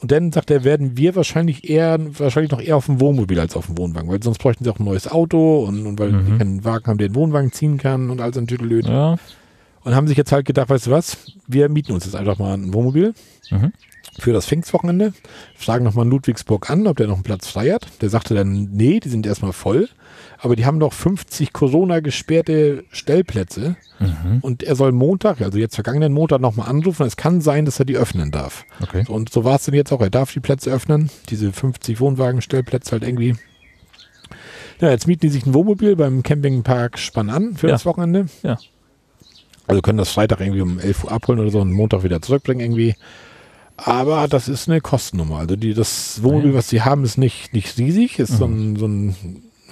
und dann sagt er, werden wir wahrscheinlich eher, wahrscheinlich noch eher auf dem Wohnmobil als auf dem Wohnwagen, weil sonst bräuchten sie auch ein neues Auto und, und weil Mhm. die keinen Wagen haben, der den Wohnwagen ziehen kann und all so ein Tüdelöd. Ja. Und haben sich jetzt halt gedacht, weißt du was, wir mieten uns jetzt einfach mal ein Wohnmobil Mhm. für das Pfingstwochenende, fragen nochmal in Ludwigsburg an, ob der noch einen Platz frei hat. Der sagte dann, nee, die sind erstmal voll, aber die haben noch 50 Corona-gesperrte Stellplätze Mhm. und er soll Montag, also jetzt vergangenen Montag nochmal anrufen. Es kann sein, dass er die öffnen darf. Okay. So, Und so war es denn jetzt auch. Er darf die Plätze öffnen, diese 50 Wohnwagenstellplätze halt irgendwie. Ja, jetzt mieten die sich ein Wohnmobil beim Campingpark Spann an für Ja. das Wochenende. Ja. Also können das Freitag irgendwie um 11 Uhr abholen oder so und Montag wieder zurückbringen irgendwie. Aber das ist eine Kostennummer. Also die, das Wohnmobil, Ja. was sie haben, ist nicht, nicht riesig. Ist so, Mhm. ein, so ein,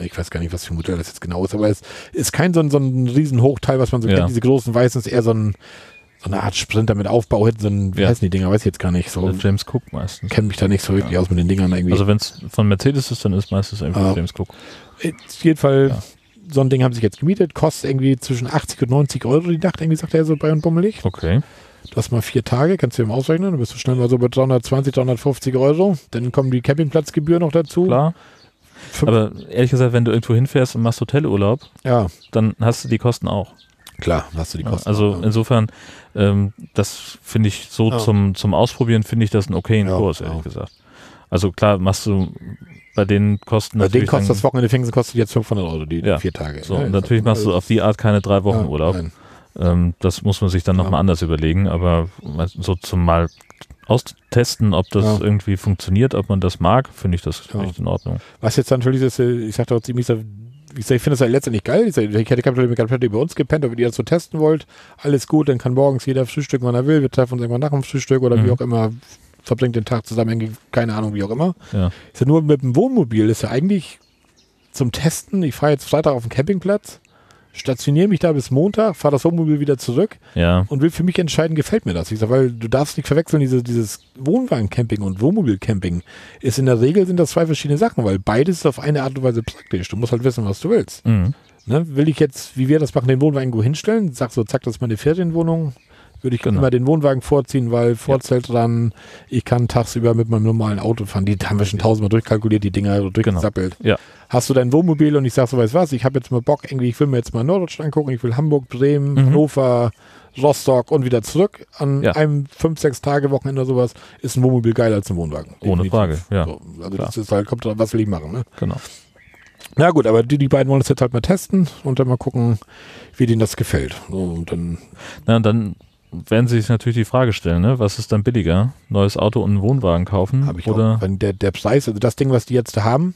ich weiß gar nicht, was für ein Modell das jetzt genau ist, aber es ist kein so ein, so ein Riesenhochteil, was man so Ja. kennt. Diese großen Weißen ist eher so, ein, so eine Art Sprinter mit Aufbau. So ein, wie Ja. heißen die Dinger? Weiß ich jetzt gar nicht. So James Cook meistens. kenne mich da nicht so wirklich aus mit den Dingern irgendwie. Also wenn es von Mercedes ist, dann ist meistens einfach Ah. James Cook. auf jeden Fall, Ja. So ein Ding haben sie sich jetzt gemietet, kostet irgendwie zwischen 80 und 90 Euro die Nacht, irgendwie sagt er so bei und bummelig. Okay. Du hast mal vier Tage, kannst du dir mal ausrechnen, dann bist du schnell mal so bei 320, 350 Euro. Dann kommen die Campingplatzgebühren noch dazu. Klar. Fünf- Aber ehrlich gesagt, wenn du irgendwo hinfährst und machst Hotelurlaub, Ja, dann hast du die Kosten auch. klar, hast du die Kosten. Also auch, ja. insofern, ähm, das finde ich so Ja. zum, zum Ausprobieren, finde ich das einen okayen Kurs, ehrlich gesagt. Also klar, machst du bei denen kosten Bei denen kostet das Wochenende Pfingsten kostet jetzt 500 Euro, die Ja. vier Tage. So, Ja, natürlich machst du auf die Art keine drei Wochen Ja, Urlaub. Ähm, das muss man sich dann Ja. nochmal anders überlegen, aber so zum mal austesten, ob das Ja. irgendwie funktioniert, ob man das mag, finde ich das Ja. echt in Ordnung. Was jetzt natürlich ist, äh, ich sagte auch ziemlich, ich, ich finde das ja letztendlich geil. Ich, sag, ich hätte Problem bei uns gepennt, aber wenn ihr das so testen wollt, alles gut, dann kann morgens jeder frühstücken, wann er will. Wir treffen uns irgendwann nach dem Frühstück oder wie Mhm. auch immer, verbringt den Tag zusammen, keine Ahnung, wie auch immer. Ja. Ist ja nur mit dem Wohnmobil, ist ja eigentlich zum Testen. Ich fahre jetzt Freitag auf den Campingplatz, stationiere mich da bis Montag, fahre das Wohnmobil wieder zurück Ja, und will für mich entscheiden, gefällt mir das. Ich sag, weil du darfst nicht verwechseln, diese, dieses Wohnwagencamping und Wohnmobilcamping ist in der Regel sind das zwei verschiedene Sachen, weil beides ist auf eine Art und Weise praktisch. Du musst halt wissen, was du willst. mhm. Ne? Will ich jetzt, wie wir das machen, den Wohnwagen irgendwo hinstellen? Sag so, zack, das ist meine Ferienwohnung. Würde ich Genau. immer den Wohnwagen vorziehen, weil Vorzelt dran, ich kann tagsüber mit meinem normalen Auto fahren. Die haben wir schon tausendmal durchkalkuliert, die Dinger durchgesappelt. Ja. Hast du dein Wohnmobil und ich sag so, weißt was, ich habe jetzt mal Bock, irgendwie, ich will mir jetzt mal Norddeutschland angucken, ich will Hamburg, Bremen, Mhm. Hannover, Rostock und wieder zurück an Ja. einem fünf, sechs Tage Wochenende oder sowas, ist ein Wohnmobil geiler als ein Wohnwagen. Ohne Definitiv. Frage, ja. So, also Klar. das ist halt, kommt drauf, was will ich machen, ne? genau. Na gut, aber die, die beiden wollen es jetzt halt mal testen und dann mal gucken, wie denen das gefällt. So, und dann, Na, und dann werden sie sich natürlich die Frage stellen, ne? was ist dann billiger? Neues Auto und einen Wohnwagen kaufen? habe ich oder auch, wenn der, der Preis, also das Ding, was die jetzt haben,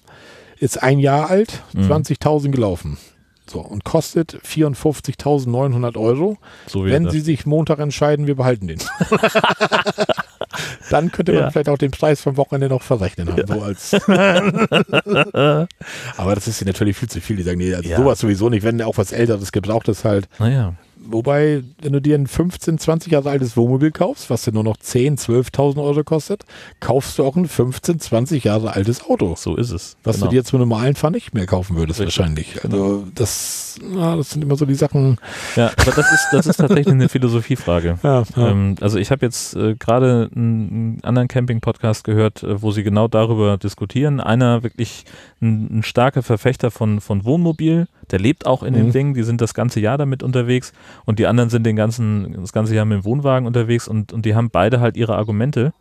ist ein Jahr alt, Mhm. 20.000 gelaufen. So, und kostet 54.900 Euro. so Wenn das? Sie sich Montag entscheiden, wir behalten den. Dann könnte man Ja. vielleicht auch den Preis vom Wochenende noch verrechnen haben. So als Aber das ist ja natürlich viel zu viel. Die sagen, nee, also Ja. sowas sowieso nicht. Wenn auch was Älteres gebraucht ist halt. Naja, Wobei, wenn du dir ein 15, 20 Jahre altes Wohnmobil kaufst, was dir nur noch 10, 12.000 Euro kostet, kaufst du auch ein 15, 20 Jahre altes Auto. so ist es. Was genau. du dir zum normalen Fahren nicht mehr kaufen würdest, Richtig, wahrscheinlich. Also, das, ja, das sind immer so die Sachen. Ja, aber das ist, das ist tatsächlich eine Philosophiefrage. Ja, ja. Ähm, also ich habe jetzt äh, gerade einen, einen anderen Camping-Podcast gehört, äh, wo sie genau darüber diskutieren. Einer wirklich ein, ein starker Verfechter von, von Wohnmobil, der lebt auch in Mhm. dem Ding, die sind das ganze Jahr damit unterwegs und die anderen sind den ganzen, das ganze Jahr mit dem Wohnwagen unterwegs und, und die haben beide halt ihre Argumente,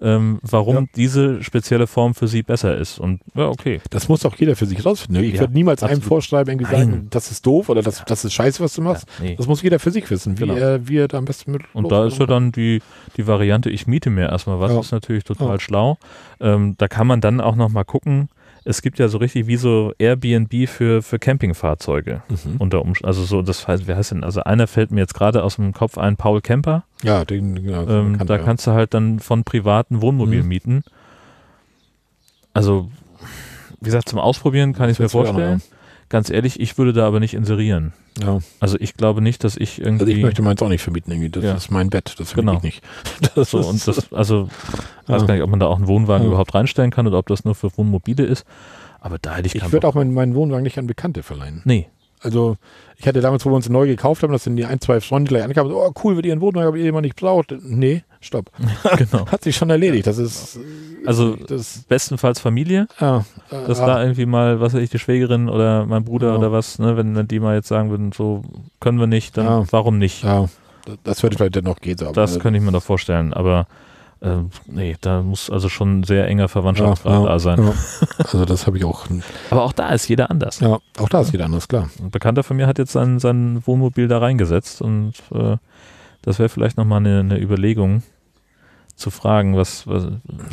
ähm, warum Ja. diese spezielle Form für sie besser ist. Und ja, okay. Das muss auch jeder für sich rausfinden. Ich Ja, würde niemals einem absolut. vorschreiben, irgendwie Nein. sagen, das ist doof oder das, das ist scheiße, was du machst. Ja, nee. Das muss jeder für sich wissen, wie, Genau. er, wie er da am besten mit. Und da ist ja dann die, die Variante, ich miete mir erstmal was, Ja. ist natürlich total Ja. schlau. Ähm, da kann man dann auch nochmal gucken. Es gibt ja so richtig wie so Airbnb für, für Campingfahrzeuge. Mhm. Unter Umst- also so, das heißt, wer heißt denn? Also einer fällt mir jetzt gerade aus dem Kopf ein, Paul Camper. Ja, den, genau, Ähm, bekannt, da ja. kannst du halt dann von privaten Wohnmobil Mhm. mieten. Also, wie gesagt, zum Ausprobieren kann ich mir Das wäre auch vorstellen. Ganz ehrlich, ich würde da aber nicht inserieren. Ja. Also ich glaube nicht, dass ich irgendwie. Also ich möchte meins auch nicht vermieten, irgendwie. Das Ja. ist mein Bett, das Genau. vermiete ich nicht. Das So, und das, also, weiß Ja. gar nicht, ob man da auch einen Wohnwagen Ja. überhaupt reinstellen kann oder ob das nur für Wohnmobile ist. Aber da hätte ich ich würde auch meinen, meinen Wohnwagen nicht an Bekannte verleihen. Nee, Also ich hatte damals, wo wir uns neu gekauft haben, das sind die ein, zwei Freunde gleich ankamen, so, oh cool, wenn ihr einen Wohnwagen habt, ihr jemand nicht braucht. Nee, stopp. genau. Hat sich schon erledigt. Das ist, Also das, bestenfalls Familie, ja, dass äh, da irgendwie mal, was weiß ich, die Schwägerin oder mein Bruder Ja. oder was, ne, wenn, die mal jetzt sagen würden, so können wir nicht, dann Ja. warum nicht? ja, das- würde vielleicht dennoch gehen. So, Das könnte ich mir doch vorstellen, aber äh, nee, da muss also schon sehr enger Verwandtschaftsgrad da sein. Ja. Also das habe ich auch. Aber auch da ist jeder anders. Ja, auch da ist jeder anders, klar. Ein Bekannter von mir hat jetzt sein, sein Wohnmobil da reingesetzt und äh, das wäre vielleicht nochmal eine, eine Überlegung zu fragen, was, was,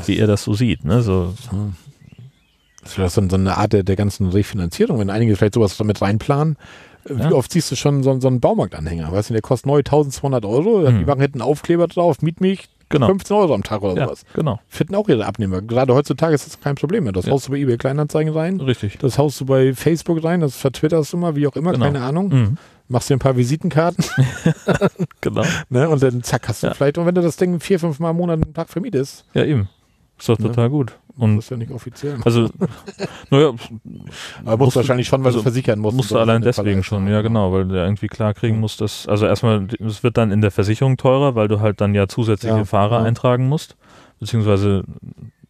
wie er das so sieht. Ne? So, Das ist vielleicht so, eine Art der, der ganzen Refinanzierung, wenn einige vielleicht sowas damit reinplanen. Wie Ja. oft siehst du schon so, so einen Baumarktanhänger? Weißt du, der kostet neu 1200 Euro, Mhm. die machen hinten einen Aufkleber drauf, miet mich genau. 15 Euro am Tag oder Ja, sowas. genau. Finden auch ihre Abnehmer. Gerade heutzutage ist das kein Problem mehr. Das Ja. haust du bei eBay Kleinanzeigen rein, Richtig. das haust du bei Facebook rein, das vertwitterst du mal, wie auch immer, Genau. keine Ahnung. Mhm. Machst dir ein paar Visitenkarten Genau. ne? und dann zack, hast du Ja. vielleicht, und wenn du das Ding vier, fünf Mal im Monat am Tag vermietest, Ja, eben. Ist doch Ne? total gut. das Und ist ja nicht offiziell. also, naja, Aber musst wahrscheinlich schon, weil also du versichern musst. musst du allein deswegen schon, ja genau, weil du irgendwie klar kriegen musst, dass, also erstmal, es wird dann in der Versicherung teurer, weil du halt dann ja zusätzliche Ja, Fahrer ja. eintragen musst, beziehungsweise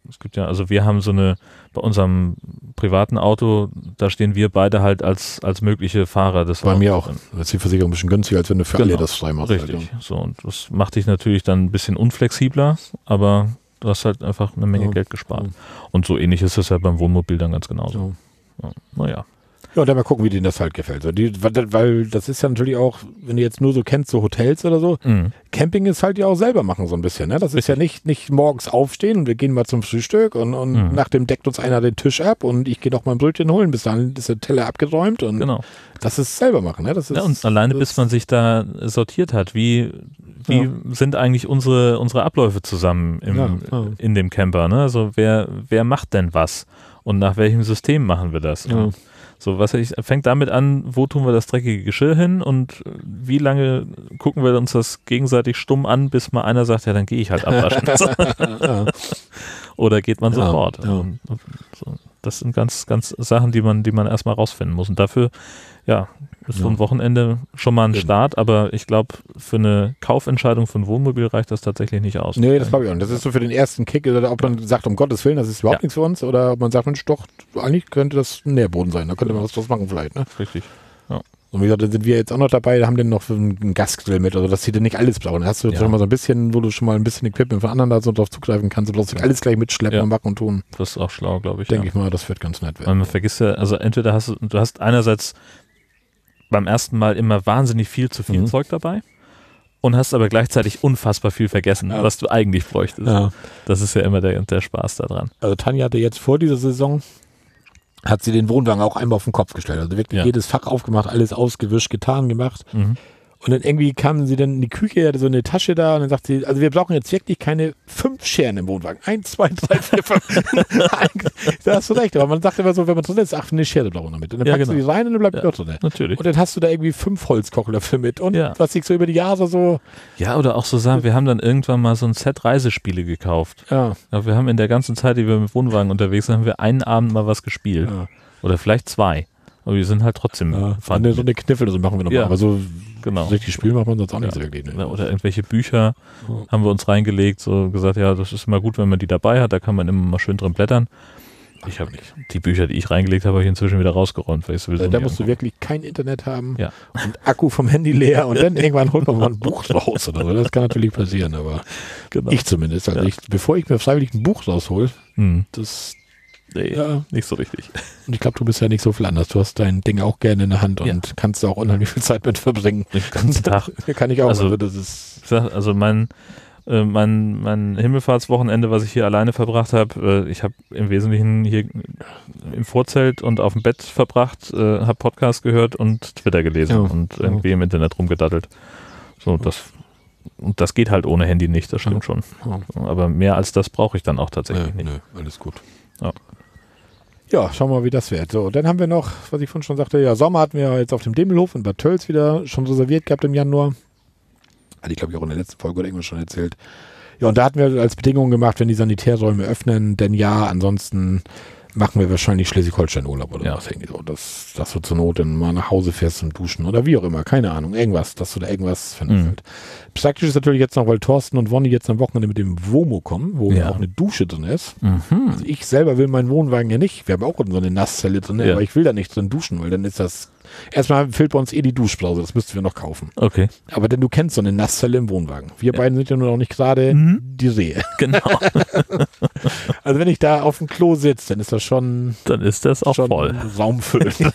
es gibt ja, also wir haben so eine, bei unserem privaten Auto, da stehen wir beide halt als, als mögliche Fahrer des Bei mir auch. Da ist die Versicherung ein bisschen günstiger, als wenn du für Genau. alle das frei machst. Richtig. So, und das macht dich natürlich dann ein bisschen unflexibler, aber du hast halt einfach eine Menge Ja. Geld gespart. Ja. Und so ähnlich ist es ja beim Wohnmobil dann ganz genauso. So. Ja. Naja. Ja, und dann mal gucken, wie denen das halt gefällt. So, die, weil- das ist ja natürlich auch, wenn du jetzt nur so kennst, so Hotels oder so, Mhm. Camping ist halt ja auch selber machen so ein bisschen. Ne? Das ist ja nicht, nicht morgens aufstehen und wir gehen mal zum Frühstück und, und Mhm. nach dem deckt uns einer den Tisch ab und ich gehe noch mal ein Brötchen holen, bis dann ist der Teller abgeräumt und Genau. das ist selber machen. Ne? Das ist, Ja, und alleine bis man sich da sortiert hat, wie, wie Ja. sind eigentlich unsere, unsere Abläufe zusammen im, Ja, ja. in dem Camper? Ne? Also wer, wer macht denn was? Und nach welchem System machen wir das? Ja. Und So, was ich, fängt damit an, wo tun wir das dreckige Geschirr hin und wie lange gucken wir uns das gegenseitig stumm an, bis mal einer sagt, ja, dann gehe ich halt abwaschen. Oder geht man Ja, sofort? ja. So. Das sind ganz, ganz Sachen, die man, die man erstmal rausfinden muss. Und dafür, ja, ist so Ja. ein Wochenende schon mal ein Eben. Start, aber ich glaube, für eine Kaufentscheidung ein Wohnmobil reicht das tatsächlich nicht aus. Nee, das glaube ich auch nicht. Das ist so für den ersten Kick, oder ob man sagt, um Gottes Willen, das ist überhaupt Ja. nichts für uns, oder ob man sagt, Mensch, doch, eigentlich könnte das ein Nährboden sein, da könnte man was draus machen vielleicht. Ne? Richtig. Und wie gesagt, da sind wir jetzt auch noch dabei, da haben den noch so einen Gasgrill mit, also dass sie dann nicht alles brauchen. Da hast du Ja. schon mal so ein bisschen, wo du schon mal ein bisschen Equipment von anderen da so drauf zugreifen kannst, du brauchst nicht alles gleich mitschleppen Ja. und machen und tun. Das ist auch schlau, glaube ich. Denke ja. ich mal, das wird ganz nett werden. man vergisst ja, also entweder hast du, du hast einerseits beim ersten Mal immer wahnsinnig viel zu viel Mhm. Zeug dabei und hast aber gleichzeitig unfassbar viel vergessen, Ja. was du eigentlich bräuchtest. Ja. Das ist ja immer der, der Spaß daran. Also Tanja hatte jetzt vor dieser Saison, hat sie den Wohnwagen auch einmal auf den Kopf gestellt. Also wirklich Ja. jedes Fach aufgemacht, alles ausgewischt, getan, gemacht. Mhm. Und dann irgendwie kamen sie dann in die Küche, hatte so eine Tasche da und dann sagt sie, also wir brauchen jetzt wirklich keine fünf Scheren im Wohnwagen. Eins, zwei, drei, vier, fünf. da hast du recht, aber man sagt immer so, wenn man drin ist, ach, eine Schere brauchen wir damit. Und dann Ja, packst du genau. die rein und dann bleibt Ja. die noch drin. Natürlich. Und dann hast du da irgendwie fünf Holzkochlöffel mit. Und Ja. was sich so über die Jahre so, Ja, oder auch so sagen, wir haben dann irgendwann mal so ein Set Reisespiele gekauft. ja, Ja, wir haben in der ganzen Zeit, die wir mit Wohnwagen unterwegs sind, haben wir einen Abend mal was gespielt. ja, Oder vielleicht zwei. Aber wir sind halt trotzdem ja. So eine Kniffel, so machen wir nochmal. Ja. Aber so Genau. richtig spielen macht man sonst auch nicht Ja. so wirklich. Ne? Oder, oder irgendwelche Bücher Ja. haben wir uns reingelegt, so gesagt, ja, das ist immer gut, wenn man die dabei hat, da kann man immer mal schön drin blättern. Ich habe nicht. Die Bücher, die ich reingelegt habe, habe ich inzwischen wieder rausgeräumt, weil ich sowieso Also da musst du wirklich kein Internet haben Ja. und Akku vom Handy leer und dann irgendwann holt man mal ein Buch raus oder so. Das kann natürlich passieren, aber Genau. ich zumindest. Also Ja. ich, bevor ich mir freiwillig ein Buch raushol, Hm. das Nee, ja. nicht so richtig. Und ich glaube, du bist ja nicht so viel anders. Du hast dein Ding auch gerne in der Hand und Ja. kannst da auch unheimlich viel Zeit mit verbringen. Den ganzen Tag. kann ich auch. Also- Also, das ist Also mein, äh, mein, mein Himmelfahrtswochenende, was ich hier alleine verbracht habe, äh, ich habe im Wesentlichen hier im Vorzelt und auf dem Bett verbracht, äh, habe Podcast gehört und Twitter gelesen Ja, und irgendwie im Internet rumgedattelt. So, das, und das geht halt ohne Handy nicht, das stimmt schon. ja, Aber mehr als das brauche ich dann auch tatsächlich nö, nicht. nö, alles gut. Ja. Ja, schauen wir mal, wie das wird. So, dann haben wir noch, was ich vorhin schon sagte, ja, Sommer hatten wir jetzt auf dem Demmelhof in Bad Tölz wieder schon reserviert gehabt im Januar. Hatte ich, glaube ich, auch in der letzten Folge oder irgendwas schon erzählt. Ja, und da hatten wir als Bedingung gemacht, wenn die Sanitärräume öffnen, denn ja, ansonsten machen wir wahrscheinlich Schleswig-Holstein-Urlaub oder Ja. was irgendwie so. Dass, dass du zur Not dann mal nach Hause fährst zum Duschen oder wie auch immer, keine Ahnung, irgendwas, dass du da irgendwas findest. Mhm. Praktisch ist natürlich jetzt noch, weil Thorsten und Wonny jetzt am Wochenende mit dem Womo kommen, wo Ja. auch eine Dusche drin ist. Mhm. Also ich selber will meinen Wohnwagen ja nicht. Wir haben auch unten so eine Nasszelle drin, Ja. aber ich will da nicht drin duschen, weil dann ist das. Erstmal fehlt bei uns eh die Duschbrause, das müssten wir noch kaufen. Okay, Aber denn du kennst so eine Nasszelle im Wohnwagen. Wir Ja. beiden sind ja nun auch nicht gerade Mhm. die Rehe. genau. Also wenn ich da auf dem Klo sitze, dann ist das schon, dann ist das auch schon voll. raumfüllend.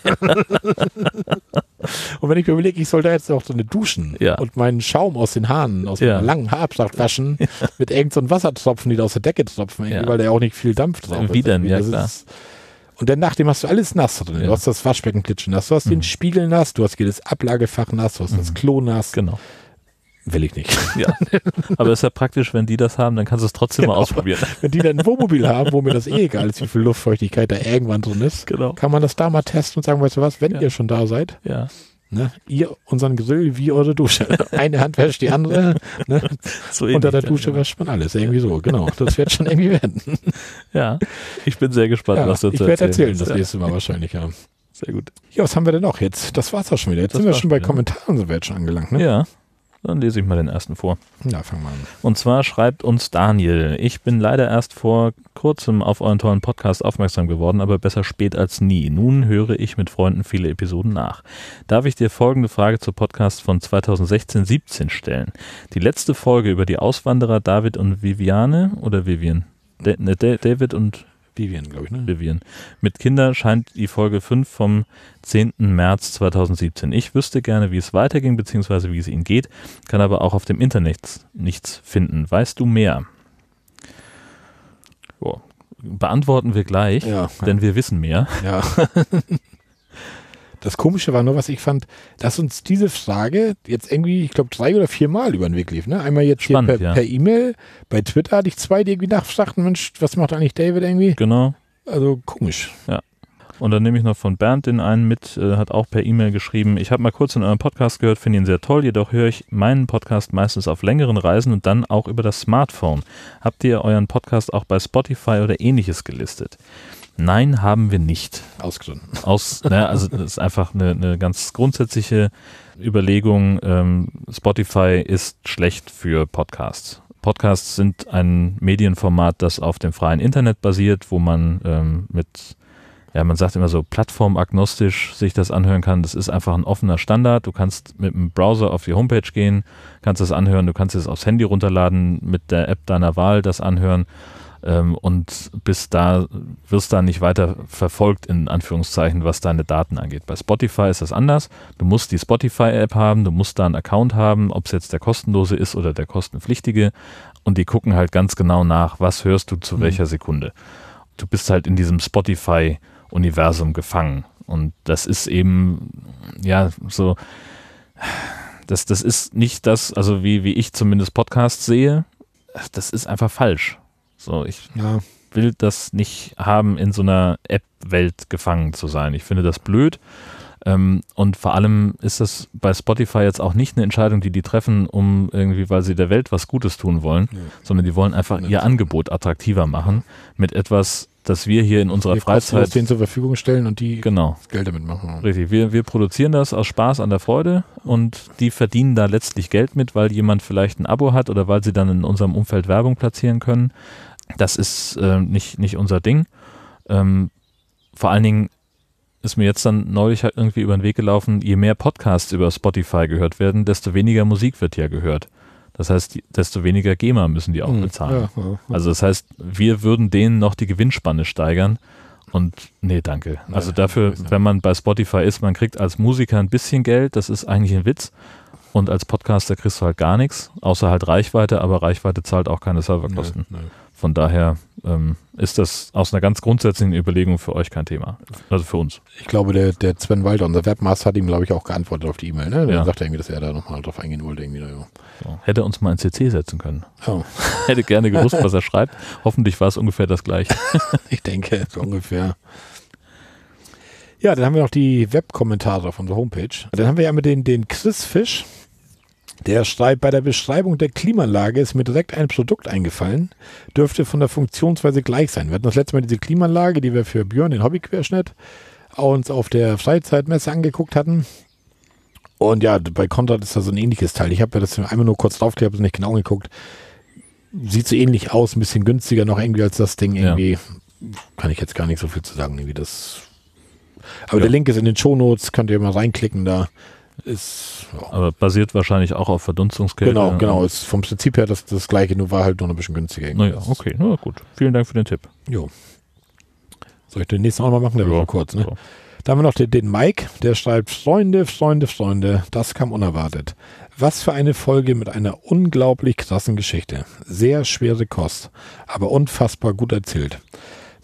Und wenn ich mir überlege, ich soll da jetzt auch so eine duschen Ja. und meinen Schaum aus den Haaren, aus Ja. einem langen Haarabschlag waschen, mit irgendeinem so Wassertropfen, die da aus der Decke tropfen, weil da ja auch nicht viel Dampf drauf ist. Wie denn? Ja, Das klar. ist- und dann nachdem hast du alles nass drin. Ja. Du hast das Waschbecken klitschen nass, du hast Mhm. den Spiegel nass, du hast jedes Ablagefach nass, du hast das Mhm. Klo nass. Genau. Will ich nicht. Ja. Aber ist ja praktisch, wenn die das haben, dann kannst du es trotzdem mal Genau. ausprobieren. Wenn die dann ein Wohnmobil haben, wo mir das eh egal ist, wie viel Luftfeuchtigkeit da irgendwann drin ist, Genau. kann man das da mal testen und sagen, weißt du was, wenn Ja. ihr schon da seid, Ja. Ne, ihr unseren Grill wie eure Dusche. Eine Hand wäscht die andere, ne, So unter der Dusche ja. wäscht man alles. Irgendwie so, genau. Das wird schon irgendwie werden. Ja, ich bin sehr gespannt, Ja, was du ich zu werde erzählen das nächste Mal wahrscheinlich, ja. Sehr gut. Ja, was haben wir denn noch jetzt? Das war's auch schon wieder. Jetzt Das sind wir schon bei wieder. Kommentaren so weit schon angelangt, ne? Ja, Dann lese ich mal den ersten vor. Ja, fang mal an. Und zwar schreibt uns Daniel, ich bin leider erst vor kurzem auf euren tollen Podcast aufmerksam geworden, aber besser spät als nie. Nun höre ich mit Freunden viele Episoden nach. Darf ich dir folgende Frage zu Podcast von 2016-17 stellen? Die letzte Folge über die Auswanderer David und Viviane oder Vivian? Ne, David und Vivian, glaube ich, ne? Vivian. Mit Kinder scheint die Folge 5 vom 10. März 2017. Ich wüsste gerne, wie es weiterging, beziehungsweise wie es ihnen geht, kann aber auch auf dem Internet nichts finden. Weißt du mehr? Boah. Beantworten wir gleich, Ja, denn wir wissen mehr. ja. Das Komische war nur, was ich fand, dass uns diese Frage jetzt irgendwie, ich glaube, drei oder vier Mal über den Weg lief. Ne? Einmal jetzt Spannend, hier per ja. per E-Mail, bei Twitter hatte ich zwei, die irgendwie nachfragten, Mensch, was macht eigentlich David irgendwie? Genau. Also komisch. Und dann nehme ich noch von Bernd den einen mit, äh, hat auch per E-Mail geschrieben, ich habe mal kurz in eurem Podcast gehört, finde ihn sehr toll, jedoch höre ich meinen Podcast meistens auf längeren Reisen und dann auch über das Smartphone. Habt ihr euren Podcast auch bei Spotify oder ähnliches gelistet? Nein, haben wir nicht. Ausgesunden. Aus, ne, also das ist einfach eine, eine ganz grundsätzliche Überlegung. Ähm, Spotify ist schlecht für Podcasts. Podcasts sind ein Medienformat, das auf dem freien Internet basiert, wo man ähm, mit, ja, man sagt immer so plattformagnostisch sich das anhören kann. Das ist einfach ein offener Standard. Du kannst mit dem Browser auf die Homepage gehen, kannst das anhören, du kannst es aufs Handy runterladen, mit der App deiner Wahl das anhören ähm, und bis da wirst da nicht weiter verfolgt, in Anführungszeichen, was deine Daten angeht. Bei Spotify ist das anders. Du musst die Spotify-App haben, du musst da einen Account haben, ob es jetzt der kostenlose ist oder der kostenpflichtige. Und die gucken halt ganz genau nach, was hörst du zu Mhm. welcher Sekunde. Du bist halt in diesem Spotify-Universum gefangen. Und das ist eben, ja, so, das, das ist nicht das, also wie, wie ich zumindest Podcasts sehe, das ist einfach falsch. So, ich Ja, will das nicht haben, in so einer App-Welt gefangen zu sein. Ich finde das blöd. Ähm, und vor allem ist das bei Spotify jetzt auch nicht eine Entscheidung, die die treffen, um irgendwie, weil sie der Welt was Gutes tun wollen, Ja. sondern die wollen einfach Ja. ihr Angebot attraktiver machen mit etwas, das wir hier in unserer wir Freizeit denen zur Verfügung stellen und die genau Geld damit machen. Richtig, wir, wir produzieren das aus Spaß an der Freude und die verdienen da letztlich Geld mit, weil jemand vielleicht ein Abo hat oder weil sie dann in unserem Umfeld Werbung platzieren können. Das ist äh, nicht, nicht unser Ding. Ähm, vor allen Dingen ist mir jetzt dann neulich halt irgendwie über den Weg gelaufen, je mehr Podcasts über Spotify gehört werden, desto weniger Musik wird ja gehört. Das heißt, desto weniger GEMA müssen die auch Hm, bezahlen. Ja, ja. Also das heißt, wir würden denen noch die Gewinnspanne steigern. Und nee, danke. Also dafür, wenn man bei Spotify ist, man kriegt als Musiker ein bisschen Geld, das ist eigentlich ein Witz. Und als Podcaster kriegst du halt gar nichts, außer halt Reichweite, aber Reichweite zahlt auch keine Serverkosten. Nee, nee. Von daher ähm, ist das aus einer ganz grundsätzlichen Überlegung für euch kein Thema. Also für uns. Ich glaube, der, der Sven Walter, unser Webmaster, hat ihm, glaube ich, auch geantwortet auf die E-Mail. Ne? Der Ja. sagt irgendwie, dass er da nochmal drauf eingehen wollte. Irgendwie. So. Hätte uns mal ein CC setzen können. Oh, Hätte gerne gewusst, was er schreibt. Hoffentlich war es ungefähr das gleiche. ich denke, so ungefähr. Ja, dann haben wir noch die Webkommentare auf unserer Homepage. Dann haben wir ja mit den, den Chris Fisch. Der schreibt, bei der Beschreibung der Klimaanlage ist mir direkt ein Produkt eingefallen. Dürfte von der Funktionsweise gleich sein. Wir hatten das letzte Mal diese Klimaanlage, die wir für Björn, den Hobbyquerschnitt, uns auf der Freizeitmesse angeguckt hatten. Und ja, bei Konrad ist da so ein ähnliches Teil. Ich habe ja das einmal nur kurz draufgeklebt, habe nicht genau angeguckt. Sieht so ähnlich aus, ein bisschen günstiger noch irgendwie als das Ding Ja. irgendwie. Kann ich jetzt gar nicht so viel zu sagen, irgendwie das. Aber Ja. der Link ist in den Shownotes, könnt ihr mal reinklicken, da ist. Ja. Aber basiert wahrscheinlich auch auf Verdunstungskälte. Genau, genau. Ist vom Prinzip her das, das gleiche, nur war halt nur ein bisschen günstiger. Naja, okay, na gut. Vielen Dank für den Tipp. Jo. Soll ich den nächsten auch mal machen? Der Ja, kurz, ne? so. Da haben wir noch den, den Mike, der schreibt, Freunde, Freunde, Freunde, das kam unerwartet. Was für eine Folge mit einer unglaublich krassen Geschichte. Sehr schwere Kost, aber unfassbar gut erzählt.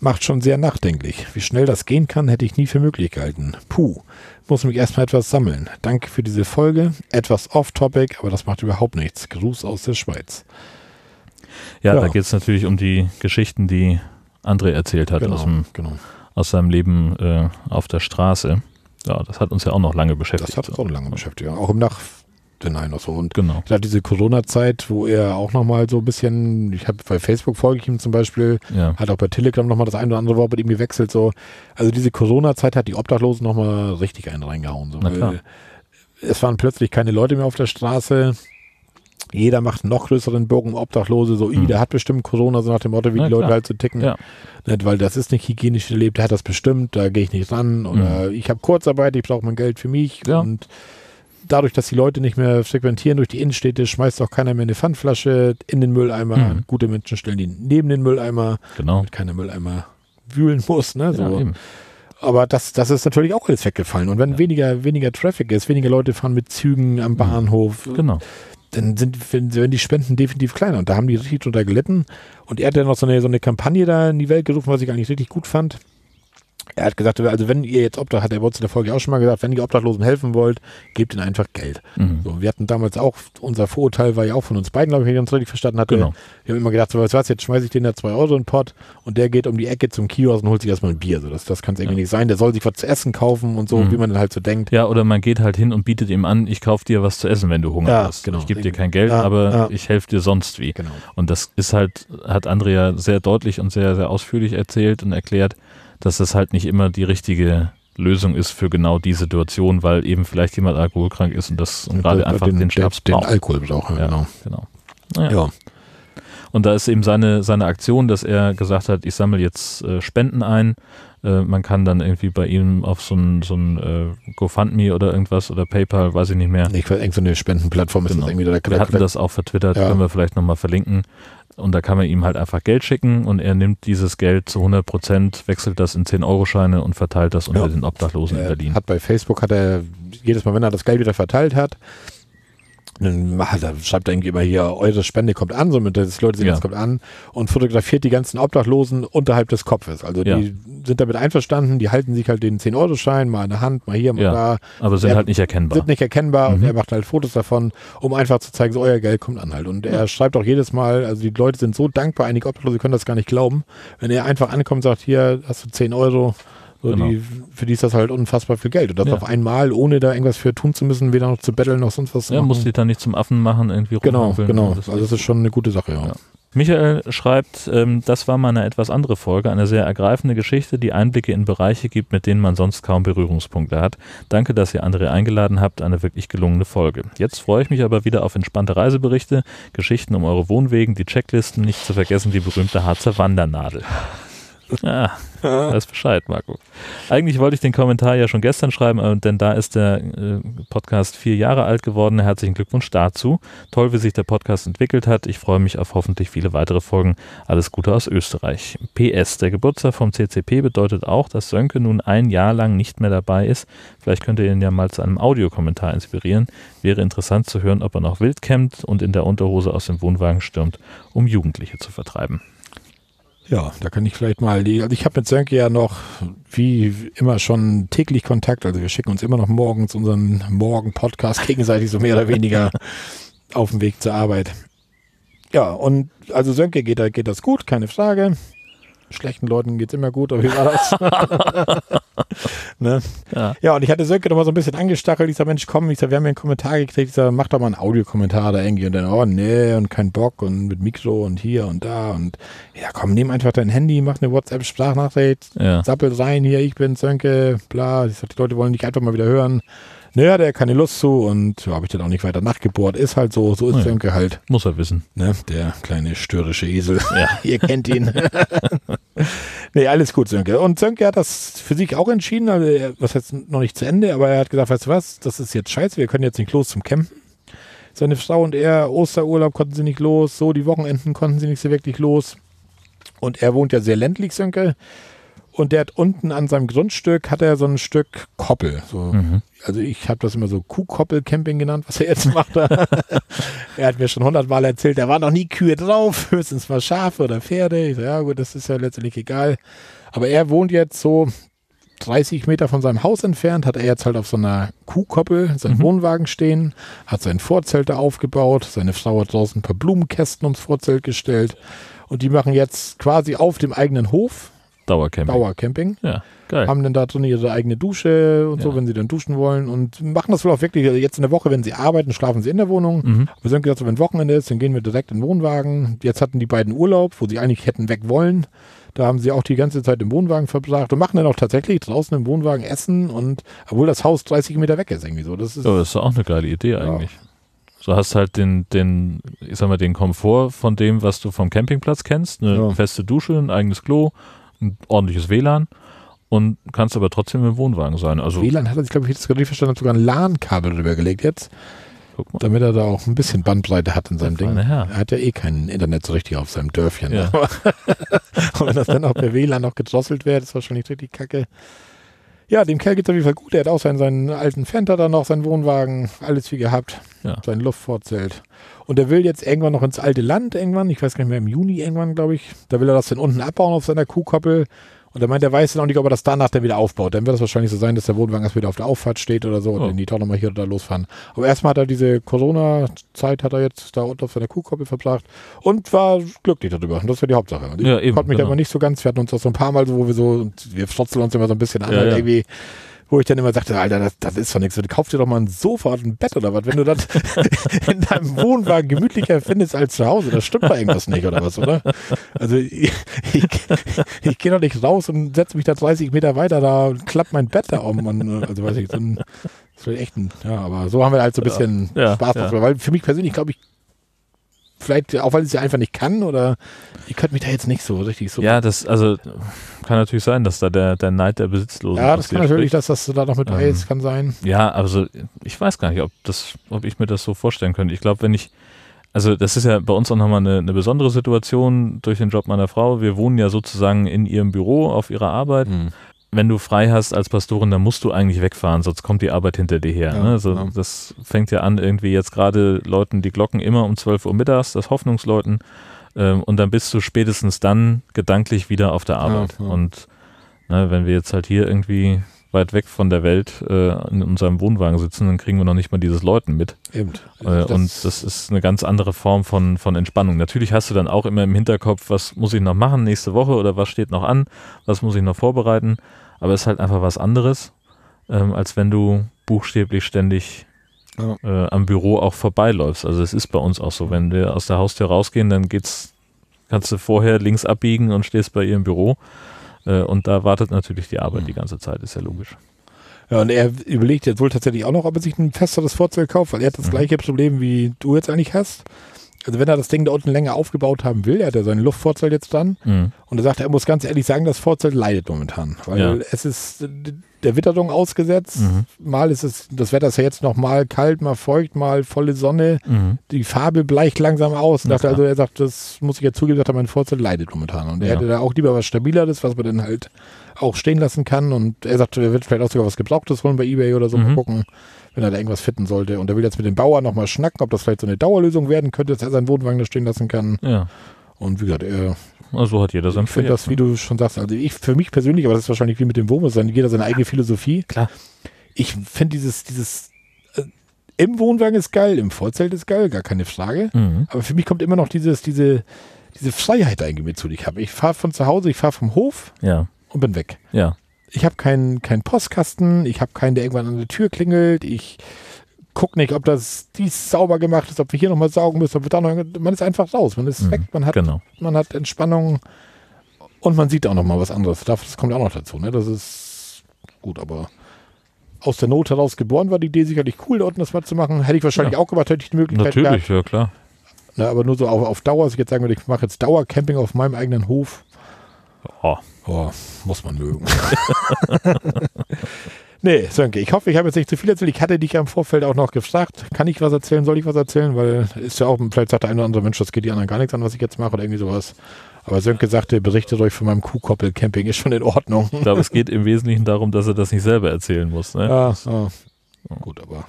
Macht schon sehr nachdenklich. Wie schnell das gehen kann, hätte ich nie für möglich gehalten. Puh, muss mich erstmal etwas sammeln. Danke für diese Folge. Etwas off-topic, aber das macht überhaupt nichts. Gruß aus der Schweiz. Ja, Ja. da geht es natürlich um die Geschichten, die André erzählt hat aus, dem, genau. aus seinem Leben äh, auf der Straße. Ja, das hat uns ja auch noch lange beschäftigt. Das hat uns auch lange beschäftigt. Auch im Nachhinein noch so. Und Genau. Gerade diese Corona-Zeit, wo er auch nochmal so ein bisschen, ich habe bei Facebook folge ich ihm zum Beispiel, Ja. hat auch bei Telegram nochmal das ein oder andere Wort mit ihm gewechselt. So. Also diese Corona-Zeit hat die Obdachlosen nochmal richtig einen reingehauen. So, weil es waren plötzlich keine Leute mehr auf der Straße. Jeder macht einen noch größeren Bogen um Obdachlose, so, Mhm. mhm. der hat bestimmt Corona, so nach dem Motto, wie Ja, die Leute klar. halt so ticken. Ja. Nicht, weil das ist nicht hygienisch gelebt, der hat das bestimmt, da gehe ich nicht ran. Oder ich habe Kurzarbeit, ich brauche mein Geld für mich. Mhm. Ja. Und dadurch, dass die Leute nicht mehr frequentieren durch die Innenstädte, schmeißt auch keiner mehr eine Pfandflasche in den Mülleimer. Mhm. Gute Menschen stellen die neben den Mülleimer, Genau. damit keiner Mülleimer wühlen muss. Ne? So. Ja. Aber das, das ist natürlich auch alles weggefallen. Und wenn Ja. weniger, weniger Traffic ist, weniger Leute fahren mit Zügen am Bahnhof, genau. dann sind wenn, werden die Spenden definitiv kleiner. Und da haben die richtig drunter gelitten. Und er hat ja noch so eine, so eine Kampagne da in die Welt gerufen, was ich eigentlich richtig gut fand. Er hat gesagt, also wenn ihr jetzt Obdach, hat er bei uns in der Folge auch schon mal gesagt, wenn ihr Obdachlosen helfen wollt, gebt ihnen einfach Geld. Mhm. So, wir hatten damals auch, unser Vorurteil war ja auch von uns beiden, glaube ich, wenn ich ganz richtig verstanden hatte. Genau. Wir haben immer gedacht, so, du was, jetzt schmeiße ich den da zwei Euro in den Pott und der geht um die Ecke zum Kiosk und holt sich erstmal ein Bier. So, das das kann es irgendwie Ja. nicht sein. Der soll sich was zu essen kaufen und so, Mhm. wie man dann halt so denkt. Ja, oder man geht halt hin und bietet ihm an, ich kaufe dir was zu essen, wenn du Hunger Ja, hast. genau. Ich gebe dir kein Geld, Ja, aber ich helfe dir sonst wie. Genau. Und das ist halt, hat Andrea sehr deutlich und sehr, sehr ausführlich erzählt und erklärt, dass das halt nicht immer die richtige Lösung ist für genau die Situation, weil eben vielleicht jemand alkoholkrank ist und das und gerade einfach den, den, Schnaps den, den braucht. Alkohol braucht, ja, genau. genau. Naja. Ja. Und da ist eben seine, seine Aktion, dass er gesagt hat, ich sammle jetzt äh, Spenden ein. Äh, man kann dann irgendwie bei ihm auf so ein, so ein äh, GoFundMe oder irgendwas oder PayPal, weiß ich nicht mehr. Ich weiß, irgend so eine Spendenplattform ist Genau. das irgendwie. Da, Wir hatten das auch vertwittert, Ja. können wir vielleicht nochmal verlinken. Und da kann man ihm halt einfach Geld schicken und er nimmt dieses Geld zu 100 Prozent, wechselt das in 10-Euro-Scheine und verteilt das unter Ja. den Obdachlosen in Er Berlin. hat bei Facebook hat er jedes Mal, wenn er das Geld wieder verteilt hat, dann er- schreibt er irgendwie immer hier, eure Spende kommt an, somit dass die Leute sehen, Ja. das kommt an und fotografiert die ganzen Obdachlosen unterhalb des Kopfes. Also Ja. die sind damit einverstanden, die halten sich halt den 10-Euro-Schein mal in der Hand, mal hier, mal Ja. da, Aber sind er- halt nicht erkennbar. sind nicht erkennbar und Mhm. er macht halt Fotos davon, um einfach zu zeigen, so euer Geld kommt an halt. Und er schreibt auch jedes Mal, also die Leute sind so dankbar, einige Obdachlose können das gar nicht glauben, wenn er einfach ankommt und sagt, hier hast du 10 Euro, so Genau. die, für die ist das halt unfassbar viel Geld. Und das Ja. auf einmal, ohne da irgendwas für tun zu müssen, weder noch zu betteln, noch sonst was zu machen. muss sich dann nicht zum Affen machen, irgendwie Genau, genau. Das Also das ist schon eine gute Sache, ja. Ja. Michael schreibt, ähm, das war mal eine etwas andere Folge, eine sehr ergreifende Geschichte, die Einblicke in Bereiche gibt, mit denen man sonst kaum Berührungspunkte hat. Danke, dass ihr andere eingeladen habt, eine wirklich gelungene Folge. Jetzt freue ich mich aber wieder auf entspannte Reiseberichte, Geschichten um eure Wohnwegen, die Checklisten, nicht zu vergessen die berühmte Harzer Wandernadel. Ja, weiß Bescheid, Marco. Eigentlich wollte ich den Kommentar ja schon gestern schreiben, äh, denn da ist der äh, Podcast vier Jahre alt geworden. Herzlichen Glückwunsch dazu. Toll, wie sich der Podcast entwickelt hat. Ich freue mich auf hoffentlich viele weitere Folgen. Alles Gute aus Österreich. PS, der Geburtstag vom CCP bedeutet auch, dass Sönke nun ein Jahr lang nicht mehr dabei ist. Vielleicht könnt ihr ihn ja mal zu einem Audiokommentar inspirieren. Wäre interessant zu hören, ob er noch wild campt und in der Unterhose aus dem Wohnwagen stürmt, um Jugendliche zu vertreiben. Ja, da kann ich vielleicht mal, die, also ich habe mit Sönke ja noch wie immer schon täglich Kontakt, also wir schicken uns immer noch morgens unseren Morgen-Podcast gegenseitig so mehr oder weniger auf dem Weg zur Arbeit. Ja, und also Sönke geht, da- geht das gut, keine Frage. Schlechten Leuten geht's immer gut, aber wie war das? ne? Ja. Ja, und ich hatte Sönke noch mal so ein bisschen angestachelt. Ich sag, Mensch, komm, ich sag, wir haben ja einen Kommentar gekriegt. Ich sag, mach doch mal einen Audiokommentar da irgendwie. Und dann, oh, nee, und kein Bock und mit Mikro und hier und da. Und ja, komm, nimm einfach dein Handy, mach eine WhatsApp-Sprachnachricht, Ja. sappel rein, hier, ich bin Sönke, bla. Ich sag, die Leute wollen dich einfach mal wieder hören. Naja, der hat keine Lust zu und ja, habe ich dann auch nicht weiter nachgebohrt. Ist halt so, so ist Ja. Sönke halt, Muss er wissen. ne? Der kleine störrische Esel. Ja. Ihr kennt ihn. nee, alles gut, Sönke. Und Sönke hat das für sich auch entschieden, also er, was heißt noch nicht zu Ende, aber er hat gesagt, weißt du was, das ist jetzt scheiße, wir können jetzt nicht los zum Campen. Seine Frau und er, Osterurlaub konnten sie nicht los, so die Wochenenden konnten sie nicht so wirklich los. Und er wohnt ja sehr ländlich, Sönke. Und der hat unten an seinem Grundstück, hat er so ein Stück Koppel. So, Mhm. also ich habe das immer so Kuhkoppel-Camping genannt, was er jetzt macht. er hat mir schon hundertmal erzählt, da waren noch nie Kühe drauf, höchstens mal Schafe oder Pferde. Ich so, ja gut, das ist ja letztendlich egal. Aber er wohnt jetzt so 30 Meter von seinem Haus entfernt, hat er jetzt halt auf so einer Kuhkoppel seinen Mhm. Wohnwagen stehen, hat sein Vorzelt da aufgebaut, seine Frau hat draußen ein paar Blumenkästen ums Vorzelt gestellt und die machen jetzt quasi auf dem eigenen Hof Dauercamping. Dauercamping Ja, geil. haben dann da drin ihre eigene Dusche und so, Ja. wenn sie dann duschen wollen und machen das wohl auch wirklich, jetzt in der Woche, wenn sie arbeiten, schlafen sie in der Wohnung. Mhm. Wir sind gesagt, so, wenn Wochenende ist, dann gehen wir direkt in den Wohnwagen. Jetzt hatten die beiden Urlaub, wo sie eigentlich hätten weg wollen. Da haben sie auch die ganze Zeit im Wohnwagen verbracht und machen dann auch tatsächlich draußen im Wohnwagen Essen und obwohl das Haus 30 Meter weg ist irgendwie so. Das ist, Ja, das ist auch eine geile Idee eigentlich. Du hast halt den, den, ich sag mal, den Komfort von dem, was du vom Campingplatz kennst. Eine Ja. feste Dusche, ein eigenes Klo, ein ordentliches WLAN und kannst aber trotzdem im Wohnwagen sein. Also, WLAN hat er sich, glaube ich, jetzt gerade verstanden, hat sogar ein LAN-Kabel drüber gelegt jetzt, damit er da auch ein bisschen Bandbreite hat in seinem Ding. Herr. Er hat ja eh kein Internet so richtig auf seinem Dörfchen. Ja. Und wenn das dann auch per WLAN noch gedrosselt wäre, ist wahrscheinlich richtig kacke. Ja, dem Kerl geht's auf jeden Fall gut. Er hat auch seinen, seinen alten Fender da noch, seinen Wohnwagen, alles wie gehabt. Ja. Sein Luftfortzelt. Und er will jetzt irgendwann noch ins alte Land irgendwann, ich weiß gar nicht mehr, im Juni irgendwann, glaube ich. Da will er das dann unten abbauen auf seiner Kuhkoppel. Und er meint, er weiß noch nicht, ob er das danach dann wieder aufbaut. Dann wird es wahrscheinlich so sein, dass der Wohnwagen erst wieder auf der Auffahrt steht oder so und Oh. dann die doch nochmal hier oder da losfahren. Aber erstmal hat er diese Corona-Zeit hat er jetzt da unten auf seiner Kuhkoppel verbracht und war glücklich darüber. Und das war die Hauptsache. Und ich Ja, eben, konnte mich da genau. immer nicht so ganz, wir hatten uns auch so ein paar Mal so, wo wir so, wir frotzeln uns immer so ein bisschen an, Ja, ja. irgendwie, wo ich dann immer sagte, Alter, das, das ist doch nichts. Du kaufst dir doch mal ein Sofa und ein Bett oder was, wenn du das in deinem Wohnwagen gemütlicher findest als zu Hause. Das stimmt da irgendwas nicht oder was, oder? Also ich, ich, ich gehe doch nicht raus und setze mich da 30 Meter weiter da und klapp mein Bett da um. Und, also weiß ich, so ein, echt ein, ja, aber so haben wir halt so ein bisschen Ja, Spaß ja. Weil für mich persönlich glaube ich, vielleicht, auch weil ich es ja einfach nicht kann oder ich könnte mich da jetzt nicht so richtig so. Ja, das, also kann natürlich sein, dass da der, der Neid der Besitzlosen Ja, das kann natürlich, spricht. dass das da noch mit bei Ähm, ist, kann sein. Ja, also ich weiß gar nicht, ob das, ob ich mir das so vorstellen könnte. Ich glaube, wenn ich, also das ist ja bei uns auch nochmal eine, eine besondere Situation durch den Job meiner Frau. Wir wohnen ja sozusagen in ihrem Büro auf ihrer Arbeit. Mhm. Wenn du frei hast als Pastorin, dann musst du eigentlich wegfahren, sonst kommt die Arbeit hinter dir her. Ja, ne? also ja. das fängt ja an, irgendwie jetzt gerade läuten die Glocken immer um 12 Uhr mittags, das Hoffnungsläuten. Ähm, und dann bist du spätestens dann gedanklich wieder auf der Arbeit. ja. Und ne, wenn wir jetzt halt hier irgendwie weit weg von der Welt äh, in unserem Wohnwagen sitzen, dann kriegen wir noch nicht mal dieses Läuten mit. Eben. Äh, und das ist eine ganz andere Form von, von Entspannung. Natürlich hast du dann auch immer im Hinterkopf, was muss ich noch machen nächste Woche oder was steht noch an, was muss ich noch vorbereiten. Aber es ist halt einfach was anderes, ähm, als wenn du buchstäblich ständig Ja. äh, am Büro auch vorbeiläufst. Also es ist bei uns auch so, wenn wir aus der Haustür rausgehen, dann geht's, kannst du vorher links abbiegen und stehst bei ihr im Büro. Äh, und da wartet natürlich die Arbeit die ganze Zeit, ist ja logisch. Ja, und er überlegt jetzt wohl tatsächlich auch noch, ob er sich ein festeres Vorzelt kauft, weil er hat das Mhm. gleiche Problem, wie du jetzt eigentlich hast. Also wenn er das Ding da unten länger aufgebaut haben will, er hat ja sein Luftvorzelt jetzt dran Mhm. und er sagt, er muss ganz ehrlich sagen, das Vorzelt leidet momentan, weil Ja. es ist äh, der Witterung ausgesetzt. Mhm. Mal ist es, das Wetter ist ja jetzt noch mal kalt, mal feucht, mal volle Sonne. Mhm. Die Farbe bleicht langsam aus. Und Na dachte, also er sagt, das muss ich ja zugeben, sagt er, mein Vorzelt leidet momentan. Und er Ja. hätte da auch lieber was Stabileres, was man dann halt auch stehen lassen kann. Und er sagt, er wird vielleicht auch sogar was Gebrauchtes holen bei Ebay oder so, mal Mhm. gucken, wenn er da irgendwas finden sollte. Und er will jetzt mit dem Bauer nochmal schnacken, ob das vielleicht so eine Dauerlösung werden könnte, dass er seinen Wohnwagen da stehen lassen kann. Ja, Und wie gesagt, er, also hat jeder sein ich finde das, wie du schon sagst, also ich für mich persönlich, aber das ist wahrscheinlich wie mit dem Wohnhaus, dann jeder seine eigene Philosophie. Klar. Ich finde dieses, dieses äh, im Wohnwagen ist geil, im Vorzelt ist geil, gar keine Frage. Mhm. Aber für mich kommt immer noch dieses, diese, diese Freiheit irgendwie mit zu, die ich habe. Ich fahre von zu Hause, ich fahre vom Hof Ja, und bin weg. ja. Ich habe keinen keinen Postkasten, ich habe keinen, der irgendwann an der Tür klingelt, ich gucke nicht, ob das dies sauber gemacht ist, ob wir hier nochmal saugen müssen, ob wir da noch, man ist einfach raus, man ist Mhm, weg, man hat, genau. man hat Entspannung und man sieht auch nochmal was anderes. Das kommt auch noch dazu, ne? Das ist gut, aber aus der Not heraus geboren war die Idee sicherlich cool, unten das mal zu machen. Hätte ich wahrscheinlich Ja. auch gemacht, hätte ich die Möglichkeit gehabt. Natürlich, ja klar. Ne, aber nur so auf, auf Dauer, dass ich jetzt sagen würde, ich mache jetzt Dauercamping auf meinem eigenen Hof. Oh, Oh, muss man mögen. nee, Sönke, ich hoffe, ich habe jetzt nicht zu viel erzählt. Ich hatte dich ja im Vorfeld auch noch gefragt, kann ich was erzählen, soll ich was erzählen? Weil ist ja auch, vielleicht sagt der eine oder andere Mensch, das geht die anderen gar nichts an, was ich jetzt mache oder irgendwie sowas. Aber Sönke sagte, berichtet euch von meinem Kuhkoppel-Camping, ist schon in Ordnung. ich glaube, es geht im Wesentlichen darum, dass er das nicht selber erzählen muss. Ne? Ja, ja. Gut, aber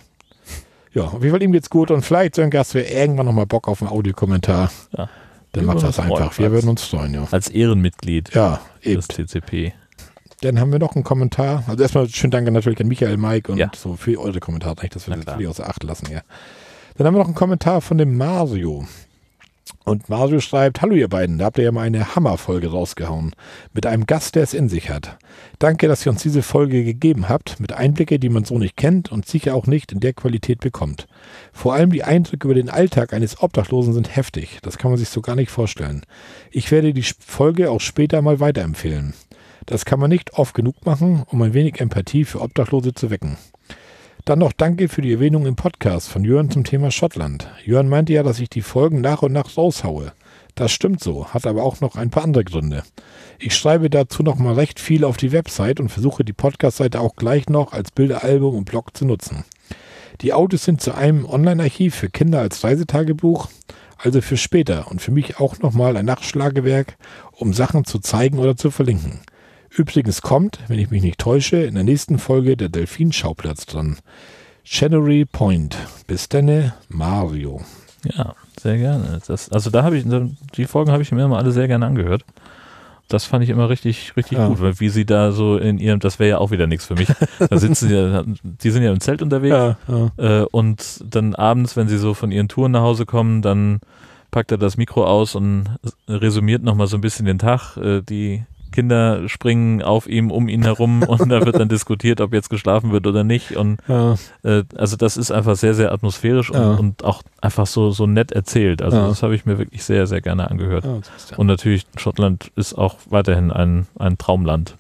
ja, auf jeden Fall ihm geht's gut und vielleicht, Sönke, hast du ja irgendwann nochmal Bock auf einen Audiokommentar. Ja. Dann Wir mach würden das freuen, einfach. Wir würden uns freuen, ja. Als Ehrenmitglied Ja, eben. des TCP. Dann haben wir noch einen Kommentar. Also erstmal schönen Dank natürlich an Michael, Mike und Ja. so für eure Kommentare, nicht, dass wir das völlig außer Acht lassen hier. Dann haben wir noch einen Kommentar von dem Mario. Und Mario schreibt, hallo ihr beiden, da habt ihr ja mal eine Hammerfolge rausgehauen. Mit einem Gast, der es in sich hat. Danke, dass ihr uns diese Folge gegeben habt, mit Einblicke, die man so nicht kennt und sicher auch nicht in der Qualität bekommt. Vor allem die Eindrücke über den Alltag eines Obdachlosen sind heftig. Das kann man sich so gar nicht vorstellen. Ich werde die Folge auch später mal weiterempfehlen. Das kann man nicht oft genug machen, um ein wenig Empathie für Obdachlose zu wecken. Dann noch danke für die Erwähnung im Podcast von Jörn zum Thema Schottland. Jörn meinte ja, dass ich die Folgen nach und nach raushaue. Das stimmt so, hat aber auch noch ein paar andere Gründe. Ich schreibe dazu noch mal recht viel auf die Website und versuche die Podcast-Seite auch gleich noch als Bilderalbum und Blog zu nutzen. Die Autos sind zu einem Online-Archiv für Kinder als Reisetagebuch, also für später und für mich auch nochmal ein Nachschlagewerk, um Sachen zu zeigen oder zu verlinken. Übrigens kommt, wenn ich mich nicht täusche, in der nächsten Folge der Delfinschauplatz dran. Chenery Point. Bis denne, Mario. Ja, sehr gerne. Das, also da habe ich, die Folgen habe ich mir immer alle sehr gerne angehört. Das fand ich immer richtig, richtig ja. gut, weil wie sie da so in ihrem, das wäre ja auch wieder nichts für mich. Da sitzen sie ja, die sind ja im Zelt unterwegs ja, ja. Äh, und dann abends, wenn sie so von ihren Touren nach Hause kommen, dann packt er das Mikro aus und resümiert nochmal so ein bisschen den Tag. Äh, die Kinder springen auf ihm, um ihn herum und da wird dann diskutiert, ob jetzt geschlafen wird oder nicht. Und ja. äh, also das ist einfach sehr, sehr atmosphärisch und, ja. und auch einfach so, so nett erzählt. Also ja. das habe ich mir wirklich sehr, sehr gerne angehört. Und natürlich, Schottland ist auch weiterhin ein, ein Traumland.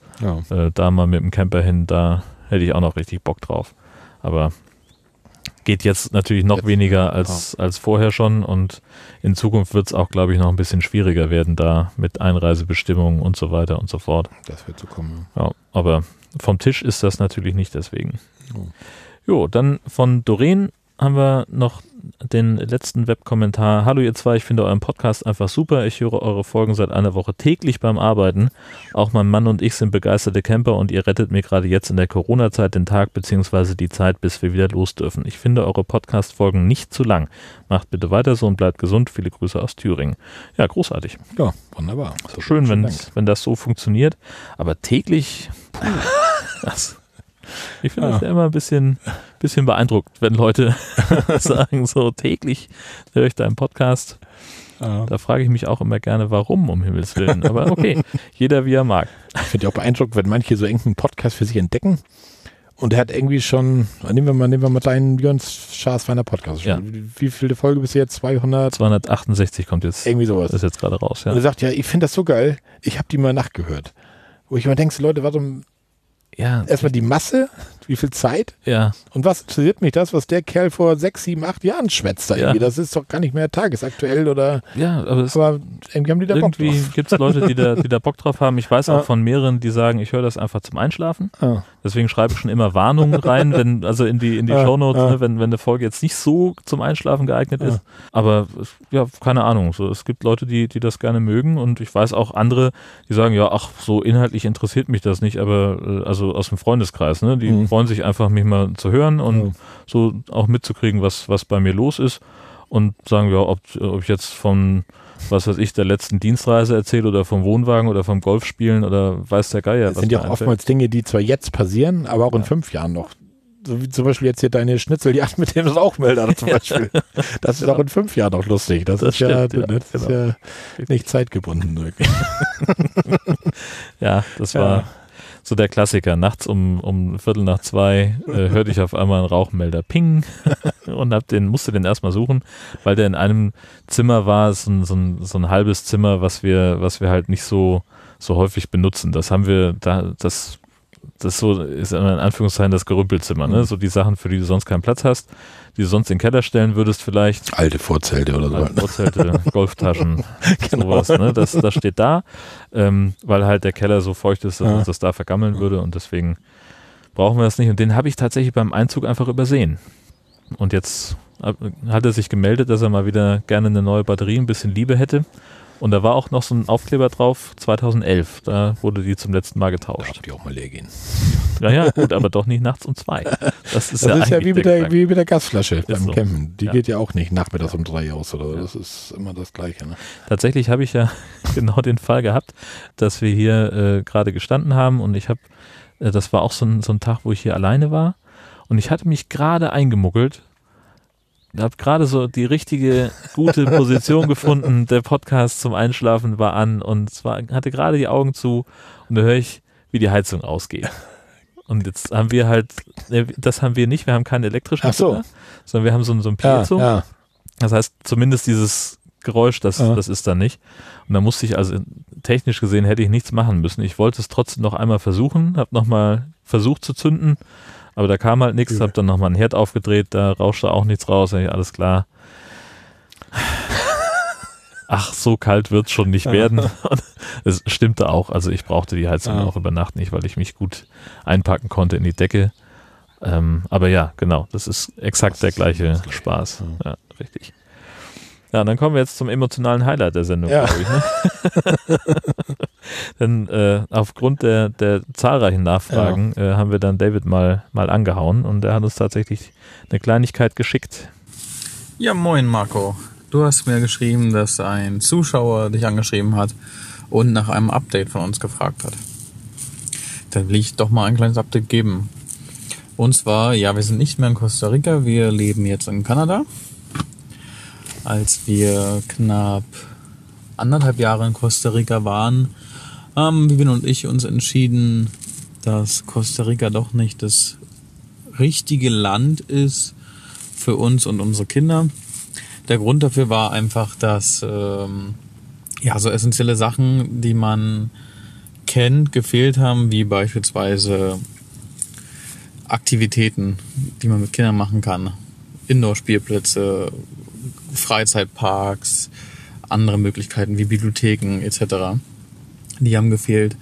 Äh, da mal mit dem Camper hin, da hätte ich auch noch richtig Bock drauf. Aber geht jetzt natürlich noch jetzt, weniger als, ja. als vorher schon und in Zukunft wird es auch, glaube ich, noch ein bisschen schwieriger werden, da mit Einreisebestimmungen und so weiter und so fort. Das wird so kommen. Ja, aber vom Tisch ist das natürlich nicht deswegen. Oh. Jo, dann von Doreen haben wir noch den letzten Webkommentar. Hallo ihr zwei, ich finde euren Podcast einfach super. Ich höre eure Folgen seit einer Woche täglich beim Arbeiten. Auch mein Mann und ich sind begeisterte Camper und ihr rettet mir gerade jetzt in der Corona-Zeit den Tag bzw. die Zeit, bis wir wieder los dürfen. Ich finde eure Podcast-Folgen nicht zu lang. Macht bitte weiter so und bleibt gesund. Viele Grüße aus Thüringen. Ja, großartig. Ja, wunderbar. Schön, wenn, wenn das so funktioniert. Aber täglich, puh, das ich finde ja. das ja immer ein bisschen, bisschen beeindruckt, wenn Leute sagen, so täglich höre ich deinen Podcast. Ja. Da frage ich mich auch immer gerne, warum, um Himmels Willen. Aber okay, jeder wie er mag. Ich finde ja auch beeindruckt, wenn manche so engen Podcast für sich entdecken. Und er hat irgendwie schon, nehmen wir mal, nehmen wir mal deinen Björn Schaasweiner Podcast. Ja. Wie viele Folge bis jetzt? 200? 268 kommt jetzt. Irgendwie sowas. Ist jetzt gerade raus, ja. Und er sagt, ja, ich finde das so geil. Ich habe die mal nachgehört. Wo ich immer denke, Leute, warum, ja. Erstmal die Masse, wie viel Zeit? Ja. Und was interessiert mich das, was der Kerl vor sechs, sieben, acht Jahren schwätzt da ja. irgendwie? Das ist doch gar nicht mehr tagesaktuell oder. Ja, aber, es aber irgendwie haben die da Bock drauf. Irgendwie gibt es Leute, die da, die da Bock drauf haben. Ich weiß auch von mehreren, die sagen, ich höre das einfach zum Einschlafen. Ah. Deswegen schreibe ich schon immer Warnungen rein, wenn, also in die, in die ah. Shownotes, ah. ne, wenn, wenn eine Folge jetzt nicht so zum Einschlafen geeignet ist. Aber ja, keine Ahnung. So, es gibt Leute, die, die das gerne mögen und ich weiß auch andere, die sagen, ja, ach, so inhaltlich interessiert mich das nicht, aber äh, also aus dem Freundeskreis, ne? Die mhm. Freuen sich einfach, mich mal zu hören und ja. so auch mitzukriegen, was, was bei mir los ist. Und sagen, ja, ob, ob ich jetzt von, was weiß ich, der letzten Dienstreise erzähle oder vom Wohnwagen oder vom Golfspielen oder weiß der Geier. Das sind ja auch oftmals Dinge, die zwar jetzt passieren, aber auch in fünf Jahren noch so wie zum Beispiel jetzt hier deine Schnitzeljagd mit dem Rauchmelder zum Beispiel. Das ist auch in fünf Jahren noch lustig. Das, das ist, stimmt, ja, ja, das genau. ist ja nicht zeitgebunden. ja, das war so der Klassiker. Nachts um, um Viertel nach zwei äh, hörte ich auf einmal einen Rauchmelder ping und hab den, musste den erstmal suchen, weil der in einem Zimmer war, so ein, so ein, so ein halbes Zimmer, was wir, was wir halt nicht so, so häufig benutzen. Das haben wir, da, das das so ist in Anführungszeichen das Gerümpelzimmer, ne? Mhm. So die Sachen, für die du sonst keinen Platz hast, die du sonst in den Keller stellen würdest vielleicht. Alte Vorzelte oder so. Alte Vorzelte, Golftaschen, genau. sowas, ne? Das, das steht da, ähm, weil halt der Keller so feucht ist, dass ja. uns das da vergammeln würde und deswegen brauchen wir das nicht. Und den habe ich tatsächlich beim Einzug einfach übersehen. Und jetzt hat er sich gemeldet, dass er mal wieder gerne eine neue Batterie, ein bisschen Liebe hätte. Und da war auch noch so ein Aufkleber drauf, 2011. Da wurde die zum letzten Mal getauscht. Da die auch mal leer gehen. Ja, ja, gut, aber doch nicht nachts um zwei. Das ist, das ja, ist ja wie, mit der, wie mit der Gasflasche beim so. Campen. Die ja. geht ja auch nicht nachmittags um drei aus oder ja. das ist immer das Gleiche. Ne? Tatsächlich habe ich ja genau den Fall gehabt, dass wir hier äh, gerade gestanden haben und ich habe, äh, das war auch so ein, so ein Tag, wo ich hier alleine war und ich hatte mich gerade eingemuggelt habe gerade so die richtige gute Position gefunden. Der Podcast zum Einschlafen war an und zwar hatte gerade die Augen zu und da höre ich, wie die Heizung ausgeht. Und jetzt haben wir halt, das haben wir nicht, wir haben keinen elektrischen so. Gitter, sondern wir haben so, so ein Piezo. Ja, ja. Das heißt, zumindest dieses Geräusch, das, ja. das ist da nicht. Und da musste ich, also technisch gesehen hätte ich nichts machen müssen. Ich wollte es trotzdem noch einmal versuchen, habe nochmal versucht zu zünden Aber da kam halt nichts, hab dann nochmal einen Herd aufgedreht, da rauschte auch nichts raus, ey, alles klar. Ach, so kalt wird's schon nicht werden. Es stimmte auch, also ich brauchte die Heizung Ja. auch über Nacht nicht, weil ich mich gut einpacken konnte in die Decke. Ähm, aber ja, genau, das ist exakt der gleiche Spaß. Ja, richtig. Ja, dann kommen wir jetzt zum emotionalen Highlight der Sendung, Ja. glaube ich. Ne? Denn äh, aufgrund der, der zahlreichen Nachfragen äh, haben wir dann David mal, mal angehauen und er hat uns tatsächlich eine Kleinigkeit geschickt. Ja, moin Marco. Du hast mir geschrieben, dass ein Zuschauer dich angeschrieben hat und nach einem Update von uns gefragt hat. Dann will ich doch mal ein kleines Update geben. Und zwar, ja, wir sind nicht mehr in Costa Rica, wir leben jetzt in Kanada. Als wir knapp anderthalb Jahre in Costa Rica waren, haben Vivian und ich uns entschieden, dass Costa Rica doch nicht das richtige Land ist für uns und unsere Kinder. Der Grund dafür war einfach, dass ähm, ja so essentielle Sachen, die man kennt, gefehlt haben, wie beispielsweise Aktivitäten, die man mit Kindern machen kann. Indoor-Spielplätze, Freizeitparks, andere Möglichkeiten wie Bibliotheken etc. Die haben gefehlt.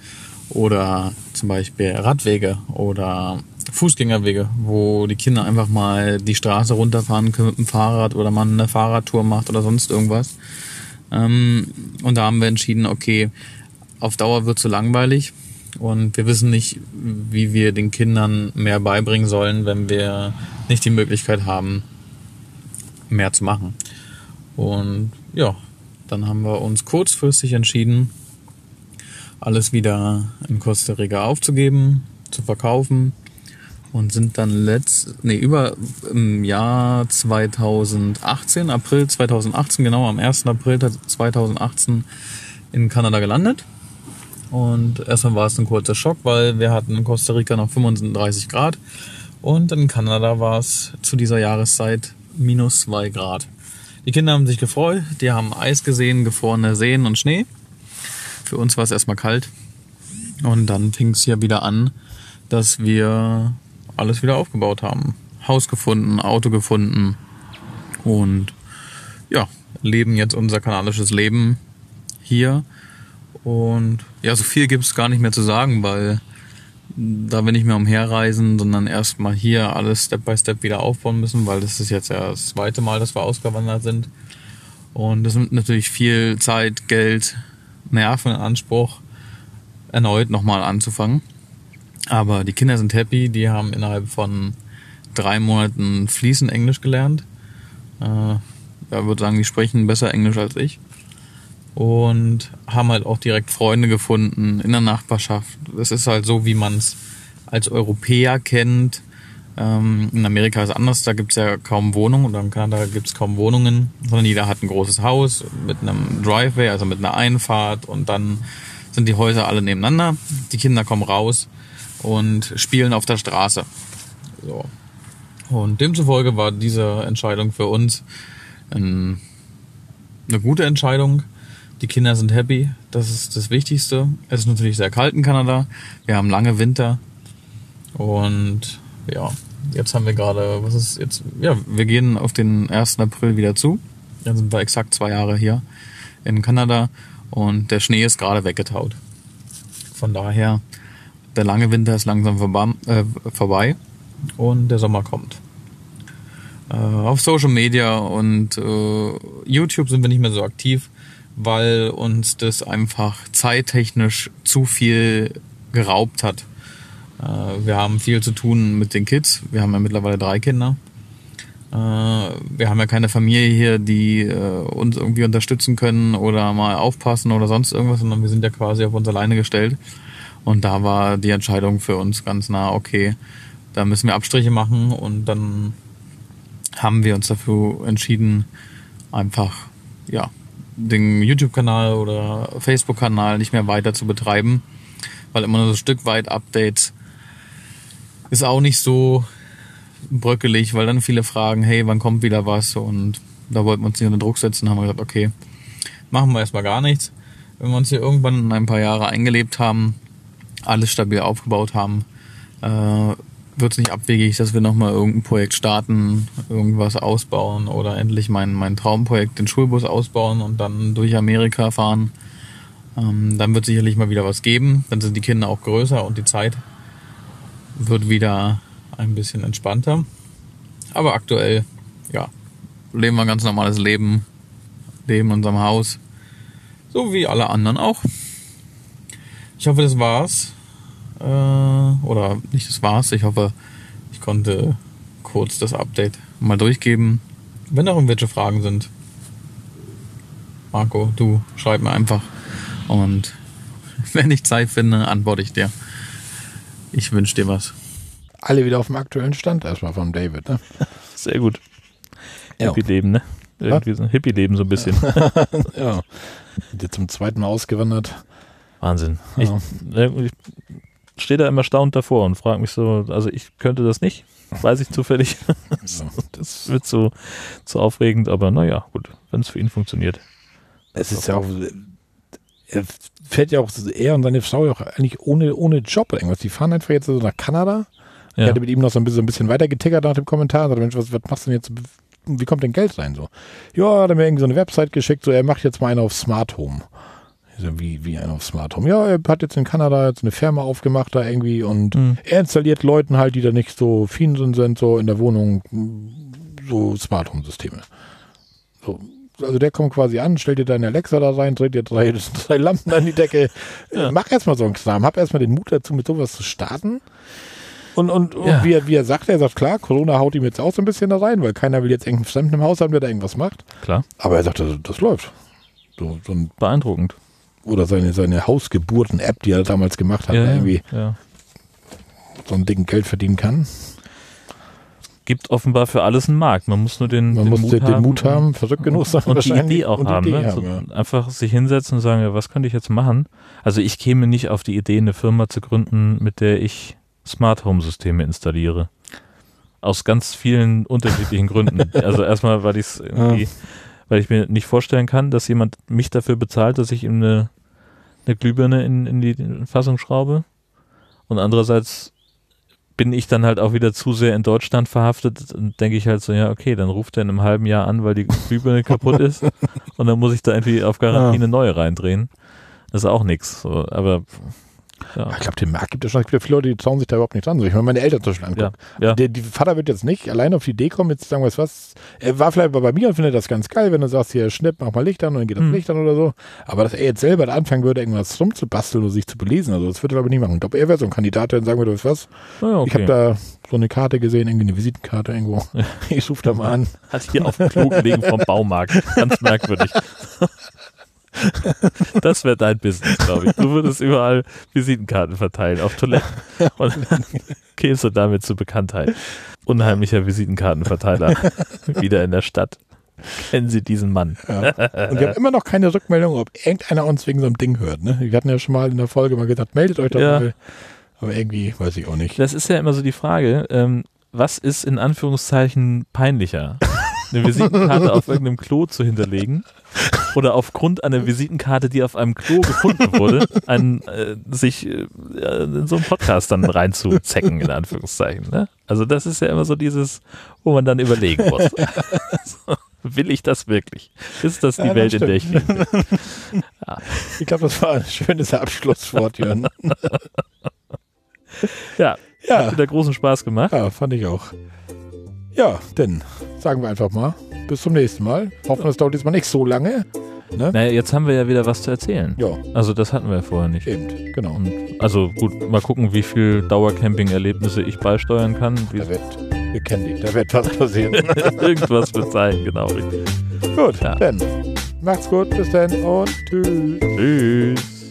Oder zum Beispiel Radwege oder Fußgängerwege, wo die Kinder einfach mal die Straße runterfahren können mit dem Fahrrad oder man eine Fahrradtour macht oder sonst irgendwas. Ähm, und da haben wir entschieden, okay, auf Dauer wird zu langweilig und wir wissen nicht, wie wir den Kindern mehr beibringen sollen, wenn wir nicht die Möglichkeit haben, mehr zu machen. Und ja, dann haben wir uns kurzfristig entschieden, alles wieder in Costa Rica aufzugeben, zu verkaufen und sind dann letzt, nee, über im Jahr 2018, April 2018, genau am 1. April 2018 in Kanada gelandet. Und erstmal war es ein kurzer Schock, weil wir hatten in Costa Rica noch 35 Grad und in Kanada war es zu dieser Jahreszeit minus 2 Grad. Die Kinder haben sich gefreut, die haben Eis gesehen, gefrorene Seen und Schnee. Für uns war es erstmal kalt. Und dann fing es ja wieder an, dass wir alles wieder aufgebaut haben. Haus gefunden, Auto gefunden und ja, leben jetzt unser kanadisches Leben hier. Und ja, so viel gibt es gar nicht mehr zu sagen, weil da wir nicht mehr umherreisen, sondern erstmal hier alles Step by Step wieder aufbauen müssen, weil das ist jetzt ja das zweite Mal, dass wir ausgewandert sind. Und das nimmt natürlich viel Zeit, Geld, Nerven in Anspruch, erneut nochmal anzufangen. Aber die Kinder sind happy, die haben innerhalb von drei Monaten fließend Englisch gelernt. Äh, ja, würde sagen, die sprechen besser Englisch als ich. Und haben halt auch direkt Freunde gefunden in der Nachbarschaft. Es ist halt so, wie man es als Europäer kennt. Ähm, in Amerika ist es anders, da gibt es ja kaum Wohnungen oder in Kanada gibt es kaum Wohnungen, sondern jeder hat ein großes Haus mit einem Driveway, also mit einer Einfahrt und dann sind die Häuser alle nebeneinander. Die Kinder kommen raus und spielen auf der Straße. So. Und demzufolge war diese Entscheidung für uns eine gute Entscheidung. Die Kinder sind happy, das ist das Wichtigste. Es ist natürlich sehr kalt in Kanada. Wir haben lange Winter. Und ja, jetzt haben wir gerade, was ist jetzt? Ja, wir gehen auf den 1. April wieder zu. Dann sind wir exakt zwei Jahre hier in Kanada und der Schnee ist gerade weggetaut. Von daher, der lange Winter ist langsam äh, vorbei und der Sommer kommt. Äh, auf Social Media und äh, YouTube sind wir nicht mehr so aktiv, weil uns das einfach zeittechnisch zu viel geraubt hat. Äh, wir haben viel zu tun mit den Kids. Wir haben ja mittlerweile drei Kinder. Äh, wir haben ja keine Familie hier, die äh, uns irgendwie unterstützen können oder mal aufpassen oder sonst irgendwas, sondern wir sind ja quasi auf uns alleine gestellt. Und da war die Entscheidung für uns ganz nah, okay, da müssen wir Abstriche machen und dann haben wir uns dafür entschieden, einfach ja, den YouTube-Kanal oder Facebook-Kanal nicht mehr weiter zu betreiben, weil immer nur so ein Stück weit Updates ist auch nicht so bröckelig, weil dann viele fragen, hey, wann kommt wieder was? Und da wollten wir uns nicht unter Druck setzen, haben wir gesagt, okay, machen wir erstmal gar nichts. Wenn wir uns hier irgendwann in ein paar Jahre eingelebt haben, alles stabil aufgebaut haben, äh, wird es nicht abwegig, dass wir nochmal irgendein Projekt starten, irgendwas ausbauen oder endlich mein, mein Traumprojekt, den Schulbus ausbauen und dann durch Amerika fahren. Ähm, dann wird sicherlich mal wieder was geben. Dann sind die Kinder auch größer und die Zeit wird wieder ein bisschen entspannter. Aber aktuell, ja, leben wir ein ganz normales Leben, leben in unserem Haus, so wie alle anderen auch. Ich hoffe, das war's. Äh, oder nicht das war's. Ich hoffe, ich konnte kurz das Update mal durchgeben. Wenn noch irgendwelche Fragen sind, Marco, du schreib mir einfach. Und wenn ich Zeit finde, antworte ich dir. Ich wünsche dir was. Alle wieder auf dem aktuellen Stand erstmal von David. Ne? Sehr gut. Ja. Hippie-Leben, ne? Irgendwie so ein Hippie-Leben so ein bisschen. ja. Sind jetzt zum zweiten Mal ausgewandert. Wahnsinn. Ich, Ja. ich stehe da immer staunend davor und frage mich so, also ich könnte das nicht, weiß ich zufällig. So. Das wird so, so aufregend, aber naja, gut, wenn es für ihn funktioniert. Es ist ja auch, er fährt ja auch, er und seine Frau ja auch eigentlich ohne, ohne Job irgendwas. Die fahren einfach jetzt so nach Kanada. Ich Ja. hatte mit ihm noch so ein bisschen, ein bisschen weiter getickert nach dem Kommentar. und Sagte, Mensch, was, was machst du denn jetzt? Wie kommt denn Geld rein? So, ja, hat er mir irgendwie so eine Website geschickt, so, er macht jetzt mal einen auf Smart Home. So, wie, wie einen auf Smart Home? Ja, er hat jetzt in Kanada jetzt eine Firma aufgemacht da irgendwie und Hm. er installiert Leuten halt, die da nicht so fin sind, sind so in der Wohnung so Smart Home Systeme. So. Also der kommt quasi an, stellt dir deine Alexa da rein, dreht dir drei, drei Lampen an die Decke. Ja. Mach erstmal so einen Kram. Hab erstmal den Mut dazu, mit sowas zu starten. Und, und, Ja. und wie, er, wie er sagt, er sagt, klar, Corona haut ihm jetzt auch so ein bisschen da rein, weil keiner will jetzt irgendeinen Fremden im Haus haben, der da irgendwas macht. Klar, Aber er sagt, das, das läuft. So, so ein, beeindruckend. Oder seine, seine Hausgeburten-App, die er damals gemacht hat, Ja, irgendwie ja. so ein dicken Geld verdienen kann. Gibt offenbar für alles einen Markt. Man muss nur den, Man den muss Mut den, haben, den Mut haben, verrückt genug sein und die. Idee auch haben. Idee ne? haben, so ja. Einfach sich hinsetzen und sagen, ja, was könnte ich jetzt machen? Also ich käme nicht auf die Idee, eine Firma zu gründen, mit der ich Smart Home Systeme installiere. Aus ganz vielen unterschiedlichen Gründen. Also erstmal, weil ich es irgendwie, weil ich mir nicht vorstellen kann, dass jemand mich dafür bezahlt, dass ich ihm eine, eine Glühbirne in, in die Fassung schraube. Und andererseits bin ich dann halt auch wieder zu sehr in Deutschland verhaftet und denke ich halt so, ja, okay, dann ruft er in einem halben Jahr an, weil die Glühbirne kaputt ist und dann muss ich da irgendwie auf Garantie Ja. eine neue reindrehen. Das ist auch nix. So, aber ja, Ich glaube, den Markt gibt es schon. Ja viele Leute, die trauen sich da überhaupt nicht dran. So, ich meine, meine Eltern zum Beispiel ja, angucken. ja, Der, die Vater wird jetzt nicht allein auf die Idee kommen, jetzt sagen wir was. Er war vielleicht bei mir und findet das ganz geil, wenn du sagst, hier Schnipp, mach mal Licht an und dann geht das Hm. Licht an oder so. Aber dass er jetzt selber anfangen würde, irgendwas rumzubasteln oder sich zu belesen, also das würde er ich nicht machen. Ich glaube, er wäre so ein Kandidat, der dann sagen würde, weißt du was, ja, ich habe okay. da so eine Karte gesehen, irgendwie eine Visitenkarte irgendwo. Ich rufe da mal an. Hat hier auf dem Klo gelegen vom Baumarkt. Ganz merkwürdig. Das wäre dein Business, glaube ich. Du würdest überall Visitenkarten verteilen auf Toiletten und dann kämst du damit zur Bekanntheit. Unheimlicher Visitenkartenverteiler wieder in der Stadt. Kennen Sie diesen Mann? Ja. Und wir haben immer noch keine Rückmeldung, ob irgendeiner uns wegen so einem Ding hört. Ne? Wir hatten ja schon mal in der Folge mal gesagt, meldet euch doch Ja. mal. Aber irgendwie weiß ich auch nicht. Das ist ja immer so die Frage, ähm, was ist in Anführungszeichen peinlicher? Eine Visitenkarte auf irgendeinem Klo zu hinterlegen oder aufgrund einer Visitenkarte, die auf einem Klo gefunden wurde, einen, äh, sich äh, in so einen Podcast dann reinzuzecken, in Anführungszeichen. Ne? Also das ist ja immer so dieses, wo man dann überlegen muss. so, will ich das wirklich? Ist das die Ja, das Welt, in der ich lebe? Ich glaube, das war ein schönes Abschlusswort, Jörn. Ja, hat Ja, wieder großen Spaß gemacht. ja, fand ich auch. Ja, dann sagen wir einfach mal, bis zum nächsten Mal. Hoffen, es dauert jetzt mal nicht so lange. Ne? Naja, jetzt haben wir ja wieder was zu erzählen. Ja, Also das hatten wir ja vorher nicht. eben, genau. Und also gut, mal gucken, wie viel Dauercamping-Erlebnisse ich beisteuern kann. Wie, Da wird, wir kennen dich, da wird was passieren. irgendwas wird sein, genau richtig. gut, Ja. dann macht's gut, bis dann und tschüss. Tschüss.